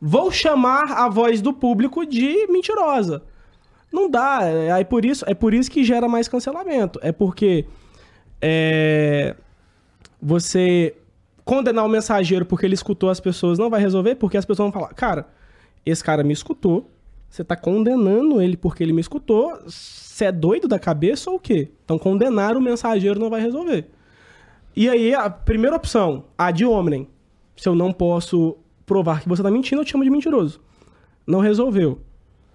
[SPEAKER 2] Vou chamar a voz do público de mentirosa. Não dá. É, é por isso, é por isso que gera mais cancelamento. É porque é, você condenar o mensageiro porque ele escutou as pessoas não vai resolver, porque as pessoas vão falar, cara, esse cara me escutou, você tá condenando ele porque ele me escutou, você é doido da cabeça ou o quê? Então condenar o mensageiro não vai resolver. E aí, a primeira opção, a de homem. Se eu não posso provar que você tá mentindo, eu te chamo de mentiroso. Não resolveu.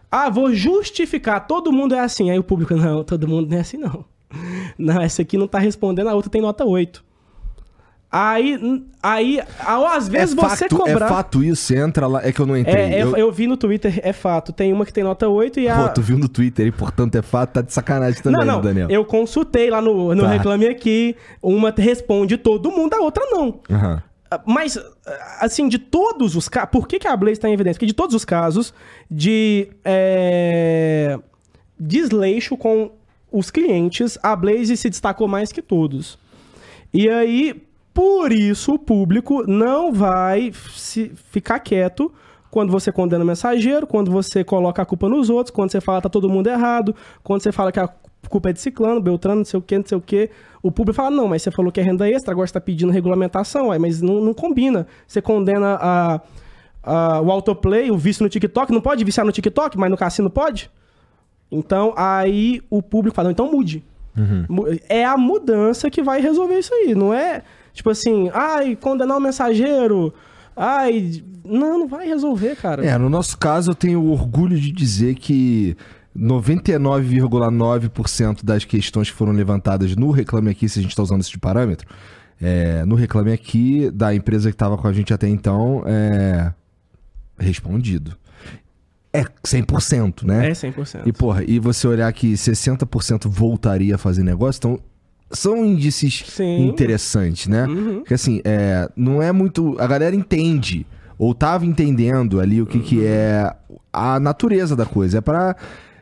[SPEAKER 2] Ah, vou justificar, todo mundo é assim. Aí o público, não, todo mundo não é assim, não. Não, essa aqui não tá respondendo, a outra tem nota 8. Aí, aí, às vezes é você
[SPEAKER 1] fato,
[SPEAKER 2] cobrar...
[SPEAKER 1] É fato isso, você entra lá, é que eu não entrei.
[SPEAKER 2] É, é, eu... eu... vi no Twitter, é fato. Tem uma que tem nota 8 e a...
[SPEAKER 1] Pô, tu viu no Twitter e, portanto, é fato, tá de sacanagem também, não, não, Daniel.
[SPEAKER 2] Eu consultei lá no, no tá. Reclame Aqui, uma responde todo mundo, a outra não. Uhum. Mas, assim, de todos os casos... Por que, que a Blaze está em evidência? Porque de todos os casos de é, desleixo com os clientes, a Blaze se destacou mais que todos. E aí, por isso, o público não vai se ficar quieto quando você condena o mensageiro, quando você coloca a culpa nos outros, quando você fala que tá todo mundo errado, quando você fala que a culpa é de ciclano, beltrano, não sei o que, não sei o que. O público fala, não, mas você falou que é renda extra, agora você tá pedindo regulamentação, mas não, não combina. Você condena a, a, o autoplay, o vício no TikTok, não pode viciar no TikTok, mas no cassino pode? Então, aí o público fala, então mude. Uhum. É a mudança que vai resolver isso aí, não é Tipo assim, ai, condenar o mensageiro. Ai, não, não vai resolver, cara.
[SPEAKER 1] É, no nosso caso eu tenho orgulho de dizer que 99,9% das questões que foram levantadas no Reclame Aqui, se a gente está usando esse parâmetro, é, no Reclame Aqui, da empresa que estava com a gente até então, é respondido. É 100%, né?
[SPEAKER 2] É 100%.
[SPEAKER 1] E, porra, e você olhar que 60% voltaria a fazer negócio, então são índices Sim. interessantes, né? Uhum. Porque assim, é, não é muito. A galera entende, ou tava entendendo ali o que, uhum. que é a natureza da coisa. É para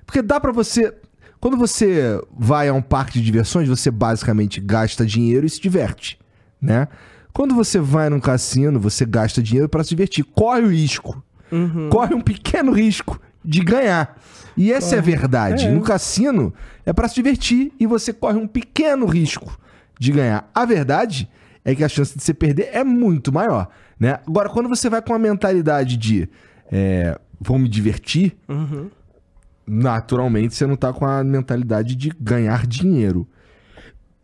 [SPEAKER 1] Porque dá para você. Quando você vai a um parque de diversões, você basicamente gasta dinheiro e se diverte, né? Quando você vai num cassino, você gasta dinheiro para se divertir. Corre o risco. Uhum. Corre um pequeno risco de ganhar. E essa é a verdade. É. No cassino é para se divertir e você corre um pequeno risco de ganhar. A verdade é que a chance de você perder é muito maior, né? Agora, quando você vai com a mentalidade de é, vou me divertir, uhum. Naturalmente você não tá com a mentalidade de ganhar dinheiro.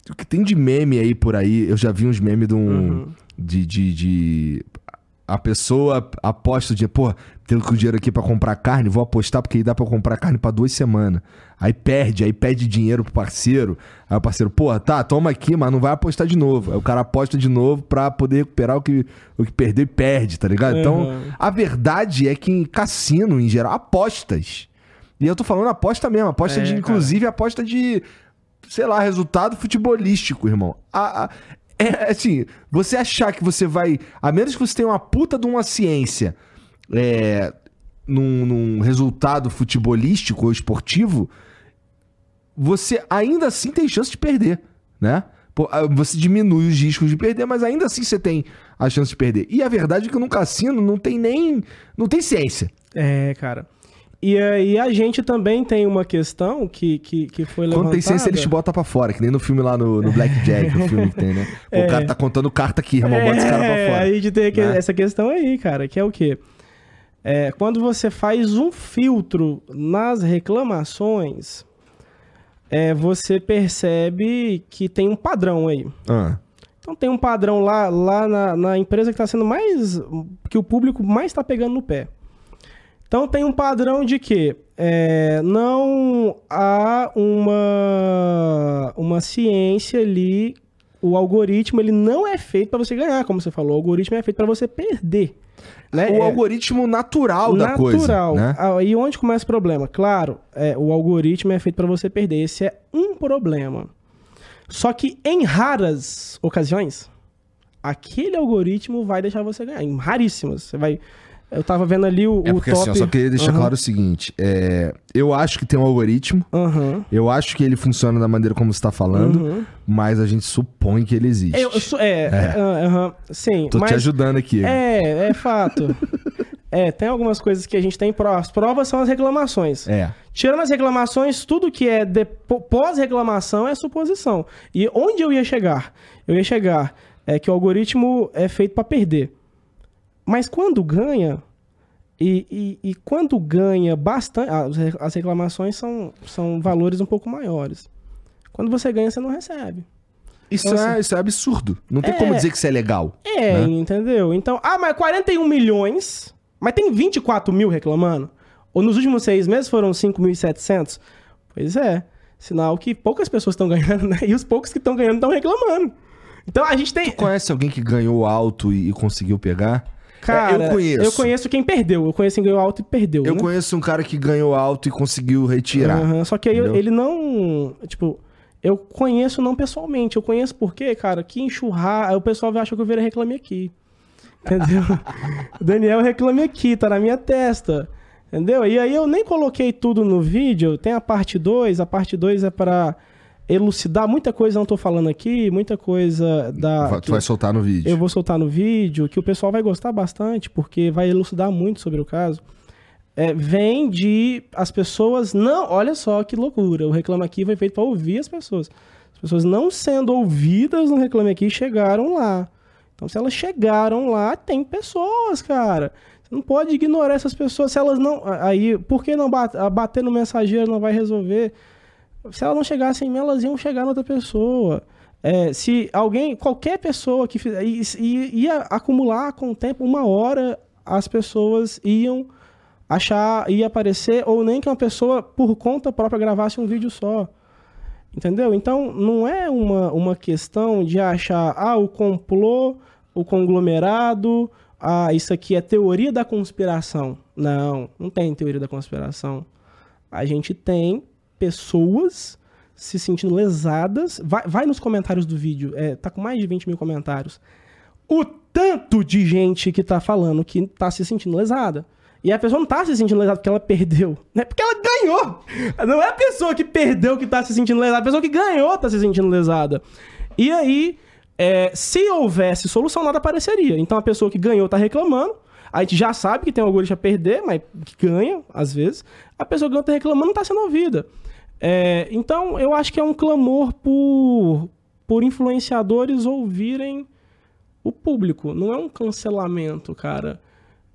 [SPEAKER 1] O que tem de meme aí por aí, eu já vi uns memes de um. Uhum. De, de, de, a pessoa aposta o dinheiro, pô, tenho que o dinheiro aqui para comprar carne, vou apostar porque aí dá para comprar carne para duas semanas. Aí perde, aí pede dinheiro pro parceiro. Aí o parceiro, pô, tá, toma aqui, mas não vai apostar de novo. Aí o cara aposta de novo pra poder recuperar o que, o que perdeu e perde, tá ligado? Então, uhum. Então, a verdade é que em cassino, em geral, apostas. E eu tô falando aposta mesmo, aposta é, de, inclusive, cara. aposta de, sei lá, resultado futebolístico, irmão. A, a, é assim, você achar que você vai. A menos que você tenha uma puta de uma ciência é, num, num resultado futebolístico ou esportivo, você ainda assim tem chance de perder, né? Você diminui os riscos de perder, mas ainda assim você tem a chance de perder. E a verdade é que no cassino não tem nem. não tem ciência.
[SPEAKER 2] É, cara. E aí a gente também tem uma questão que, que, que foi levantada...
[SPEAKER 1] Quando tem ciência, eles te botam pra fora, que nem no filme lá no, no Blackjack, o filme que tem, né? O é. cara tá contando carta aqui, irmão, bota esse cara pra é, fora.
[SPEAKER 2] Aí gente tem né? essa questão aí, cara, que é o quê? É, quando você faz um filtro nas reclamações, é, você percebe que tem um padrão aí. Ah. Então tem um padrão lá, lá na, na empresa que está sendo mais. que o público mais está pegando no pé. Então tem um padrão de que é, não há uma, uma ciência ali. O algoritmo ele não é feito para você ganhar, como você falou. O algoritmo é feito para você perder.
[SPEAKER 1] Né? O é, algoritmo natural, natural da coisa. Natural. Né?
[SPEAKER 2] Ah, e onde começa o problema? Claro, é, o algoritmo é feito para você perder. Esse é um problema. Só que em raras ocasiões, aquele algoritmo vai deixar você ganhar. Em raríssimas. Você vai. Eu tava vendo ali o,
[SPEAKER 1] É
[SPEAKER 2] o
[SPEAKER 1] porque
[SPEAKER 2] top.
[SPEAKER 1] assim, eu só queria deixar
[SPEAKER 2] Aham,
[SPEAKER 1] claro o seguinte: é, eu acho que tem um algoritmo,
[SPEAKER 2] aham,
[SPEAKER 1] eu acho que ele funciona da maneira como você tá falando,
[SPEAKER 2] uhum.
[SPEAKER 1] mas a gente supõe que ele existe.
[SPEAKER 2] Eu, eu é, aham, sim.
[SPEAKER 1] Tô
[SPEAKER 2] mas,
[SPEAKER 1] te ajudando aqui.
[SPEAKER 2] É, é fato. é, tem algumas coisas que a gente tem provas. As provas são as reclamações.
[SPEAKER 1] É.
[SPEAKER 2] Tirando as reclamações, tudo que é depo- pós-reclamação é suposição. E onde eu ia chegar? Eu ia chegar é que o algoritmo é feito para perder. Mas quando ganha, e, e- e quando ganha bastante. As re- as reclamações são, são valores um pouco maiores. Quando você ganha, você não recebe.
[SPEAKER 1] Isso,
[SPEAKER 2] Então,
[SPEAKER 1] é,
[SPEAKER 2] assim,
[SPEAKER 1] isso é absurdo. Não tem
[SPEAKER 2] é-
[SPEAKER 1] como dizer que isso é legal.
[SPEAKER 2] É,
[SPEAKER 1] Né?
[SPEAKER 2] entendeu? Então, ah, mas 41 milhões, mas tem 24 mil reclamando? Ou nos últimos seis meses foram 5.700? Pois é, sinal que poucas pessoas estão ganhando, né? E os poucos que estão ganhando estão reclamando. Então a gente tem.
[SPEAKER 1] Conhece alguém que ganhou alto e, e conseguiu pegar?
[SPEAKER 2] Cara,
[SPEAKER 1] eu conheço.
[SPEAKER 2] Eu conheço quem perdeu. Eu conheço quem ganhou alto e perdeu.
[SPEAKER 1] Eu
[SPEAKER 2] né?
[SPEAKER 1] conheço um cara que ganhou alto e conseguiu retirar.
[SPEAKER 2] Aham, Só que aí
[SPEAKER 1] entendeu?
[SPEAKER 2] ele não. Tipo, eu conheço não pessoalmente. Eu conheço porque, cara, que enxurrar. Aí o pessoal vai achar que eu virei reclame aqui. Entendeu? Daniel reclame aqui, tá na minha testa. Entendeu? E aí eu nem coloquei tudo no vídeo. Tem a parte 2. A parte 2 é pra elucidar muita coisa, não tô falando aqui. Muita coisa da.
[SPEAKER 1] Tu vai soltar no vídeo.
[SPEAKER 2] Eu vou soltar no vídeo, que o pessoal vai gostar bastante, porque vai elucidar muito sobre o caso. É, vem de as pessoas não. Olha só que loucura. O Reclame Aqui foi feito para ouvir as pessoas. As pessoas não sendo ouvidas no Reclame Aqui chegaram lá. Então, se elas chegaram lá, tem pessoas, cara. Você não pode ignorar essas pessoas. Se elas não. Aí, por que não bat- bater no mensageiro não vai resolver? Se elas não chegassem em mim, elas iam chegar na outra pessoa. É, se alguém, qualquer pessoa que fizer, ia acumular com o tempo, uma hora, as pessoas iam achar, ia aparecer, ou nem que uma pessoa, por conta própria, gravasse um vídeo só. Entendeu? Então, não é uma, uma questão de achar, ah, o complô, o conglomerado, ah, isso aqui é teoria da conspiração. Não, não tem teoria da conspiração. A gente tem pessoas se sentindo lesadas. Vai, vai nos comentários do vídeo, é, tá com mais de 20 mil comentários. O tanto de gente que tá falando que tá se sentindo lesada. E a pessoa não tá se sentindo lesada porque ela perdeu, né? Porque ela ganhou. Não é a pessoa que perdeu que tá se sentindo lesada, a pessoa que ganhou tá se sentindo lesada. E aí, é, se houvesse solução, nada apareceria. Então a pessoa que ganhou tá reclamando. A gente já sabe que tem um algoritmo a perder, mas que ganha, às vezes. A pessoa que ganhou tá reclamando não tá sendo ouvida. É, então, eu acho que é um clamor por, por influenciadores ouvirem o público. Não é um cancelamento, cara.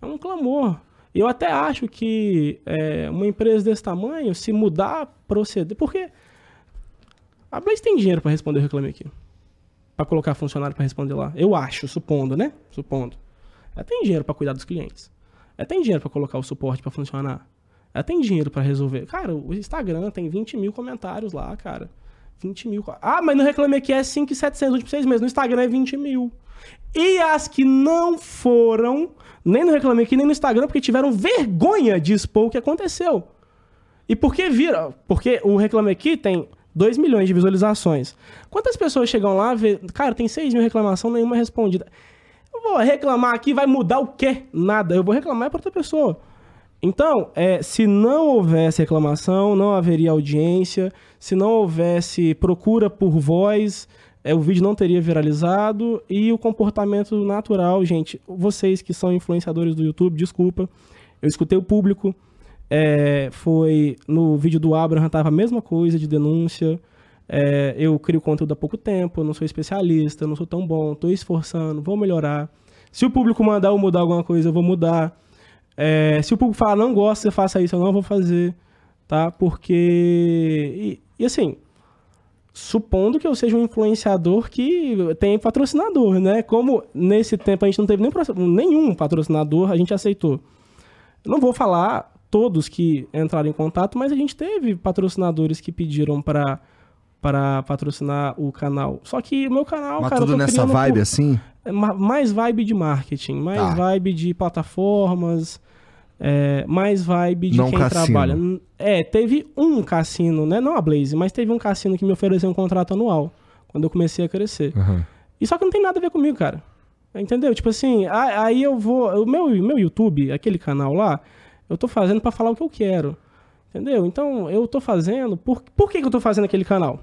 [SPEAKER 2] É um clamor. Eu até acho que é, uma empresa desse tamanho, se mudar, proceder. Porque a Blaze tem dinheiro pra responder o reclame aqui. Pra colocar funcionário pra responder lá. Eu acho, supondo, né? Supondo. Ela tem dinheiro pra cuidar dos clientes. Ela tem dinheiro pra colocar o suporte pra funcionar. Ela tem dinheiro pra resolver. Cara, o Instagram tem 20 mil comentários lá, cara. 20 mil. Ah, mas no Reclame Aqui é 5,700 nos últimos seis meses. No Instagram é 20 mil. E as que não foram, nem no Reclame Aqui, nem no Instagram, porque tiveram vergonha de expor o que aconteceu. E por que viram? Porque o Reclame Aqui tem 2 milhões de visualizações. Quantas pessoas chegam lá, vê, cara, tem 6 mil reclamações, nenhuma respondida. Eu vou reclamar aqui, vai mudar o quê? Nada. Eu vou reclamar para outra pessoa. Então, é, se não houvesse reclamação, não haveria audiência. Se não houvesse procura por voz, é, o vídeo não teria viralizado. E o comportamento natural, gente, vocês que são influenciadores do YouTube, desculpa. Eu escutei o público. É, foi no vídeo do Abraham, tava a mesma coisa de denúncia. É, eu crio conteúdo há pouco tempo, não sou especialista, não sou tão bom, tô esforçando, vou melhorar. Se o público mandar eu mudar alguma coisa, eu vou mudar. É, se o público falar, não gosta, você faça isso, eu não vou fazer, tá? Porque. E, e assim, supondo que eu seja um influenciador que tem patrocinador, né? Como nesse tempo a gente não teve pro- nenhum patrocinador, a gente aceitou. Eu não vou falar todos que entraram em contato, mas a gente teve patrocinadores que pediram para para patrocinar o canal. Só que o meu canal,
[SPEAKER 1] Mas
[SPEAKER 2] cara,
[SPEAKER 1] tudo nessa vibe
[SPEAKER 2] por-
[SPEAKER 1] assim?
[SPEAKER 2] é ma- mais vibe de marketing, mais
[SPEAKER 1] Tá.
[SPEAKER 2] vibe de plataformas, é, mais vibe de
[SPEAKER 1] Não
[SPEAKER 2] quem
[SPEAKER 1] cassino.
[SPEAKER 2] trabalha. É, teve um cassino, né? Não a Blaze, mas teve um cassino que me ofereceu um contrato anual Quando eu comecei a crescer.
[SPEAKER 1] Aham.
[SPEAKER 2] E só que não tem nada a ver comigo, cara. Entendeu? Tipo assim, aí eu vou. O meu, meu YouTube, aquele canal lá, eu tô fazendo pra falar o que eu quero. Entendeu? Então, eu tô fazendo. Por, por que, que eu tô fazendo aquele canal?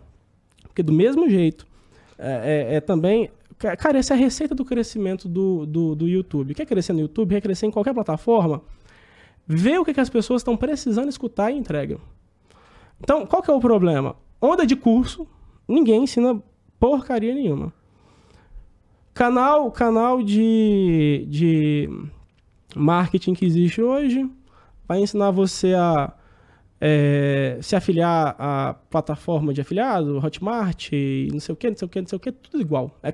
[SPEAKER 2] Porque do mesmo jeito. É, é- é também. ca- Cara, essa é a receita do crescimento do, do, do YouTube. Quer crescer no YouTube, quer crescer em qualquer plataforma, vê o que, que as pessoas estão precisando escutar e entrega. Então, qual que é o problema? Onda de curso, ninguém ensina porcaria nenhuma. Canal, canal de, de marketing que existe hoje vai ensinar você a é, se afiliar à plataforma de afiliado, Hotmart, não sei o que, não sei o que, não sei o que, tudo igual. É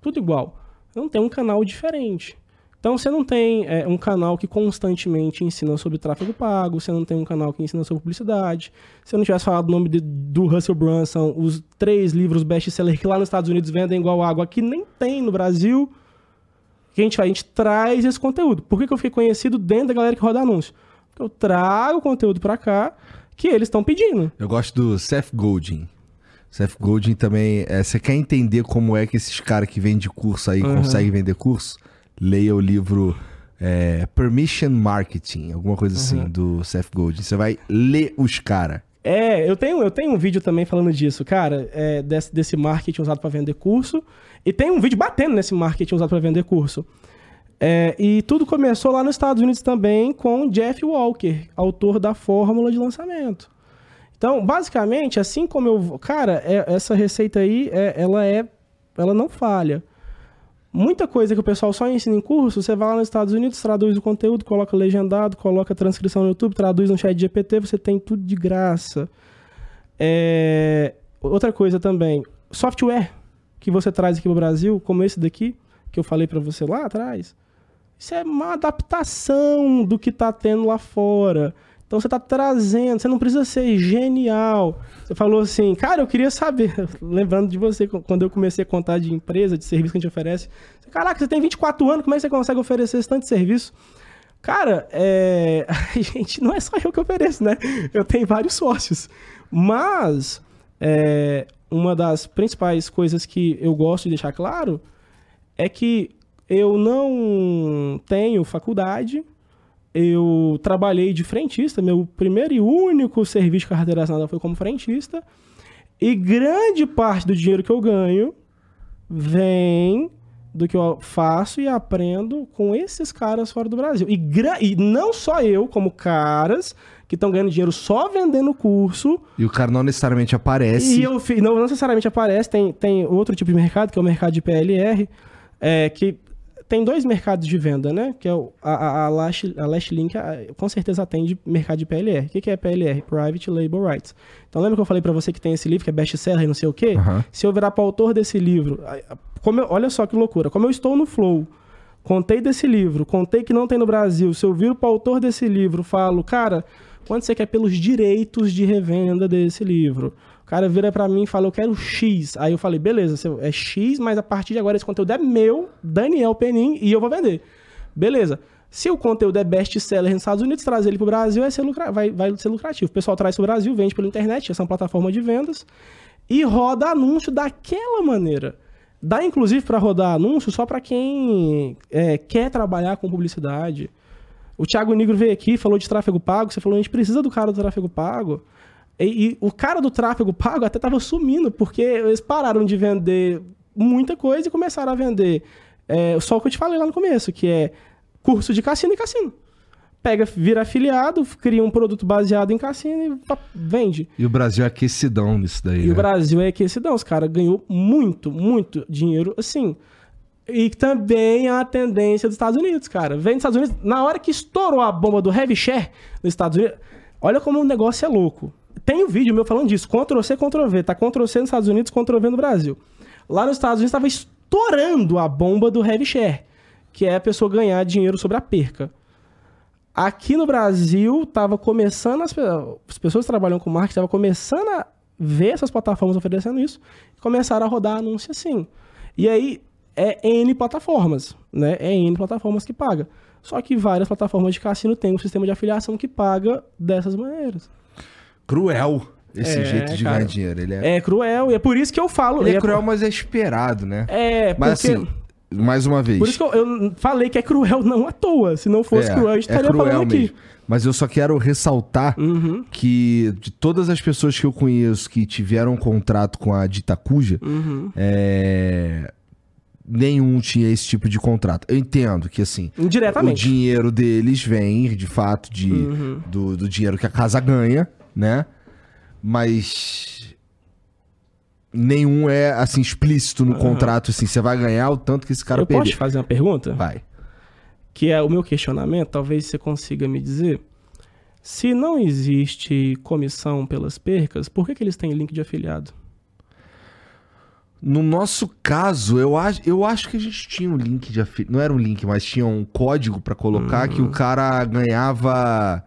[SPEAKER 2] tudo igual. Não tem um canal diferente. Então você não tem é, um canal que constantemente ensina sobre tráfego pago, você não tem um canal que ensina sobre publicidade. Se eu não tivesse falado o nome de- do Russell Brunson, os três livros best-seller que lá nos Estados Unidos vendem igual água, aqui nem tem no Brasil, o que a gente? A gente traz esse conteúdo. Por que, que eu fiquei conhecido dentro da galera que roda anúncio? Porque eu trago conteúdo pra cá que eles estão pedindo.
[SPEAKER 1] Eu gosto do Seth Godin. Seth Godin também. é, Você quer entender como é que esses caras que vendem curso aí
[SPEAKER 2] Uhum.
[SPEAKER 1] conseguem vender curso? Leia o livro é, Permission Marketing, alguma coisa
[SPEAKER 2] Uhum.
[SPEAKER 1] assim, do Seth Godin. Você vai ler os caras.
[SPEAKER 2] É, eu tenho, eu tenho um vídeo também falando disso, cara, é, desse, desse marketing usado para vender curso. E tem um vídeo batendo nesse marketing usado para vender curso. É, e tudo começou lá nos Estados Unidos também com Jeff Walker, autor da fórmula de lançamento. Então, basicamente, assim como eu. Cara, é- essa receita aí, é- ela é. Ela não falha. Muita coisa que o pessoal só ensina em curso, você vai lá nos Estados Unidos, traduz o conteúdo, coloca legendado, coloca transcrição no YouTube, traduz no chat GPT, você tem tudo de graça. É, Outra coisa também, software que você traz aqui pro Brasil, como esse daqui, que eu falei pra você lá atrás, isso é uma adaptação do que tá tendo lá fora. Então você tá trazendo, você não precisa ser genial. Você falou assim, cara, eu queria saber, lembrando de você, quando eu comecei a contar de empresa, de serviço que a gente oferece. Caraca, você tem 24 anos, como é que você consegue oferecer esse tanto de serviço? Cara, é... gente, não é só eu que ofereço, né? Eu tenho vários sócios. Mas é, uma das principais coisas que eu gosto de deixar claro é que eu não tenho faculdade, eu trabalhei de frentista, meu primeiro e único serviço de carteira assinada foi como frentista, e grande parte do dinheiro que eu ganho vem do que eu faço e aprendo com esses caras fora do Brasil. E, e não só eu, como caras que estão ganhando dinheiro só vendendo curso,
[SPEAKER 1] E o cara não necessariamente aparece.
[SPEAKER 2] e eu não, não necessariamente aparece, tem, tem outro tipo de mercado, que é o mercado de PLR, é, que tem dois mercados de venda, né? Que é o, a, a, a, Lash, a Lashlink, a- com certeza atende mercado de PLR. O que, que é PLR? Private Label Rights. Então lembra que eu falei pra você que tem esse livro que é best-seller e não sei o quê?
[SPEAKER 1] Aham.
[SPEAKER 2] Se eu virar para o autor desse livro, como eu- olha só que loucura, como eu estou no Flow, contei desse livro, contei que não tem no Brasil, se eu viro para o autor desse livro, falo, cara, quanto você quer pelos direitos de revenda desse livro? O cara vira para mim e fala, eu quero X. Aí eu falei, beleza, é X, mas a partir de agora esse conteúdo é meu, Daniel Penin, e eu vou vender. Beleza. Se o conteúdo é best-seller nos Estados Unidos, trazer ele para o Brasil vai ser, lucra- vai, vai ser lucrativo. O pessoal traz para o Brasil, vende pela internet, essa é uma plataforma de vendas, e roda anúncio daquela maneira. Dá inclusive para rodar anúncio só para quem é, quer trabalhar com publicidade. O Thiago Negro veio aqui, falou de tráfego pago, você falou, a gente precisa do cara do tráfego pago. E, e o cara do tráfego pago até tava sumindo, porque eles pararam de vender muita coisa e começaram a vender é, só o que eu te falei lá no começo, que é curso de cassino e cassino. Pega, vira afiliado, cria um produto baseado em cassino e vende.
[SPEAKER 1] E o Brasil é aquecidão nisso daí.
[SPEAKER 2] E
[SPEAKER 1] né?
[SPEAKER 2] o Brasil é aquecidão. Os caras ganhou muito, muito dinheiro, assim. E também a tendência dos Estados Unidos, cara. Vem dos Estados Unidos, na hora que estourou a bomba do heavy share nos Estados Unidos, olha como o negócio é louco. Tem um vídeo meu falando disso, Ctrl-C, Ctrl-V. Tá Ctrl-C nos Estados Unidos, Ctrl-V no Brasil. Lá nos Estados Unidos estava estourando a bomba do heavy share, que é a pessoa ganhar dinheiro sobre a perca. Aqui no Brasil, tava começando, as, as pessoas que trabalham com marketing estavam começando a ver essas plataformas oferecendo isso e começaram a rodar anúncio assim. E aí, é N plataformas, né? É N plataformas que paga. Só que várias plataformas de cassino têm um sistema de afiliação que paga dessas maneiras.
[SPEAKER 1] Cruel. esse
[SPEAKER 2] É,
[SPEAKER 1] jeito de
[SPEAKER 2] cara.
[SPEAKER 1] ganhar dinheiro. Ele é,
[SPEAKER 2] É cruel, e é por isso que eu falo.
[SPEAKER 1] ele
[SPEAKER 2] e
[SPEAKER 1] é cruel, mas é esperado, né?
[SPEAKER 2] É,
[SPEAKER 1] Mas
[SPEAKER 2] porque...
[SPEAKER 1] assim, mais uma vez.
[SPEAKER 2] Por isso que eu, eu falei que é cruel não à toa. Se não fosse
[SPEAKER 1] é,
[SPEAKER 2] cruel, a gente
[SPEAKER 1] é
[SPEAKER 2] estaria
[SPEAKER 1] cruel
[SPEAKER 2] falando aqui.
[SPEAKER 1] mesmo. Mas eu só quero ressaltar
[SPEAKER 2] Uhum,
[SPEAKER 1] que de todas as pessoas que eu conheço que tiveram um contrato com a Ditacuja,
[SPEAKER 2] uhum.
[SPEAKER 1] é, nenhum tinha esse tipo de contrato. Eu entendo que assim, o dinheiro deles vem de fato de,
[SPEAKER 2] Uhum.
[SPEAKER 1] do, do dinheiro que a casa ganha, né? Mas nenhum é assim explícito no contrato assim, você vai ganhar o tanto que esse cara
[SPEAKER 2] eu posso
[SPEAKER 1] perder.
[SPEAKER 2] fazer uma pergunta?
[SPEAKER 1] Vai.
[SPEAKER 2] Que é o meu questionamento, talvez você consiga me dizer. Se não existe comissão pelas percas, por que, que eles têm link de afiliado?
[SPEAKER 1] No nosso caso, eu acho, eu acho que a gente tinha um link de afiliado. Não era um link, mas tinha um código pra colocar que o cara ganhava,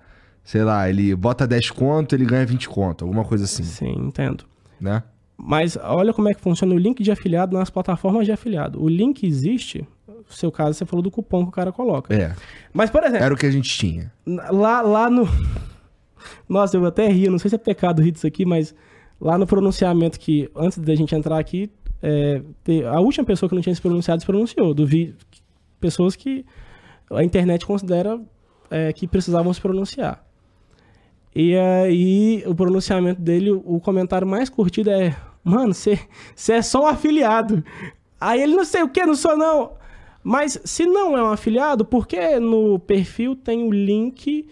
[SPEAKER 1] sei lá, ele bota 10 conto, ele ganha 20 conto, alguma coisa assim,
[SPEAKER 2] Sim, entendo.
[SPEAKER 1] né?
[SPEAKER 2] Mas olha como é que funciona o link de afiliado nas plataformas de afiliado. O link existe, no seu caso, você falou do cupom que o cara coloca.
[SPEAKER 1] É,
[SPEAKER 2] Mas, por exemplo,
[SPEAKER 1] era o que a gente tinha.
[SPEAKER 2] lá, lá no. Nossa, eu até rio, não sei se é pecado rir disso aqui, mas lá no pronunciamento que, antes da gente entrar aqui, é, a última pessoa que não tinha se pronunciado se pronunciou. Do vi... Pessoas que a internet considera é, que precisavam se pronunciar. E aí, o pronunciamento dele, o comentário mais curtido é: Mano, você é só um afiliado. Aí ele não sei o que, não sou não. Mas se não é um afiliado, por que no perfil tem o link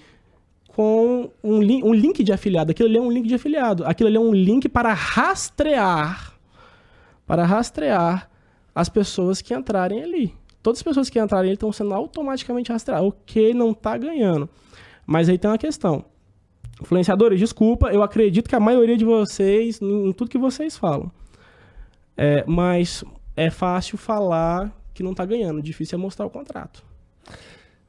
[SPEAKER 2] com um, lin- um link de afiliado? Aquilo ali é um link de afiliado. Aquilo ali é um link para rastrear para rastrear as pessoas que entrarem ali. Todas as pessoas que entrarem ali estão sendo automaticamente rastreadas. Ok, não tá ganhando. Mas aí tem uma questão. Influenciadores, desculpa, eu acredito que a maioria de vocês, em tudo que vocês falam. É, mas é fácil falar que não tá ganhando, difícil é mostrar o contrato.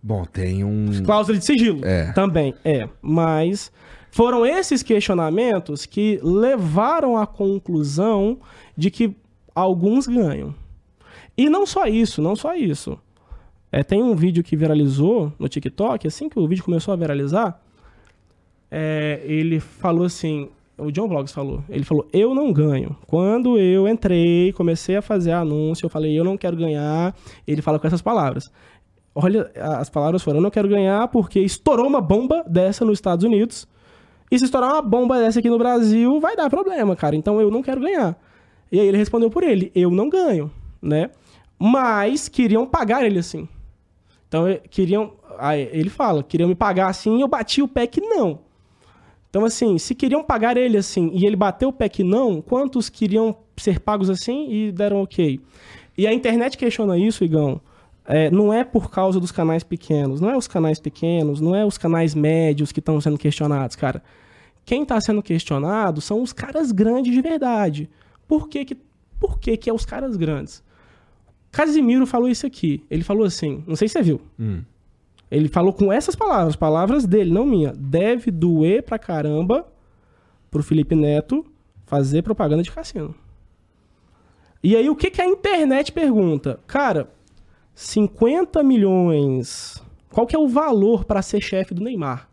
[SPEAKER 1] Bom, tem um.
[SPEAKER 2] Cláusula de sigilo.
[SPEAKER 1] É.
[SPEAKER 2] Também, é. Mas foram esses questionamentos que levaram à conclusão de que alguns ganham. E não só isso, não só isso. É, tem um vídeo que viralizou no TikTok, assim que o vídeo começou a viralizar, é, ele falou assim, o John Vlogs falou, ele falou, eu não ganho. Quando eu entrei, comecei a fazer anúncio, eu falei, eu não quero ganhar, ele fala com essas palavras. Olha, as palavras foram, eu não quero ganhar porque estourou uma bomba dessa nos Estados Unidos, e se estourar uma bomba dessa aqui no Brasil, vai dar problema, cara, então eu não quero ganhar. E aí ele respondeu por ele, eu não ganho, né? Mas queriam pagar ele assim. Então queriam, aí ele fala, queriam me pagar assim, eu bati o pé que não. Então, assim, se queriam pagar ele assim e ele bateu o pé que não, quantos queriam ser pagos assim e deram ok? E a internet questiona isso, Igão. É, não é por causa dos canais pequenos, não é os canais pequenos, não é os canais médios que estão sendo questionados, cara. Quem está sendo questionado são os caras grandes de verdade. Por que que, por que, que é os caras grandes? Casimiro falou isso aqui. Ele falou assim, não sei se você viu.
[SPEAKER 1] Hum.
[SPEAKER 2] Ele falou com essas palavras, palavras dele, não minha. Deve doer pra caramba pro Felipe Neto fazer propaganda de cassino. E aí, o que, que a internet pergunta? Cara, 50 milhões. Qual que é o valor pra ser chefe do Neymar?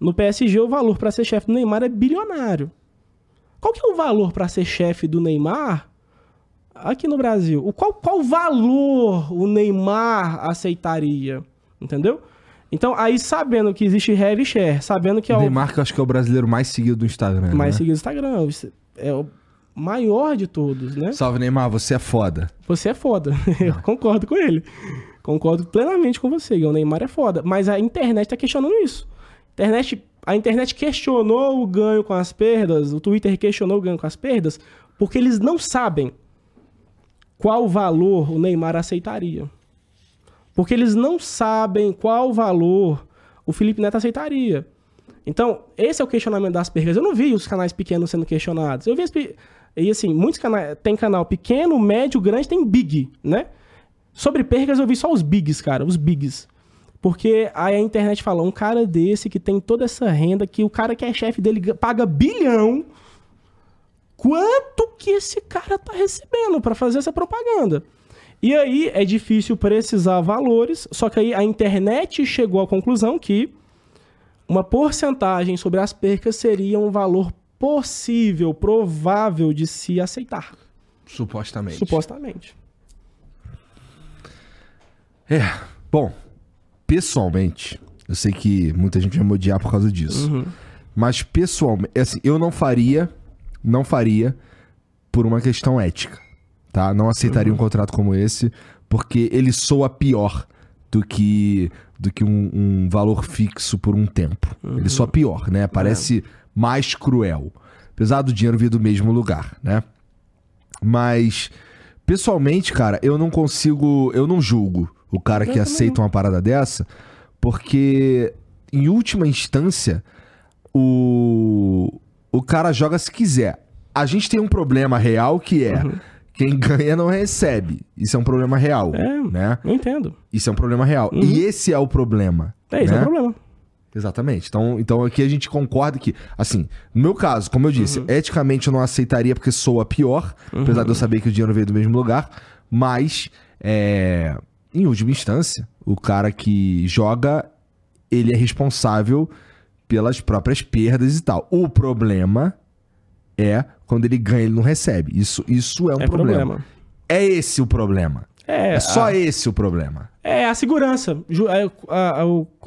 [SPEAKER 2] No PSG, o valor pra ser chefe do Neymar é bilionário. Qual que é o valor pra ser chefe do Neymar aqui no Brasil? O qual, qual valor o Neymar aceitaria? Entendeu? Então, aí sabendo que existe heavy share, sabendo que é
[SPEAKER 1] o
[SPEAKER 2] o
[SPEAKER 1] Neymar, que eu acho que é o brasileiro mais seguido do Instagram.
[SPEAKER 2] mais
[SPEAKER 1] né?
[SPEAKER 2] seguido do Instagram, é o maior de todos, né?
[SPEAKER 1] Salve, Neymar, você é foda.
[SPEAKER 2] Você é foda. Eu concordo com ele. Concordo plenamente com você. O Neymar é foda. Mas a internet tá questionando isso. Internet, a internet questionou o ganho com as perdas, o Twitter questionou o ganho com as perdas, porque eles não sabem qual valor o Neymar aceitaria. Porque eles não sabem qual valor o Felipe Neto aceitaria. Então, esse é o questionamento das perdas. Eu não vi os canais pequenos sendo questionados. Eu vi as e assim, muitos canais tem canal pequeno, médio, grande, tem big, né? Sobre percas eu vi só os bigs, cara, os bigs. Porque aí a internet fala, um cara desse que tem toda essa renda, que o cara que é chefe dele ga- paga bilhão, quanto que esse cara tá recebendo pra fazer essa propaganda? E aí é difícil precisar valores, só que aí a internet chegou à conclusão que uma porcentagem sobre as percas seria um valor possível, provável de se aceitar.
[SPEAKER 1] Supostamente.
[SPEAKER 2] Supostamente.
[SPEAKER 1] É. Bom, pessoalmente, eu sei que muita gente vai me odiar por causa disso.
[SPEAKER 2] Uhum.
[SPEAKER 1] Mas pessoalmente, assim, eu não faria, não faria por uma questão ética, tá? Não aceitaria um contrato como esse, porque ele soa pior do que do que um, um valor fixo por um tempo. Ele soa pior, né? Parece mais cruel. Apesar do dinheiro vir do mesmo lugar, né? Mas, pessoalmente, cara, eu não consigo. Eu não julgo o cara que aceita uma parada dessa, porque, em última instância, o, o cara joga se quiser. A gente tem um problema real que é. Quem ganha não recebe. Isso é um problema real,
[SPEAKER 2] É.
[SPEAKER 1] né?
[SPEAKER 2] Eu entendo.
[SPEAKER 1] Isso é um problema real. E esse é o problema.
[SPEAKER 2] É, esse é
[SPEAKER 1] né?
[SPEAKER 2] o problema.
[SPEAKER 1] Exatamente. Então, então aqui a gente concorda que, assim, no meu caso, como eu disse, eticamente eu não aceitaria porque soa pior, apesar de eu saber que o dinheiro veio do mesmo lugar, mas, é, em última instância, o cara que joga, ele é responsável pelas próprias perdas e tal. O problema é quando ele ganha, ele não recebe. Isso, isso é um
[SPEAKER 2] É
[SPEAKER 1] problema.
[SPEAKER 2] problema.
[SPEAKER 1] É esse o problema.
[SPEAKER 2] É,
[SPEAKER 1] É só
[SPEAKER 2] a-
[SPEAKER 1] esse o problema.
[SPEAKER 2] É a segurança. É,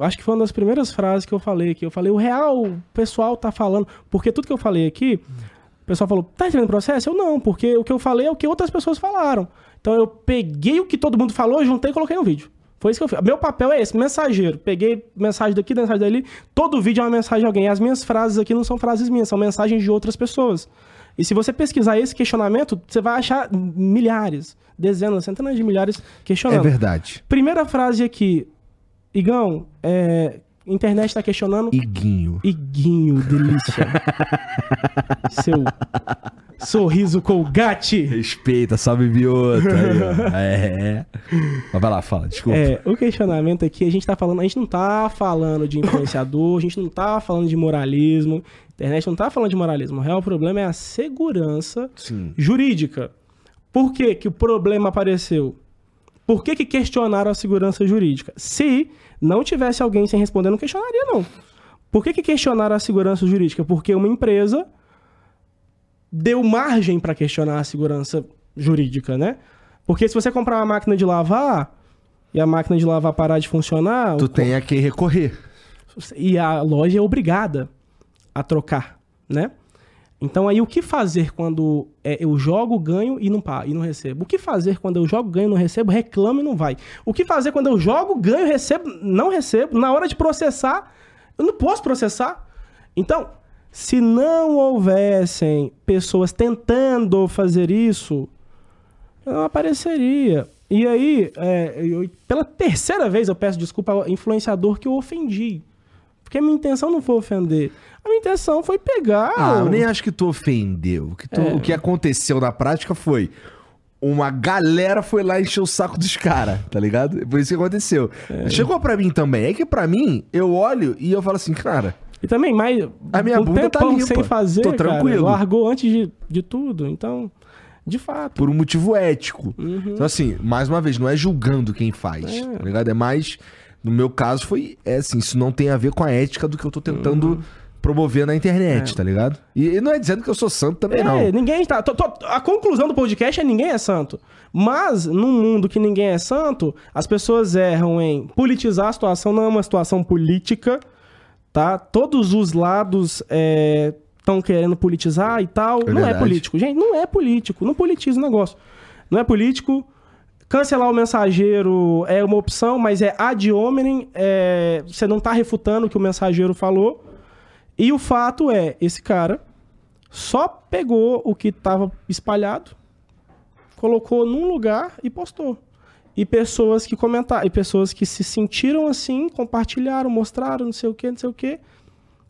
[SPEAKER 2] acho que foi uma das primeiras frases que eu falei aqui. Eu falei, o real, o pessoal tá falando. Porque tudo que eu falei aqui, o pessoal falou, tá entendendo o processo? Eu não, porque o que eu falei é o que outras pessoas falaram. Então eu peguei o que todo mundo falou, juntei e coloquei no vídeo. Foi isso que eu fiz. Meu papel é esse, mensageiro. Peguei mensagem daqui, mensagem dali. Todo vídeo é uma mensagem de alguém. As minhas frases aqui não são frases minhas, são mensagens de outras pessoas. E se você pesquisar esse questionamento, você vai achar milhares, dezenas, centenas de milhares
[SPEAKER 1] É
[SPEAKER 2] questionando.
[SPEAKER 1] verdade.
[SPEAKER 2] Primeira frase aqui. Igão, é, internet tá questionando.
[SPEAKER 1] Iguinho.
[SPEAKER 2] Iguinho, delícia. Seu sorriso colgate.
[SPEAKER 1] Respeita, salve biota. ó. é. Mas vai lá, fala, desculpa.
[SPEAKER 2] É, o questionamento aqui, a gente tá falando, a gente não tá falando de influenciador, a gente não tá falando de moralismo, a internet não tá falando de moralismo. O real problema é a segurança
[SPEAKER 1] Sim.
[SPEAKER 2] jurídica. Por que, que o problema apareceu? Por que, que questionaram a segurança jurídica? Se não tivesse alguém sem responder, não questionaria, não. Por que, que questionaram a segurança jurídica? Porque uma empresa deu margem para questionar a segurança jurídica, né? Porque se você comprar uma máquina de lavar e a máquina de lavar parar de funcionar,
[SPEAKER 1] Tu
[SPEAKER 2] o-
[SPEAKER 1] tem a quem recorrer.
[SPEAKER 2] e a loja é obrigada a trocar, né? Então aí o que fazer quando é, eu jogo, ganho e não pá, e não recebo? O que fazer quando eu jogo, ganho, não recebo, reclamo e não vai? O que fazer quando eu jogo, ganho, recebo, não recebo? Na hora de processar, eu não posso processar. Então, se não houvessem pessoas tentando fazer isso, não apareceria. E aí, é, eu- pela terceira vez eu peço desculpa ao influenciador que eu ofendi. Porque a minha intenção não foi ofender. A minha intenção foi pegar.
[SPEAKER 1] Ah, eu
[SPEAKER 2] o-
[SPEAKER 1] nem acho que tu ofendeu. O que, tu-
[SPEAKER 2] É.
[SPEAKER 1] o que aconteceu na prática foi. Uma galera foi lá encher o saco dos caras, tá ligado? Foi isso que aconteceu.
[SPEAKER 2] É.
[SPEAKER 1] Chegou pra mim também. É que pra mim, eu olho e eu falo assim, cara,
[SPEAKER 2] E também, mais.
[SPEAKER 1] A minha
[SPEAKER 2] um
[SPEAKER 1] bunda tá limpa.
[SPEAKER 2] sem fazer.
[SPEAKER 1] Tô
[SPEAKER 2] cara,
[SPEAKER 1] tranquilo.
[SPEAKER 2] largou antes de, de tudo. Então, de fato.
[SPEAKER 1] por um motivo ético.
[SPEAKER 2] Uhum.
[SPEAKER 1] Então, assim, mais uma vez, não é julgando quem faz,
[SPEAKER 2] É.
[SPEAKER 1] tá ligado? É mais. No meu caso, foi. É assim, isso não tem a ver com a ética do que eu tô tentando
[SPEAKER 2] Uhum.
[SPEAKER 1] Promover na internet, tá ligado? E, e não é dizendo que eu sou santo também,
[SPEAKER 2] É,
[SPEAKER 1] não.
[SPEAKER 2] ninguém tá. tô- tô- a conclusão do podcast é ninguém é santo. Mas, num mundo que ninguém é santo, as pessoas erram em politizar a situação, não é uma situação política, tá? Todos os lados estão querendo politizar e tal. não é político. Gente, não é político. Não politiza o negócio. Não é político. Cancelar o mensageiro é uma opção, mas é ad hominem. é, você não tá refutando o que o mensageiro falou. E o fato é, esse cara só pegou o que estava espalhado, colocou num lugar e postou. E pessoas que comentaram, e pessoas que se sentiram assim, compartilharam, mostraram, não sei o que, não sei o que.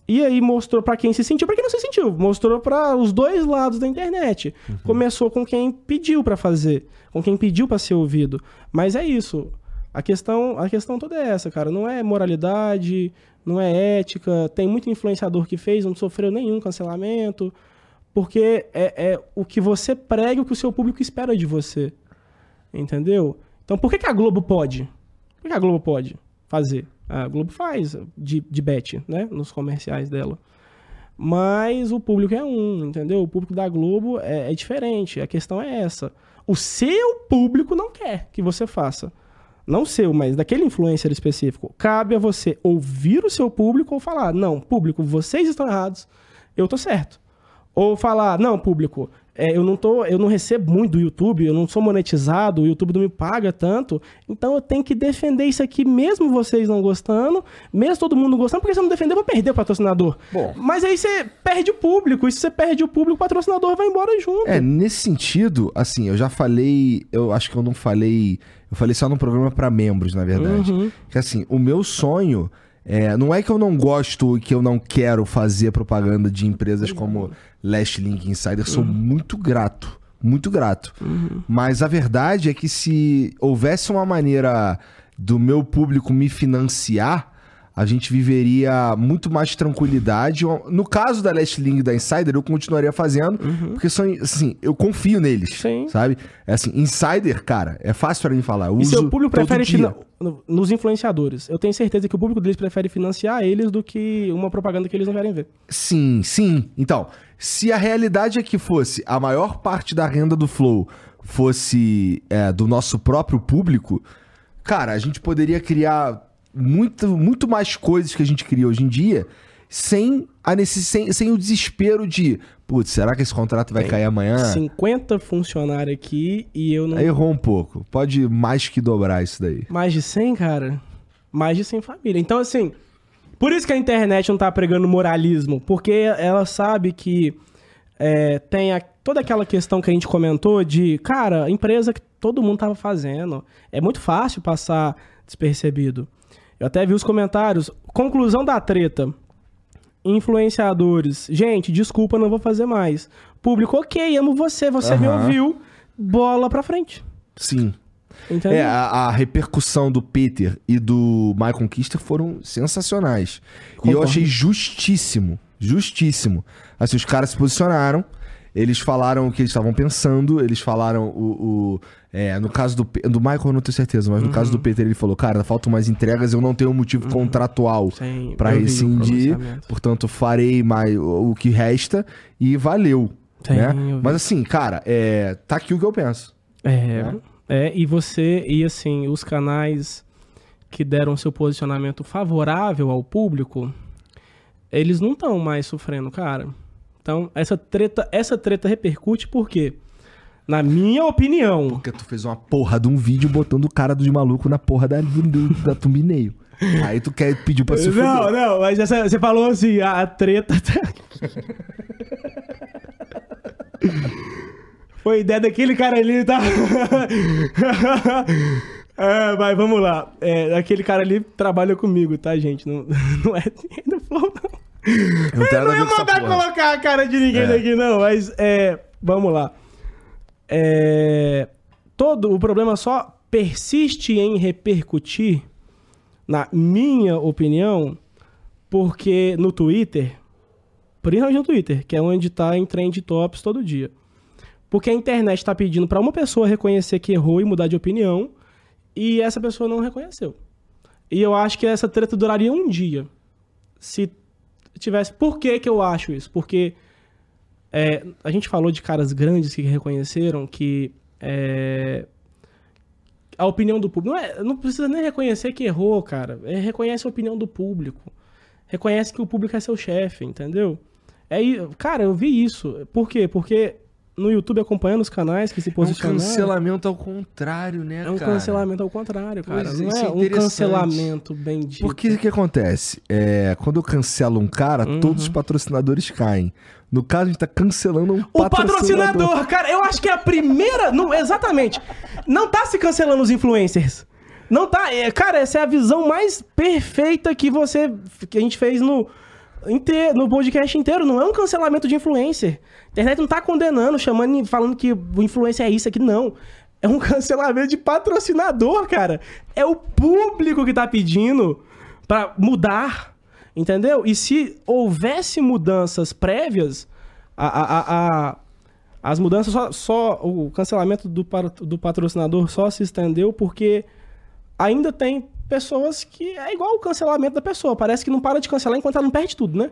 [SPEAKER 2] E aí mostrou pra quem se sentiu, pra quem não se sentiu, mostrou pra os dois lados da internet. Começou com quem pediu pra fazer, com quem pediu pra ser ouvido. Mas é isso. A questão, a questão toda é essa, cara. Não é moralidade, não é ética. Tem muito influenciador que fez, não sofreu nenhum cancelamento. Porque é, é o que você prega, o que o seu público espera de você. Entendeu? Então por que, que a Globo pode? Por que a Globo pode fazer? A Globo faz de, de bet, né? Nos comerciais dela. Mas o público é um, entendeu? O público da Globo é, é diferente. A questão é essa. O seu público não quer que você faça. Não seu, mas daquele influencer específico. Cabe a você ouvir o seu público ou falar: não, público, vocês estão errados, eu tô certo. Ou falar: não, público, é, eu não tô, eu não recebo muito do YouTube, eu não sou monetizado, o YouTube não me paga tanto, então eu tenho que defender isso aqui, mesmo vocês não gostando, mesmo todo mundo gostando, porque se eu não defender, eu vou perder o patrocinador.
[SPEAKER 1] Bom.
[SPEAKER 2] Mas aí você perde o público, e se você perde o público, o patrocinador vai embora junto.
[SPEAKER 1] É, nesse sentido, assim, eu já falei, eu acho que eu não falei, eu falei só num programa pra membros, na verdade.
[SPEAKER 2] Uhum.
[SPEAKER 1] Que assim, o meu sonho é, não é que eu não gosto e que eu não quero fazer propaganda de empresas como Last Link Insider, sou muito grato, muito grato. Mas a verdade é que se houvesse uma maneira do meu público me financiar, a gente viveria muito mais tranquilidade. No caso da Last Link da Insider, eu continuaria fazendo, porque são, assim, eu confio neles,
[SPEAKER 2] Sim.
[SPEAKER 1] sabe? É assim, Insider, cara, é fácil pra mim falar. Eu
[SPEAKER 2] E seu público prefere
[SPEAKER 1] dia.
[SPEAKER 2] nos influenciadores. Eu tenho certeza que o público deles prefere financiar eles do que uma propaganda que eles não querem ver.
[SPEAKER 1] Sim, sim. Então, se a realidade é que fosse a maior parte da renda do Flow fosse é, do nosso próprio público, cara, a gente poderia criar muito, muito mais coisas que a gente cria hoje em dia sem, a necess... sem, sem o desespero de, putz, será que esse contrato vai
[SPEAKER 2] Tem
[SPEAKER 1] cair amanhã?
[SPEAKER 2] 50 funcionários aqui e eu não.
[SPEAKER 1] Errou um pouco. Pode mais que dobrar isso daí.
[SPEAKER 2] Mais de 100, cara? Mais de 100 famílias. Então, assim, por isso que a internet não tá pregando moralismo, porque ela sabe que é, tem a- toda aquela questão que a gente comentou de, cara, empresa que todo mundo tava fazendo. É muito fácil passar despercebido. Eu até vi os comentários. Conclusão da treta. Influenciadores. Gente, desculpa, não vou fazer mais. Público, ok, amo você, você me
[SPEAKER 1] Aham.
[SPEAKER 2] ouviu. Bola pra frente.
[SPEAKER 1] Sim.
[SPEAKER 2] Entendeu?
[SPEAKER 1] É, a, a repercussão do Peter e do Michael Kister foram sensacionais. E eu
[SPEAKER 2] Concordo.
[SPEAKER 1] achei justíssimo. Justíssimo. Assim, os caras se posicionaram, eles falaram o que eles estavam pensando, eles falaram o. o- é, no caso do, do Michael, eu não tenho certeza, mas no caso do
[SPEAKER 2] Uhum.
[SPEAKER 1] Peter, ele falou: Cara, faltam mais entregas, eu não tenho motivo contratual
[SPEAKER 2] eu vi o
[SPEAKER 1] rescindir, portanto, farei mais o, o que resta e valeu.
[SPEAKER 2] Sim,
[SPEAKER 1] né? Mas assim, cara, é, tá aqui o que eu penso.
[SPEAKER 2] É,
[SPEAKER 1] Né?
[SPEAKER 2] é, e você, e assim, os canais que deram seu posicionamento favorável ao público, eles não estão mais sofrendo, cara. Então, essa treta, essa treta repercute porque, na minha opinião,
[SPEAKER 1] Porque tu fez uma porra de um vídeo botando o cara do maluco na porra da, do- da thumbnail. Aí tu quer pedir pra se
[SPEAKER 2] Não,
[SPEAKER 1] fuder.
[SPEAKER 2] não, mas essa- você falou assim, a, a treta. Foi ideia daquele cara ali, tá? é, mas vamos lá. É, aquele cara ali trabalha comigo, tá, gente? Não, não é do Flow, não.
[SPEAKER 1] Não
[SPEAKER 2] Eu não ia mandar colocar a cara de ninguém
[SPEAKER 1] É.
[SPEAKER 2] daqui, não, mas é. Vamos lá. É, todo o problema só persiste em repercutir, na minha opinião, porque no Twitter, principalmente no Twitter, que é onde tá em trend tops todo dia. Porque a internet tá pedindo pra uma pessoa reconhecer que errou e mudar de opinião, e essa pessoa não reconheceu. E eu acho que essa treta duraria um dia. Se tivesse. Por que, que eu acho isso? Porque é, a gente falou de caras grandes que reconheceram que é, a opinião do público. Não, é- não precisa nem reconhecer que errou, cara. É, reconhece a opinião do público. Reconhece que o público é seu chefe, entendeu? É, cara, eu vi isso. Por quê? Porque no YouTube acompanhando os canais que se
[SPEAKER 1] É um cancelamento ao contrário, né,
[SPEAKER 2] É um
[SPEAKER 1] cara?
[SPEAKER 2] cancelamento ao contrário, cara.
[SPEAKER 1] Pois,
[SPEAKER 2] não é,
[SPEAKER 1] é
[SPEAKER 2] um cancelamento bem dito.
[SPEAKER 1] Porque o que acontece? É, quando eu cancelo um cara,
[SPEAKER 2] Uhum.
[SPEAKER 1] todos os patrocinadores caem. No caso, a gente tá cancelando um
[SPEAKER 2] O patrocinador, cara, eu acho que é a primeira. Não, exatamente. Não tá se cancelando os influencers. Não tá. é, cara, essa é a visão mais perfeita que você. que a gente fez no. Inte- no podcast inteiro. Não é um cancelamento de influencer. A internet não tá condenando, chamando, falando que o influencer é isso aqui, não. É um cancelamento de patrocinador, cara. É o público que tá pedindo pra mudar. Entendeu? E se houvesse mudanças prévias, a, a- a- as mudanças só, só- O cancelamento do, do patrocinador só se estendeu porque ainda tem pessoas que é igual o cancelamento da pessoa. Parece que não para de cancelar enquanto ela não perde tudo, né?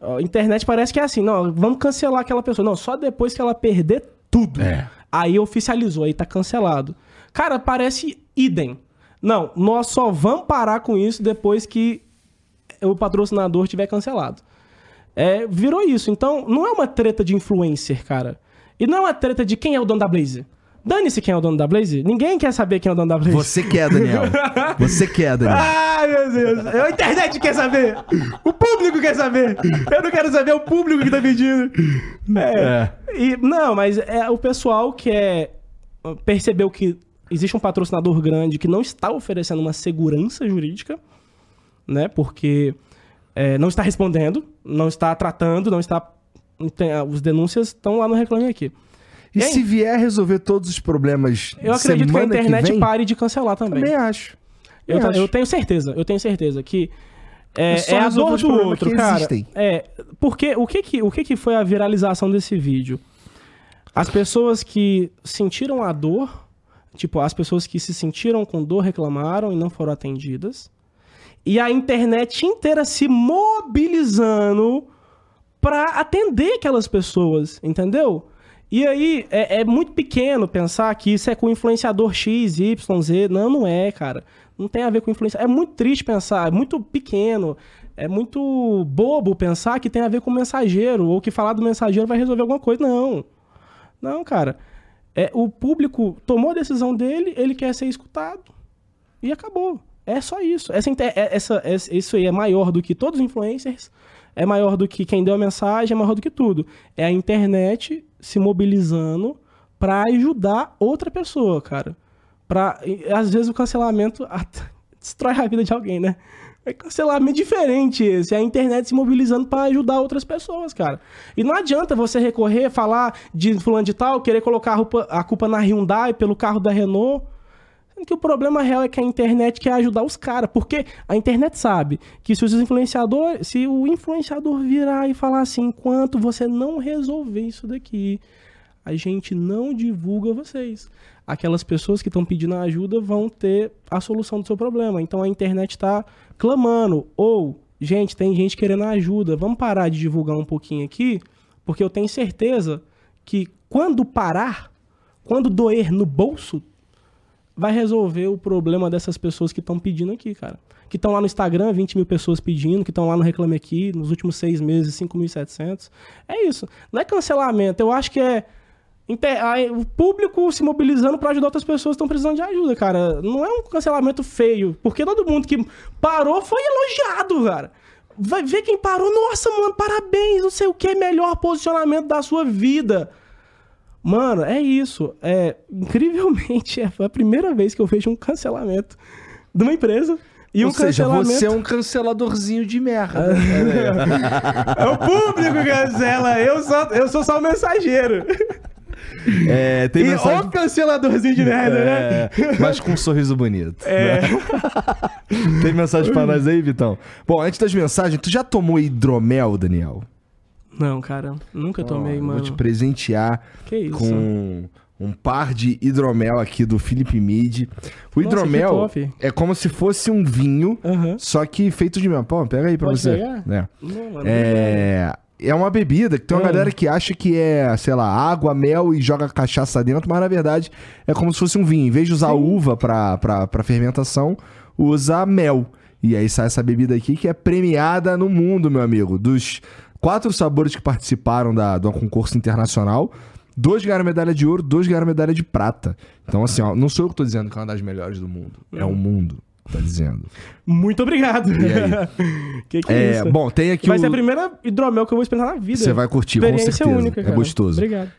[SPEAKER 2] A internet parece que é assim, não, vamos cancelar aquela pessoa. Não, só depois que ela perder tudo.
[SPEAKER 1] É.
[SPEAKER 2] Aí oficializou, aí tá cancelado. Cara, parece idem. Não, nós só vamos parar com isso depois que o patrocinador tiver cancelado. É, virou isso. Então, não é uma treta de influencer, cara. E não é uma treta de quem é o dono da Blaze. Dane-se quem é o dono da Blaze. Ninguém quer saber quem é o dono da Blaze.
[SPEAKER 1] Você quer, Daniel. Você quer, Daniel.
[SPEAKER 2] Ai, meu Deus. A internet quer saber. O público quer saber. Eu não quero saber, é o público que tá pedindo. É. E, não, mas é o pessoal que é, percebeu que existe um patrocinador grande que não está oferecendo uma segurança jurídica, né? Porque é, não está respondendo, não está tratando, não está. Tem, os denúncias estão lá no Reclame Aqui.
[SPEAKER 1] E se vier resolver todos os problemas
[SPEAKER 2] Eu acredito que a internet
[SPEAKER 1] vem,
[SPEAKER 2] pare de cancelar também.
[SPEAKER 1] Também acho.
[SPEAKER 2] Eu, eu
[SPEAKER 1] acho.
[SPEAKER 2] tenho certeza, eu tenho certeza que é,
[SPEAKER 1] É
[SPEAKER 2] é a dor do outro,
[SPEAKER 1] que
[SPEAKER 2] cara.
[SPEAKER 1] existem.
[SPEAKER 2] É, porque o que que, o que que foi a viralização desse vídeo? As pessoas que sentiram a dor, tipo, as pessoas que se sentiram com dor reclamaram e não foram atendidas. E a internet inteira se mobilizando pra atender aquelas pessoas, entendeu? E aí, é, é muito pequeno pensar que isso é com influenciador X, Y, Z. Não, não é, cara. Não tem a ver com influência. É muito triste pensar, é muito pequeno, é muito bobo pensar que tem a ver com mensageiro, ou que falar do mensageiro vai resolver alguma coisa. Não. Não, cara. É, o público tomou a decisão dele, ele quer ser escutado. E acabou. É só isso. Essa, é- essa, essa- isso aí é maior do que todos os influencers, é maior do que quem deu a mensagem, é maior do que tudo. É a internet se mobilizando pra ajudar outra pessoa, cara. Pra, às vezes o cancelamento destrói a vida de alguém, né? É cancelamento diferente esse. É a internet se mobilizando pra ajudar outras pessoas, cara. E não adianta você recorrer, falar de fulano de tal, querer colocar a, a culpa na Hyundai pelo carro da Renault. Que o problema real é que a internet quer ajudar os caras. Porque a internet sabe que se os influenciadores. Se o influenciador virar e falar assim, enquanto você não resolver isso daqui, a gente não divulga vocês. Aquelas pessoas que estão pedindo ajuda vão ter a solução do seu problema. Então a internet está clamando. Ou, gente, tem gente querendo ajuda. Vamos parar de divulgar um pouquinho aqui, porque eu tenho certeza que quando parar, quando doer no bolso, vai resolver o problema dessas pessoas que estão pedindo aqui, cara. Que estão lá no Instagram, 20 mil pessoas pedindo, que estão lá no Reclame Aqui, nos últimos seis meses, 5.700. É isso. Não é cancelamento, eu acho que é o público se mobilizando para ajudar outras pessoas que estão precisando de ajuda, cara. Não é um cancelamento feio, porque todo mundo que parou foi elogiado, cara. Vai ver quem parou, nossa, mano, parabéns, não sei o que, melhor posicionamento da sua vida. Mano, é isso. É, incrivelmente, é, foi a primeira vez que eu vejo um cancelamento de uma empresa. E
[SPEAKER 1] Ou
[SPEAKER 2] um
[SPEAKER 1] seja,
[SPEAKER 2] cancelamento.
[SPEAKER 1] você é um canceladorzinho de merda.
[SPEAKER 2] É o público que cancela. Eu sou, eu sou só o mensageiro.
[SPEAKER 1] É, tem
[SPEAKER 2] e
[SPEAKER 1] mensagem...
[SPEAKER 2] o canceladorzinho de merda, né?
[SPEAKER 1] É, mas com um sorriso bonito.
[SPEAKER 2] É.
[SPEAKER 1] né? Tem mensagem pra nós aí, Vitão? Bom, antes das mensagens, tu já tomou hidromel, Daniel?
[SPEAKER 2] Não, cara. Nunca tomei,
[SPEAKER 1] eu
[SPEAKER 2] mano.
[SPEAKER 1] Vou te presentear com um par de hidromel aqui do Felipe Mid. O
[SPEAKER 2] Nossa,
[SPEAKER 1] hidromel é como se fosse um vinho, só que feito de mel. Pô, pega aí pra
[SPEAKER 2] Pode
[SPEAKER 1] você.
[SPEAKER 2] pegar?
[SPEAKER 1] É.
[SPEAKER 2] Não, mano.
[SPEAKER 1] É, é uma bebida que tem uma
[SPEAKER 2] Ah.
[SPEAKER 1] galera que acha que é, sei lá, água, mel e joga cachaça dentro, mas na verdade é como se fosse um vinho. Em vez de usar uva pra, pra, pra fermentação, usa mel. E aí sai essa bebida aqui que é premiada no mundo, meu amigo. Dos quatro sabores que participaram da, do concurso internacional, dois ganharam medalha de ouro, dois ganharam medalha de prata. Então, assim, ó, não sou eu que tô dizendo que é uma das melhores do mundo. É o mundo que tá dizendo.
[SPEAKER 2] Muito obrigado. Que que é,
[SPEAKER 1] É,
[SPEAKER 2] isso?
[SPEAKER 1] bom, tem aqui
[SPEAKER 2] Vai
[SPEAKER 1] o...
[SPEAKER 2] ser a primeira hidromel que eu vou experimentar na vida.
[SPEAKER 1] Você vai curtir, com
[SPEAKER 2] Experiência
[SPEAKER 1] certeza.
[SPEAKER 2] única,
[SPEAKER 1] é
[SPEAKER 2] cara.
[SPEAKER 1] gostoso.
[SPEAKER 2] Obrigado.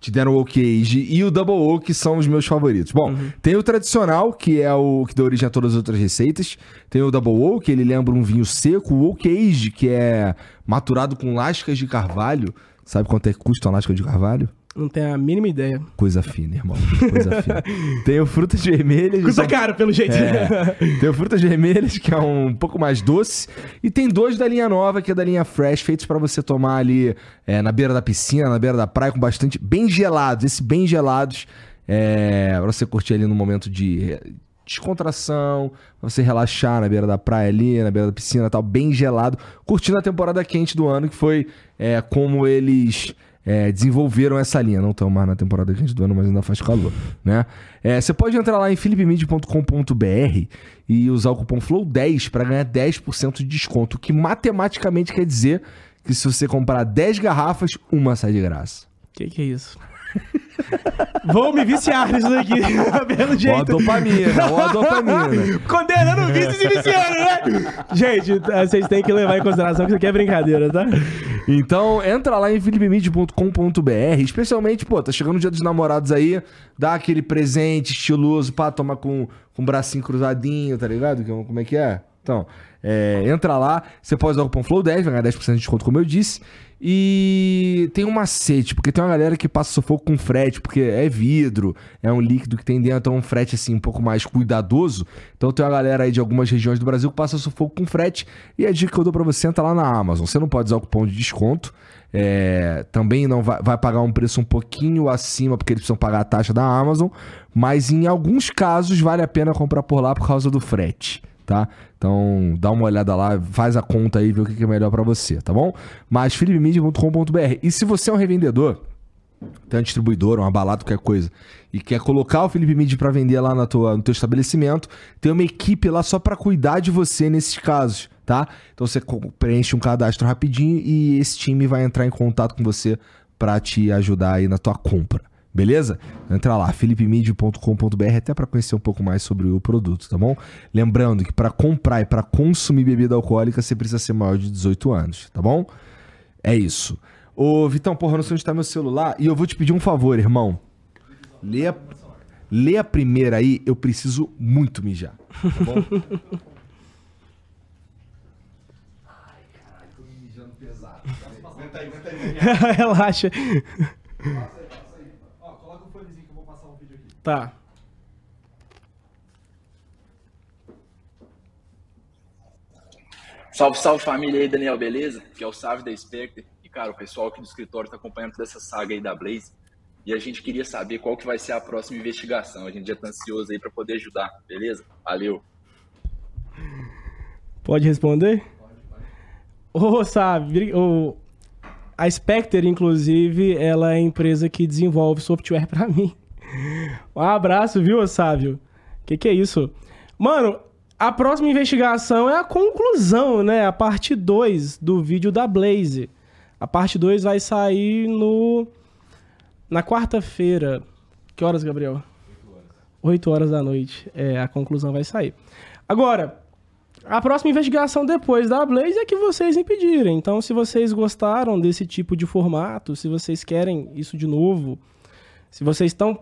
[SPEAKER 1] Te deram o Oak Age e o Double Oak, que são os meus favoritos. Bom,
[SPEAKER 2] Uhum.
[SPEAKER 1] tem o tradicional, que é o que dá origem a todas as outras receitas. Tem o Double Oak, ele lembra um vinho seco. O Oak Age, que é maturado com lascas de carvalho. Sabe quanto é que custa uma lasca de carvalho?
[SPEAKER 2] Não tenho a mínima ideia.
[SPEAKER 1] Coisa fina, irmão. Coisa fina. Tem o Frutas Vermelhas.
[SPEAKER 2] Custa
[SPEAKER 1] são-
[SPEAKER 2] caro, pelo jeito.
[SPEAKER 1] É. Tem o Frutas Vermelhas, que é um pouco mais doce. E tem dois da linha nova, que é da linha Fresh, feitos pra você tomar ali é, na beira da piscina, na beira da praia, com bastante. Bem gelados. Esses bem gelados. É, pra você curtir ali no momento de, descontração, pra você relaxar na beira da praia ali, na beira da piscina tal, bem gelado, curtindo a temporada quente do ano, que foi é, como eles é, desenvolveram essa linha. Não estão mais na temporada quente do ano, mas ainda faz calor, né? É, você pode entrar lá em philipmid.com.br e usar o cupom FLOW10 para ganhar 10% de desconto, o que matematicamente quer dizer que se você comprar 10 garrafas, uma sai de graça.
[SPEAKER 2] Que que é isso? Vou me viciar nisso daqui, pelo
[SPEAKER 1] Ó a
[SPEAKER 2] jeito.
[SPEAKER 1] dopamina, ó a dopamina.
[SPEAKER 2] Condenando vícios e viciando, né? Gente, vocês têm que levar em consideração que isso aqui é brincadeira, tá?
[SPEAKER 1] Então, entra lá em philipmid.com.br, especialmente, pô, tá chegando o dia dos namorados aí, dá aquele presente estiloso, pá, toma com, com o bracinho cruzadinho, tá ligado? Que- Como é que é? Então, é, entra lá, você pode usar o cupom FLOW10, vai ganhar 10% de desconto, como eu disse. E tem um macete, porque tem uma galera que passa sufoco com frete, porque é vidro, é um líquido que tem dentro, é um frete assim um pouco mais cuidadoso. Então tem uma galera aí de algumas regiões do Brasil que passa sufoco com frete. E a dica que eu dou pra você entra lá na Amazon. Você não pode usar o cupom de desconto. é, também não vai, vai pagar um preço um pouquinho acima, porque eles precisam pagar a taxa da Amazon. Mas em alguns casos vale a pena comprar por lá por causa do frete tá? Então, dá uma olhada lá, faz a conta aí, vê o que é melhor pra você, tá bom? Mas philipmedia.com.br. E se você é um revendedor, tem um distribuidor, uma balada, qualquer coisa, e quer colocar o Felipe Mid pra vender lá na tua, no teu estabelecimento, tem uma equipe lá só pra cuidar de você nesses casos, tá? Então você preenche um cadastro rapidinho e esse time vai entrar em contato com você pra te ajudar aí na tua compra. Beleza? Entra lá, philipmid.com.br até pra conhecer um pouco mais sobre o produto, tá bom? Lembrando que pra comprar e pra consumir bebida alcoólica você precisa ser maior de 18 anos, tá bom? É isso. Ô, Vitão, porra, não sei onde tá meu celular e eu vou te pedir um favor, irmão. Lê a, lê a primeira aí, eu preciso muito mijar. Tá bom? Ai, caralho, tô mijando pesado. Aguenta aí, aguenta aí.
[SPEAKER 2] Relaxa.
[SPEAKER 1] Ó, coloca o fonezinho que eu vou passar um vídeo aqui.
[SPEAKER 2] Tá.
[SPEAKER 3] Salve, salve família aí, Daniel, beleza? Que é o Sávio da Spectre. E, cara, o pessoal aqui do escritório tá acompanhando toda essa saga aí da Blaze. E a gente queria saber qual que vai ser a próxima investigação. A gente já tá ansioso aí pra poder ajudar, beleza? Valeu.
[SPEAKER 2] Pode responder? Ô, sabe, ô, a Spectre, inclusive, ela é a empresa que desenvolve software pra mim. Um abraço, viu, Sávio? Que que é isso? Mano, a próxima investigação é a conclusão, né? A parte 2 do vídeo da Blaze. A parte 2 vai sair no na quarta-feira. Que horas, Gabriel? 8 horas da noite. É, a conclusão vai sair. Agora, a próxima investigação depois da Blaze é que vocês impedirem. Então, se vocês gostaram desse tipo de formato, se vocês querem isso de novo, se vocês estão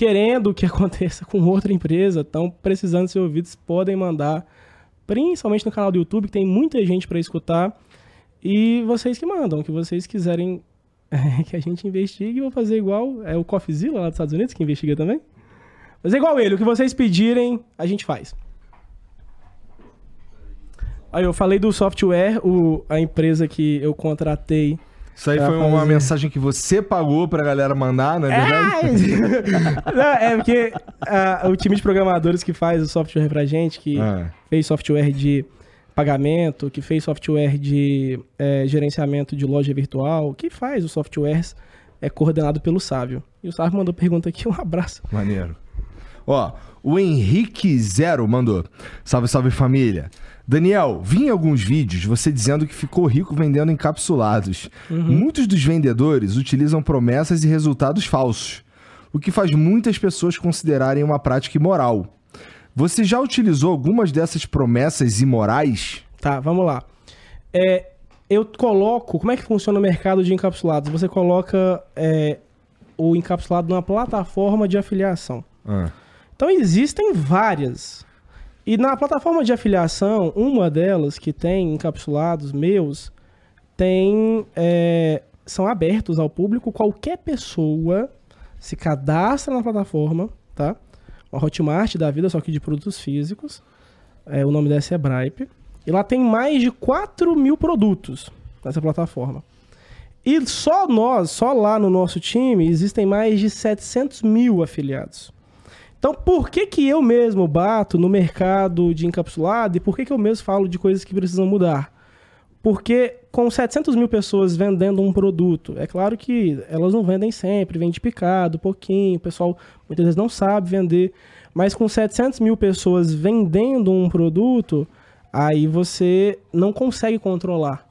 [SPEAKER 2] querendo que aconteça com outra empresa, estão precisando ser ouvidos, podem mandar, principalmente no canal do YouTube, que tem muita gente para escutar. E vocês que mandam, que vocês quiserem é, que a gente investigue, vou fazer igual é o Coffeezilla lá dos Estados Unidos que investiga também. Fazer igual ele, o que vocês pedirem, a gente faz. Aí eu falei do software, o, a empresa que eu contratei.
[SPEAKER 1] Isso aí
[SPEAKER 2] Pra
[SPEAKER 1] foi uma
[SPEAKER 2] fazer.
[SPEAKER 1] mensagem que você pagou pra galera mandar, não é verdade?
[SPEAKER 2] Não, é porque ah, o time de programadores que faz o software pra gente, que
[SPEAKER 1] Ah.
[SPEAKER 2] fez software de pagamento, que fez software de eh, gerenciamento de loja virtual, que faz os softwares, é coordenado pelo Sávio. E o Sávio mandou pergunta aqui, um abraço.
[SPEAKER 1] Maneiro. Ó, o Henrique Zero mandou. Salve, salve família. Daniel, vi em alguns vídeos você dizendo que ficou rico vendendo encapsulados. Muitos dos vendedores utilizam promessas e resultados falsos, o que faz muitas pessoas considerarem uma prática imoral. Você já utilizou algumas dessas promessas imorais?
[SPEAKER 2] Tá, vamos lá. É, eu coloco. Como é que funciona o mercado de encapsulados? Você coloca é, o encapsulado numa plataforma de afiliação.
[SPEAKER 1] Ah,
[SPEAKER 2] Então existem várias. E na plataforma de afiliação, uma delas que tem encapsulados meus, tem. é, são abertos ao público. Qualquer pessoa se cadastra na plataforma, tá? Uma Hotmart da vida, só que de produtos físicos. É, o nome dessa é Bripe. E lá tem mais de 4 mil produtos nessa plataforma. E só nós, só lá no nosso time, existem mais de 700 mil afiliados. Então, por que que eu mesmo bato no mercado de encapsulado e por que que eu mesmo falo de coisas que precisam mudar? Porque com 700 mil pessoas vendendo um produto, é claro que elas não vendem sempre, vende picado, pouquinho, o pessoal muitas vezes não sabe vender, mas com 700 mil pessoas vendendo um produto, aí você não consegue controlar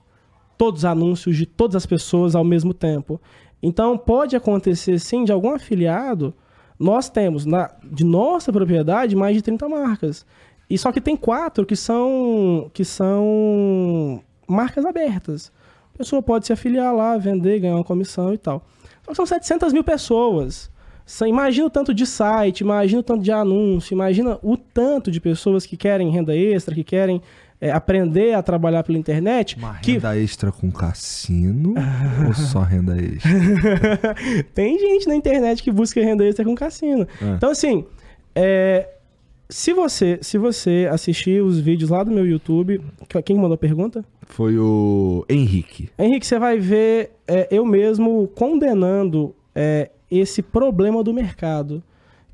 [SPEAKER 2] todos os anúncios de todas as pessoas ao mesmo tempo. Então, pode acontecer sim de algum afiliado nós temos na, de nossa propriedade mais de 30 marcas. E só que tem quatro que são, que são marcas abertas. A pessoa pode se afiliar lá, vender, ganhar uma comissão e tal. Que são 700 mil pessoas. Imagina o tanto de site, imagina o tanto de anúncio, imagina o tanto de pessoas que querem renda extra, que querem é, aprender a trabalhar pela internet.
[SPEAKER 1] Uma
[SPEAKER 2] que...
[SPEAKER 1] renda extra com cassino ou só renda extra?
[SPEAKER 2] Tem gente na internet que busca renda extra com cassino. É. Então, assim, é, se, você, se você assistir os vídeos lá do meu YouTube. Quem mandou a pergunta?
[SPEAKER 1] Foi o Henrique.
[SPEAKER 2] Henrique, você vai ver é, eu mesmo condenando é, esse problema do mercado.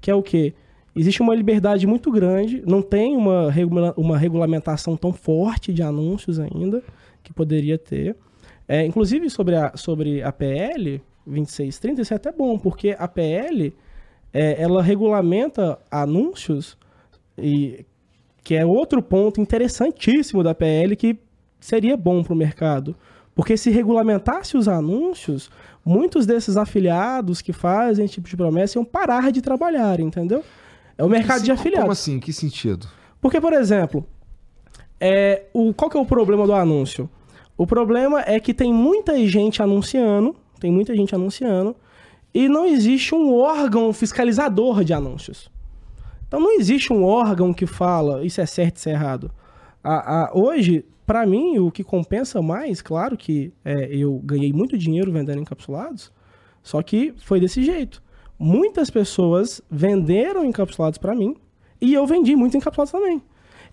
[SPEAKER 2] Que é o quê? Existe uma liberdade muito grande, não tem uma, regula uma regulamentação tão forte de anúncios ainda, que poderia ter. É, inclusive, sobre a, sobre a PL 2630, isso é até bom, porque a PL é, ela regulamenta anúncios, e que é outro ponto interessantíssimo da PL que seria bom para o mercado. Porque se regulamentasse os anúncios, muitos desses afiliados que fazem esse tipo de promessa iam parar de trabalhar, entendeu? É o mercado de afiliados.
[SPEAKER 1] Como assim? Que sentido?
[SPEAKER 2] Porque, por exemplo, é, o, qual que é o problema do anúncio? O problema é que tem muita gente anunciando, tem muita gente anunciando, e não existe um órgão fiscalizador de anúncios. Então não existe um órgão que fala isso é certo, isso é errado. A, a, hoje, para mim, o que compensa mais, claro que é, eu ganhei muito dinheiro vendendo encapsulados, só que foi desse jeito muitas pessoas venderam encapsulados para mim e eu vendi muitos encapsulados também.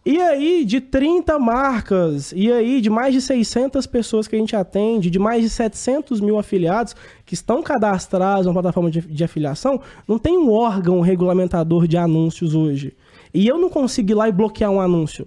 [SPEAKER 2] E aí, de 30 marcas, e aí, de mais de 600 pessoas que a gente atende, de mais de 700 mil afiliados que estão cadastrados na plataforma de, de afiliação, não tem um órgão regulamentador de anúncios hoje. E eu não consigo ir lá e bloquear um anúncio.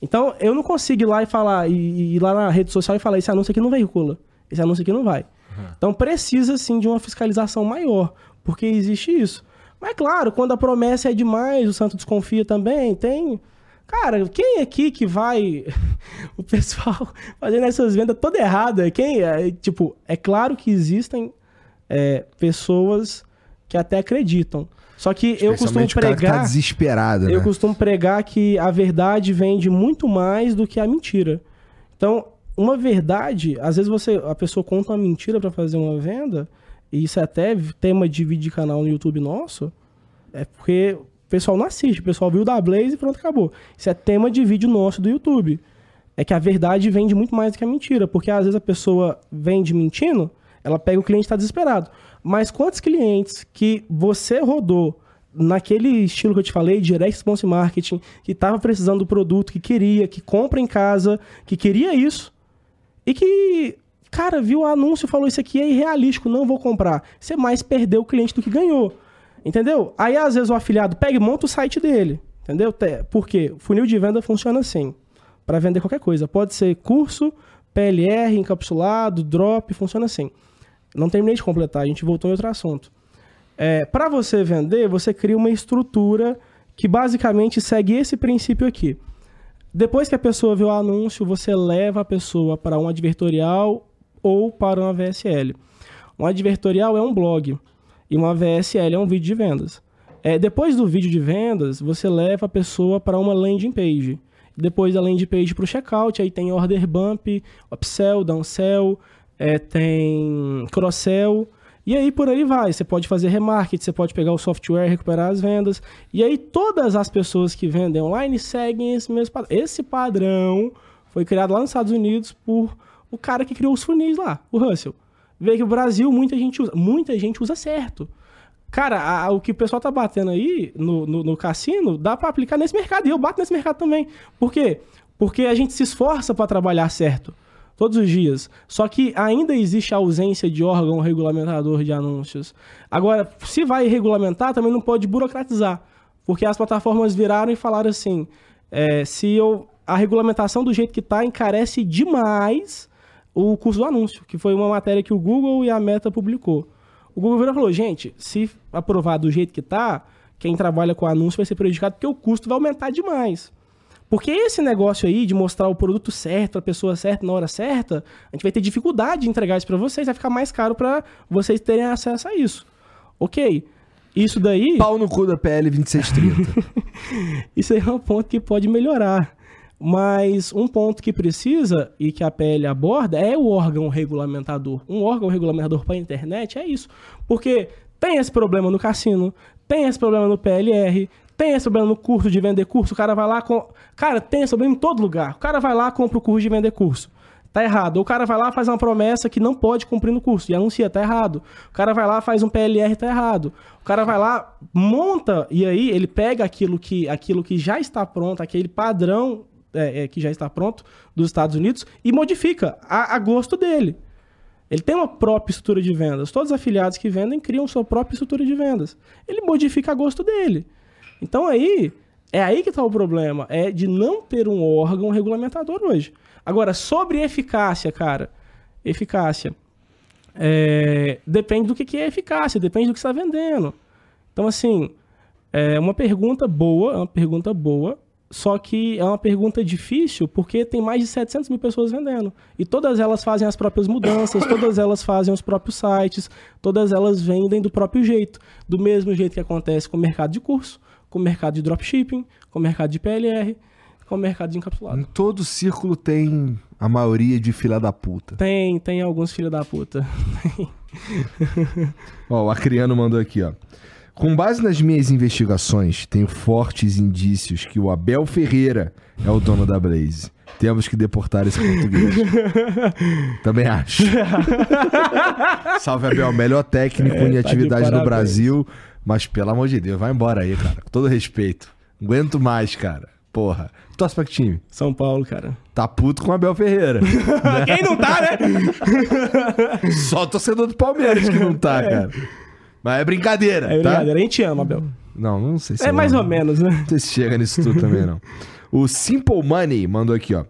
[SPEAKER 2] Então, eu não consigo ir lá e falar, e ir lá na rede social e falar: esse anúncio aqui não veicula, esse anúncio aqui não vai. Uhum. Então, precisa sim de uma fiscalização maior. Porque existe isso. Mas claro, quando a promessa é demais, o santo desconfia também, tem. Cara, quem aqui que vai. o pessoal fazendo essas vendas toda errada? Quem é? Tipo, é claro que existem é, pessoas que até acreditam. Só que eu costumo tá pregar.
[SPEAKER 1] Tá desesperado,
[SPEAKER 2] né? Eu costumo pregar que a verdade vende muito mais do que a mentira. Então, uma verdade, às vezes você a pessoa conta uma mentira para fazer uma venda, e isso é até tema de vídeo de canal no YouTube nosso, é porque o pessoal não assiste, o pessoal viu da Blaze e pronto, acabou. Isso é tema de vídeo nosso do YouTube. É que a verdade vende muito mais do que a mentira, porque às vezes a pessoa vende mentindo, ela pega o cliente está desesperado. Mas quantos clientes que você rodou naquele estilo que eu te falei, direct response marketing, que estava precisando do produto, que queria, que compra em casa, que queria isso, e que Cara, viu o anúncio, falou isso aqui é irrealístico, não vou comprar. Você mais perdeu o cliente do que ganhou. Entendeu? Aí às vezes o afiliado pega e monta o site dele. Entendeu? Por quê? O funil de venda funciona assim. Para vender qualquer coisa. Pode ser curso, PLR, encapsulado, drop, funciona assim. Não terminei de completar, a gente voltou em outro assunto. É, para você vender, você cria uma estrutura que basicamente segue esse princípio aqui. Depois que a pessoa vê o anúncio, você leva a pessoa para um advertorial ou para uma VSL. Um advertorial é um blog e uma VSL é um vídeo de vendas. É, depois do vídeo de vendas, você leva a pessoa para uma landing page. Depois da landing page para o checkout, aí tem order bump, upsell, downsell, é, tem cross-sell. E aí por aí vai. Você pode fazer remarketing, você pode pegar o software, recuperar as vendas. E aí todas as pessoas que vendem online seguem esse mesmo padrão. Esse padrão foi criado lá nos Estados Unidos por o cara que criou os funis lá, o Russell. Vê que o Brasil muita gente usa, muita gente usa certo. Cara, a, o que o pessoal tá batendo aí no, no, no cassino, dá para aplicar nesse mercado. E eu bato nesse mercado também. Por quê? Porque a gente se esforça para trabalhar certo. Todos os dias. Só que ainda existe a ausência de órgão regulamentador de anúncios. Agora, se vai regulamentar, também não pode burocratizar. Porque as plataformas viraram e falaram assim: é, se eu, a regulamentação do jeito que está encarece demais o custo do anúncio, que foi uma matéria que o Google e a Meta publicou. O Google virou e falou: gente, se aprovar do jeito que está, quem trabalha com anúncio vai ser prejudicado porque o custo vai aumentar demais. Porque esse negócio aí de mostrar o produto certo, a pessoa certa, na hora certa, a gente vai ter dificuldade de entregar isso para vocês, vai ficar mais caro para vocês terem acesso a isso. Ok. Isso daí.
[SPEAKER 1] Pau no cu da PL 2630.
[SPEAKER 2] isso aí é um ponto que pode melhorar. Mas um ponto que precisa e que a PL aborda é o órgão regulamentador. Um órgão regulamentador para a internet é isso. Porque tem esse problema no cassino, tem esse problema no PLR, tem esse problema no curso de vender curso. O cara vai lá com. Cara, tem esse problema em todo lugar. O cara vai lá compra o curso de vender curso. Tá errado. O cara vai lá faz uma promessa que não pode cumprir no curso e anuncia, tá errado. O cara vai lá faz um PLR, tá errado. O cara vai lá, monta e aí ele pega aquilo que, aquilo que já está pronto, aquele padrão é, é, que já está pronto dos Estados Unidos e modifica a, a, gosto dele. Ele tem uma própria estrutura de vendas. Todos os afiliados que vendem criam sua própria estrutura de vendas. Ele modifica a gosto dele. Então aí é aí que está o problema, é de não ter um órgão regulamentador hoje. Agora sobre eficácia, cara, eficácia é, depende do que, que é eficácia, depende do que está vendendo. Então assim é uma pergunta boa, é uma pergunta boa só que é uma pergunta difícil porque tem mais de 700 mil pessoas vendendo. E todas elas fazem as próprias mudanças, todas elas fazem os próprios sites, todas elas vendem do próprio jeito. Do mesmo jeito que acontece com o mercado de curso, com o mercado de dropshipping, com o mercado de PLR, com o mercado de encapsulado.
[SPEAKER 1] Em todo círculo tem a maioria de filha da puta.
[SPEAKER 2] Tem, tem alguns filha da puta.
[SPEAKER 1] ó, o Acriano mandou aqui, ó. Com base nas minhas investigações, tenho fortes indícios que o Abel Ferreira é o dono da Blaze. Temos que deportar esse português. Também acho. Salve, Abel. Melhor técnico é, em tá atividade no Brasil. Mas, pelo amor de Deus, vai embora aí, cara. Com todo respeito. Aguento mais, cara. Porra. Torce pra que time?
[SPEAKER 2] São Paulo, cara.
[SPEAKER 1] Tá puto com o Abel Ferreira.
[SPEAKER 2] Quem não tá, né?
[SPEAKER 1] Só o torcedor do Palmeiras que não tá, é. cara. Mas é brincadeira. É tá? brincadeira.
[SPEAKER 2] A gente ama, Abel.
[SPEAKER 1] Não, não sei se
[SPEAKER 2] É mais ou menos, né?
[SPEAKER 1] Não sei se chega nisso tudo também, não. O Simple Money mandou aqui, ó.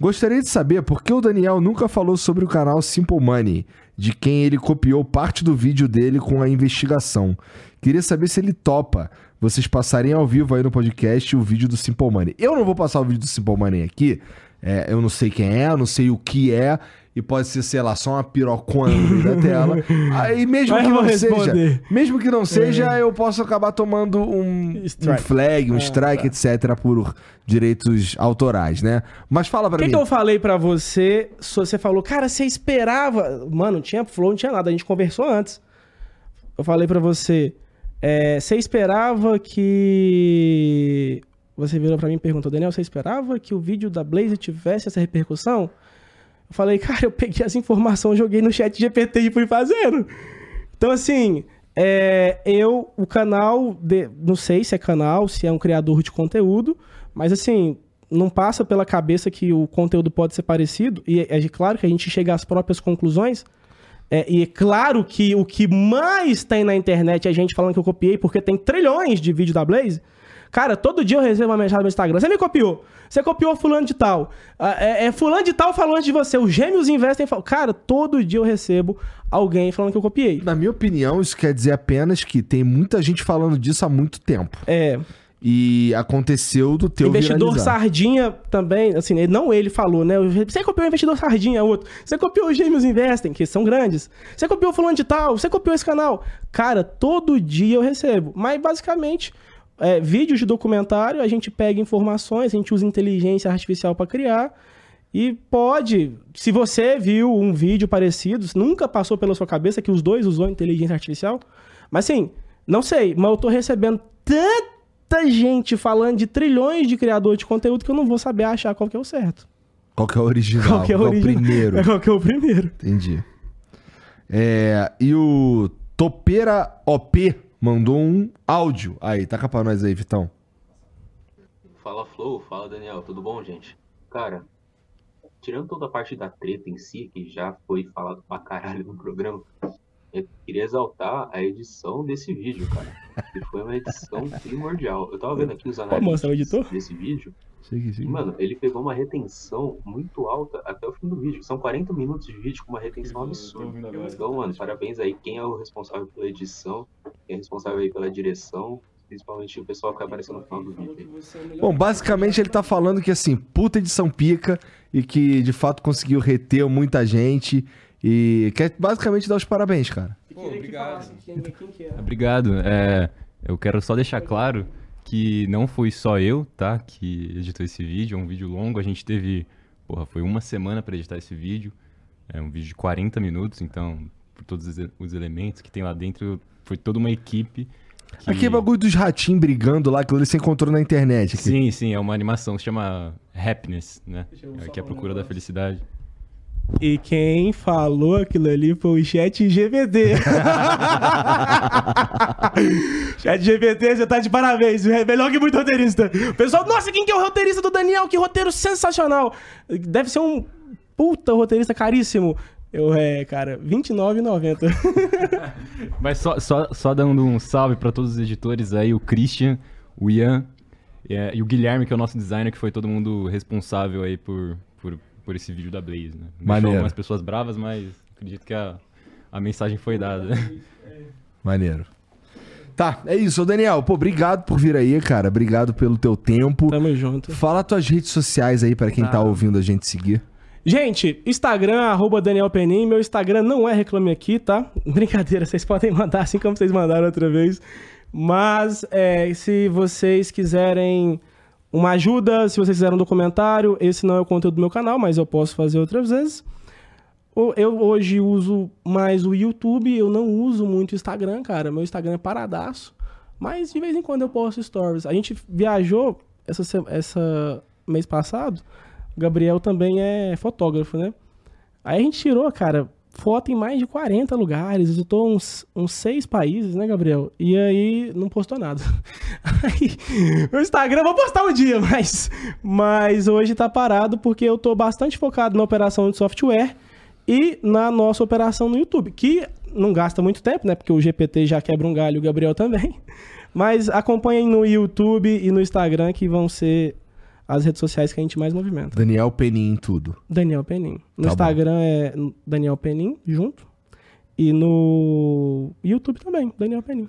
[SPEAKER 1] Gostaria de saber por que o Daniel nunca falou sobre o canal Simple Money, de quem ele copiou parte do vídeo dele com a investigação. Queria saber se ele topa vocês passarem ao vivo aí no podcast o vídeo do Simple Money. Eu não vou passar o vídeo do Simple Money aqui, é, eu não sei quem é, eu não sei o que é, e pode ser, sei lá, só uma pirocona no meio da tela. Aí mesmo Mas que não responder. seja, mesmo que não seja, é. eu posso acabar tomando um, um flag, um ah, strike, tá. etc por direitos autorais, né? Mas fala para mim.
[SPEAKER 2] O que eu falei para você? Você falou, cara, você esperava, mano, não tinha flow, não tinha nada, a gente conversou antes. Eu falei para você, é, você esperava que você virou para mim e perguntou, Daniel, você esperava que o vídeo da Blaze tivesse essa repercussão? Eu falei, cara, eu peguei as informações, joguei no chat GPT e fui fazendo. Então, assim, é, eu, o canal, de, não sei se é canal, se é um criador de conteúdo, mas assim, não passa pela cabeça que o conteúdo pode ser parecido, e é, é claro que a gente chega às próprias conclusões. É, e é claro que o que mais tem na internet é a gente falando que eu copiei, porque tem trilhões de vídeos da Blaze. Cara, todo dia eu recebo uma mensagem no Instagram. Você me copiou. Você copiou fulano de tal. Ah, é, é fulano de tal falando de você. Os gêmeos investem. Cara, todo dia eu recebo alguém falando que eu copiei.
[SPEAKER 1] Na minha opinião, isso quer dizer apenas que tem muita gente falando disso há muito tempo.
[SPEAKER 2] É.
[SPEAKER 1] E aconteceu do teu
[SPEAKER 2] Investidor viralizar. Sardinha também, assim, não ele falou, né? Você copiou o Investidor Sardinha, outro. Você copiou os Gêmeos Investem, que são grandes. Você copiou fulano de tal. Você copiou esse canal. Cara, todo dia eu recebo. Mas, basicamente é, vídeos de documentário, a gente pega informações, a gente usa inteligência artificial para criar. E pode, se você viu um vídeo parecido, nunca passou pela sua cabeça que os dois usou inteligência artificial. Mas assim, não sei, mas eu tô recebendo tanta gente falando de trilhões de criadores de conteúdo que eu não vou saber achar qual que é o certo.
[SPEAKER 1] Qual que é o original? Qual que é o, qual primeiro?
[SPEAKER 2] É qual que é o primeiro.
[SPEAKER 1] Entendi. É, e o Topeira OP mandou um áudio. Aí, taca pra nós aí, Vitão.
[SPEAKER 4] Fala Flow, fala Daniel, tudo bom, gente? Cara, tirando toda a parte da treta em si, que já foi falado pra caralho no programa, eu queria exaltar a edição desse vídeo, cara. Que foi uma edição primordial. Eu tava vendo aqui os
[SPEAKER 2] o
[SPEAKER 4] análises
[SPEAKER 2] editor?
[SPEAKER 4] desse vídeo.
[SPEAKER 1] Sim,
[SPEAKER 4] E,
[SPEAKER 1] sim.
[SPEAKER 4] mano, ele pegou uma retenção muito alta até o fim do vídeo. São 40 minutos de vídeo com uma retenção absurda. Então, mano, parabéns aí. Quem é o responsável pela edição, quem é responsável aí pela direção, principalmente o pessoal que apareceu no final do vídeo. aí.
[SPEAKER 1] Bom, basicamente ele tá falando que assim, puta edição pica e que de fato conseguiu reter muita gente e quer basicamente dar os parabéns, cara.
[SPEAKER 2] Pô, obrigado. É?
[SPEAKER 5] Obrigado. É, eu quero só deixar claro que não foi só eu, tá, que editou esse vídeo. É um vídeo longo. A gente teve, porra, foi uma semana pra editar esse vídeo. É um vídeo de 40 minutos, então, por todos os os elementos que tem lá dentro, foi toda uma equipe. Que...
[SPEAKER 1] Aquele bagulho dos ratinhos brigando lá que ele se encontrou na internet. Aqui.
[SPEAKER 5] Sim, sim, é uma animação que se chama Happiness, né? É, que é a procura da felicidade.
[SPEAKER 2] E quem falou aquilo ali foi o Chat GPT. Chat GPT, você tá de parabéns. É melhor que muito roteirista. O pessoal, nossa, quem que é o roteirista do Daniel? Que roteiro sensacional. Deve ser um puta roteirista caríssimo. Eu, é, cara, R$29,90.
[SPEAKER 5] Mas só, só, só dando um salve pra todos os editores aí, o Christian, o Ian é, e o Guilherme, que é o nosso designer, que foi todo mundo responsável aí por, por, esse vídeo da Blaze, né?
[SPEAKER 1] Maneiro.
[SPEAKER 5] algumas pessoas bravas, mas acredito que a, a mensagem foi dada.
[SPEAKER 1] Maneiro. Tá, é isso, Ô, Daniel. Pô, obrigado por vir aí, cara. Obrigado pelo teu tempo.
[SPEAKER 2] Tamo junto.
[SPEAKER 1] Fala tuas redes sociais aí pra quem tá
[SPEAKER 2] Tá.
[SPEAKER 1] ouvindo a gente seguir.
[SPEAKER 2] Gente, Instagram, arroba Daniel Penin. Meu Instagram não é Reclame Aqui, tá? Brincadeira, vocês podem mandar assim como vocês mandaram outra vez. Mas é, se vocês quiserem uma ajuda, se vocês quiserem um documentário, esse não é o conteúdo do meu canal, mas eu posso fazer outras vezes. Eu hoje uso mais o YouTube, eu não uso muito o Instagram, cara. Meu Instagram é paradaço. Mas de vez em quando eu posto stories. A gente viajou essa, essa mês passado. Gabriel também é fotógrafo, né? Aí a gente tirou, cara, foto em mais de 40 lugares, visitou uns, uns seis países, né, Gabriel? E aí não postou nada. Aí, o Instagram vou postar um dia, mas, mas hoje tá parado porque eu tô bastante focado na operação de software e na nossa operação no YouTube, que não gasta muito tempo, né? Porque o GPT já quebra um galho, o Gabriel também. Mas acompanhem no YouTube e no Instagram que vão ser as redes sociais que a gente mais movimenta.
[SPEAKER 1] Daniel Penin em tudo.
[SPEAKER 2] Daniel Penin. No
[SPEAKER 1] Tá
[SPEAKER 2] Instagram é Daniel Penin, junto. E no YouTube também, Daniel Penin.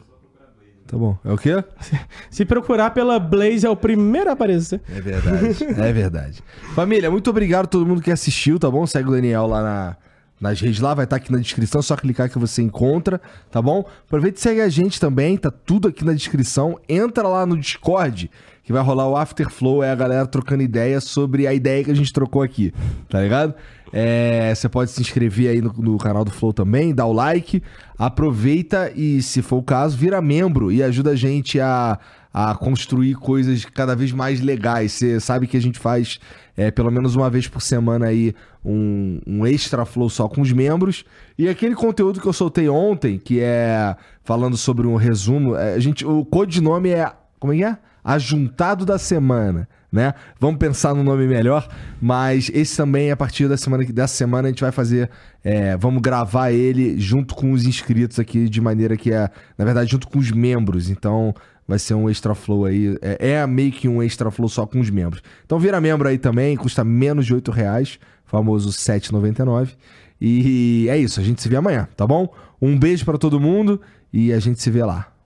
[SPEAKER 1] Tá bom. É o quê?
[SPEAKER 2] Se procurar pela Blaze, é o primeiro a aparecer.
[SPEAKER 1] É verdade, é verdade. Família, muito obrigado a todo mundo que assistiu, tá bom? Segue o Daniel lá na, nas redes lá, vai estar aqui na descrição, só clicar que você encontra, tá bom? Aproveita e segue a gente também, tá tudo aqui na descrição. Entra lá no Discord, que vai rolar o Afterflow, é a galera trocando ideia sobre a ideia que a gente trocou aqui, tá ligado? É, você pode se inscrever aí no, no canal do Flow também, dá o like, aproveita e, se for o caso, vira membro e ajuda a gente a, a construir coisas cada vez mais legais. Você sabe que a gente faz é, pelo menos uma vez por semana aí um, um extra flow só com os membros. E aquele conteúdo que eu soltei ontem, que é falando sobre um resumo, é, a gente, o codinome é. Como é que é? Ajuntado da semana. Né? Vamos pensar no nome melhor, mas esse também a partir da semana que dessa semana a gente vai fazer, é, vamos gravar ele junto com os inscritos aqui de maneira que é, na verdade, junto com os membros. Então vai ser um extra flow aí, é, é meio que um extra flow só com os membros. Então vira membro aí também, custa menos de 8 reais, famoso 7,99. E é isso, a gente se vê amanhã, tá bom? Um beijo pra todo mundo e a gente se vê lá.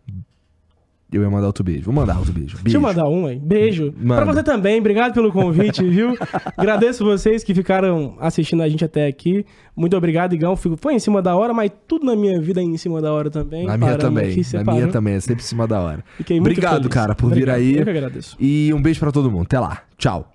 [SPEAKER 1] Eu ia mandar outro beijo. Vou mandar outro beijo. beijo.
[SPEAKER 2] Deixa eu mandar um aí. Beijo.
[SPEAKER 1] Manda.
[SPEAKER 2] Pra você também, obrigado pelo convite, viu? Agradeço vocês que ficaram assistindo a gente até aqui. Muito obrigado, Igão. Fico- Foi em cima da hora, mas tudo na minha vida é em cima da hora também.
[SPEAKER 1] Na minha também.
[SPEAKER 2] aqui,
[SPEAKER 1] Na minha também. É sempre em cima da hora.
[SPEAKER 2] Fiquei
[SPEAKER 1] Obrigado, cara, por vir
[SPEAKER 2] Obrigado.
[SPEAKER 1] aí.
[SPEAKER 2] Eu que agradeço.
[SPEAKER 1] E um beijo pra todo mundo. Até lá. Tchau.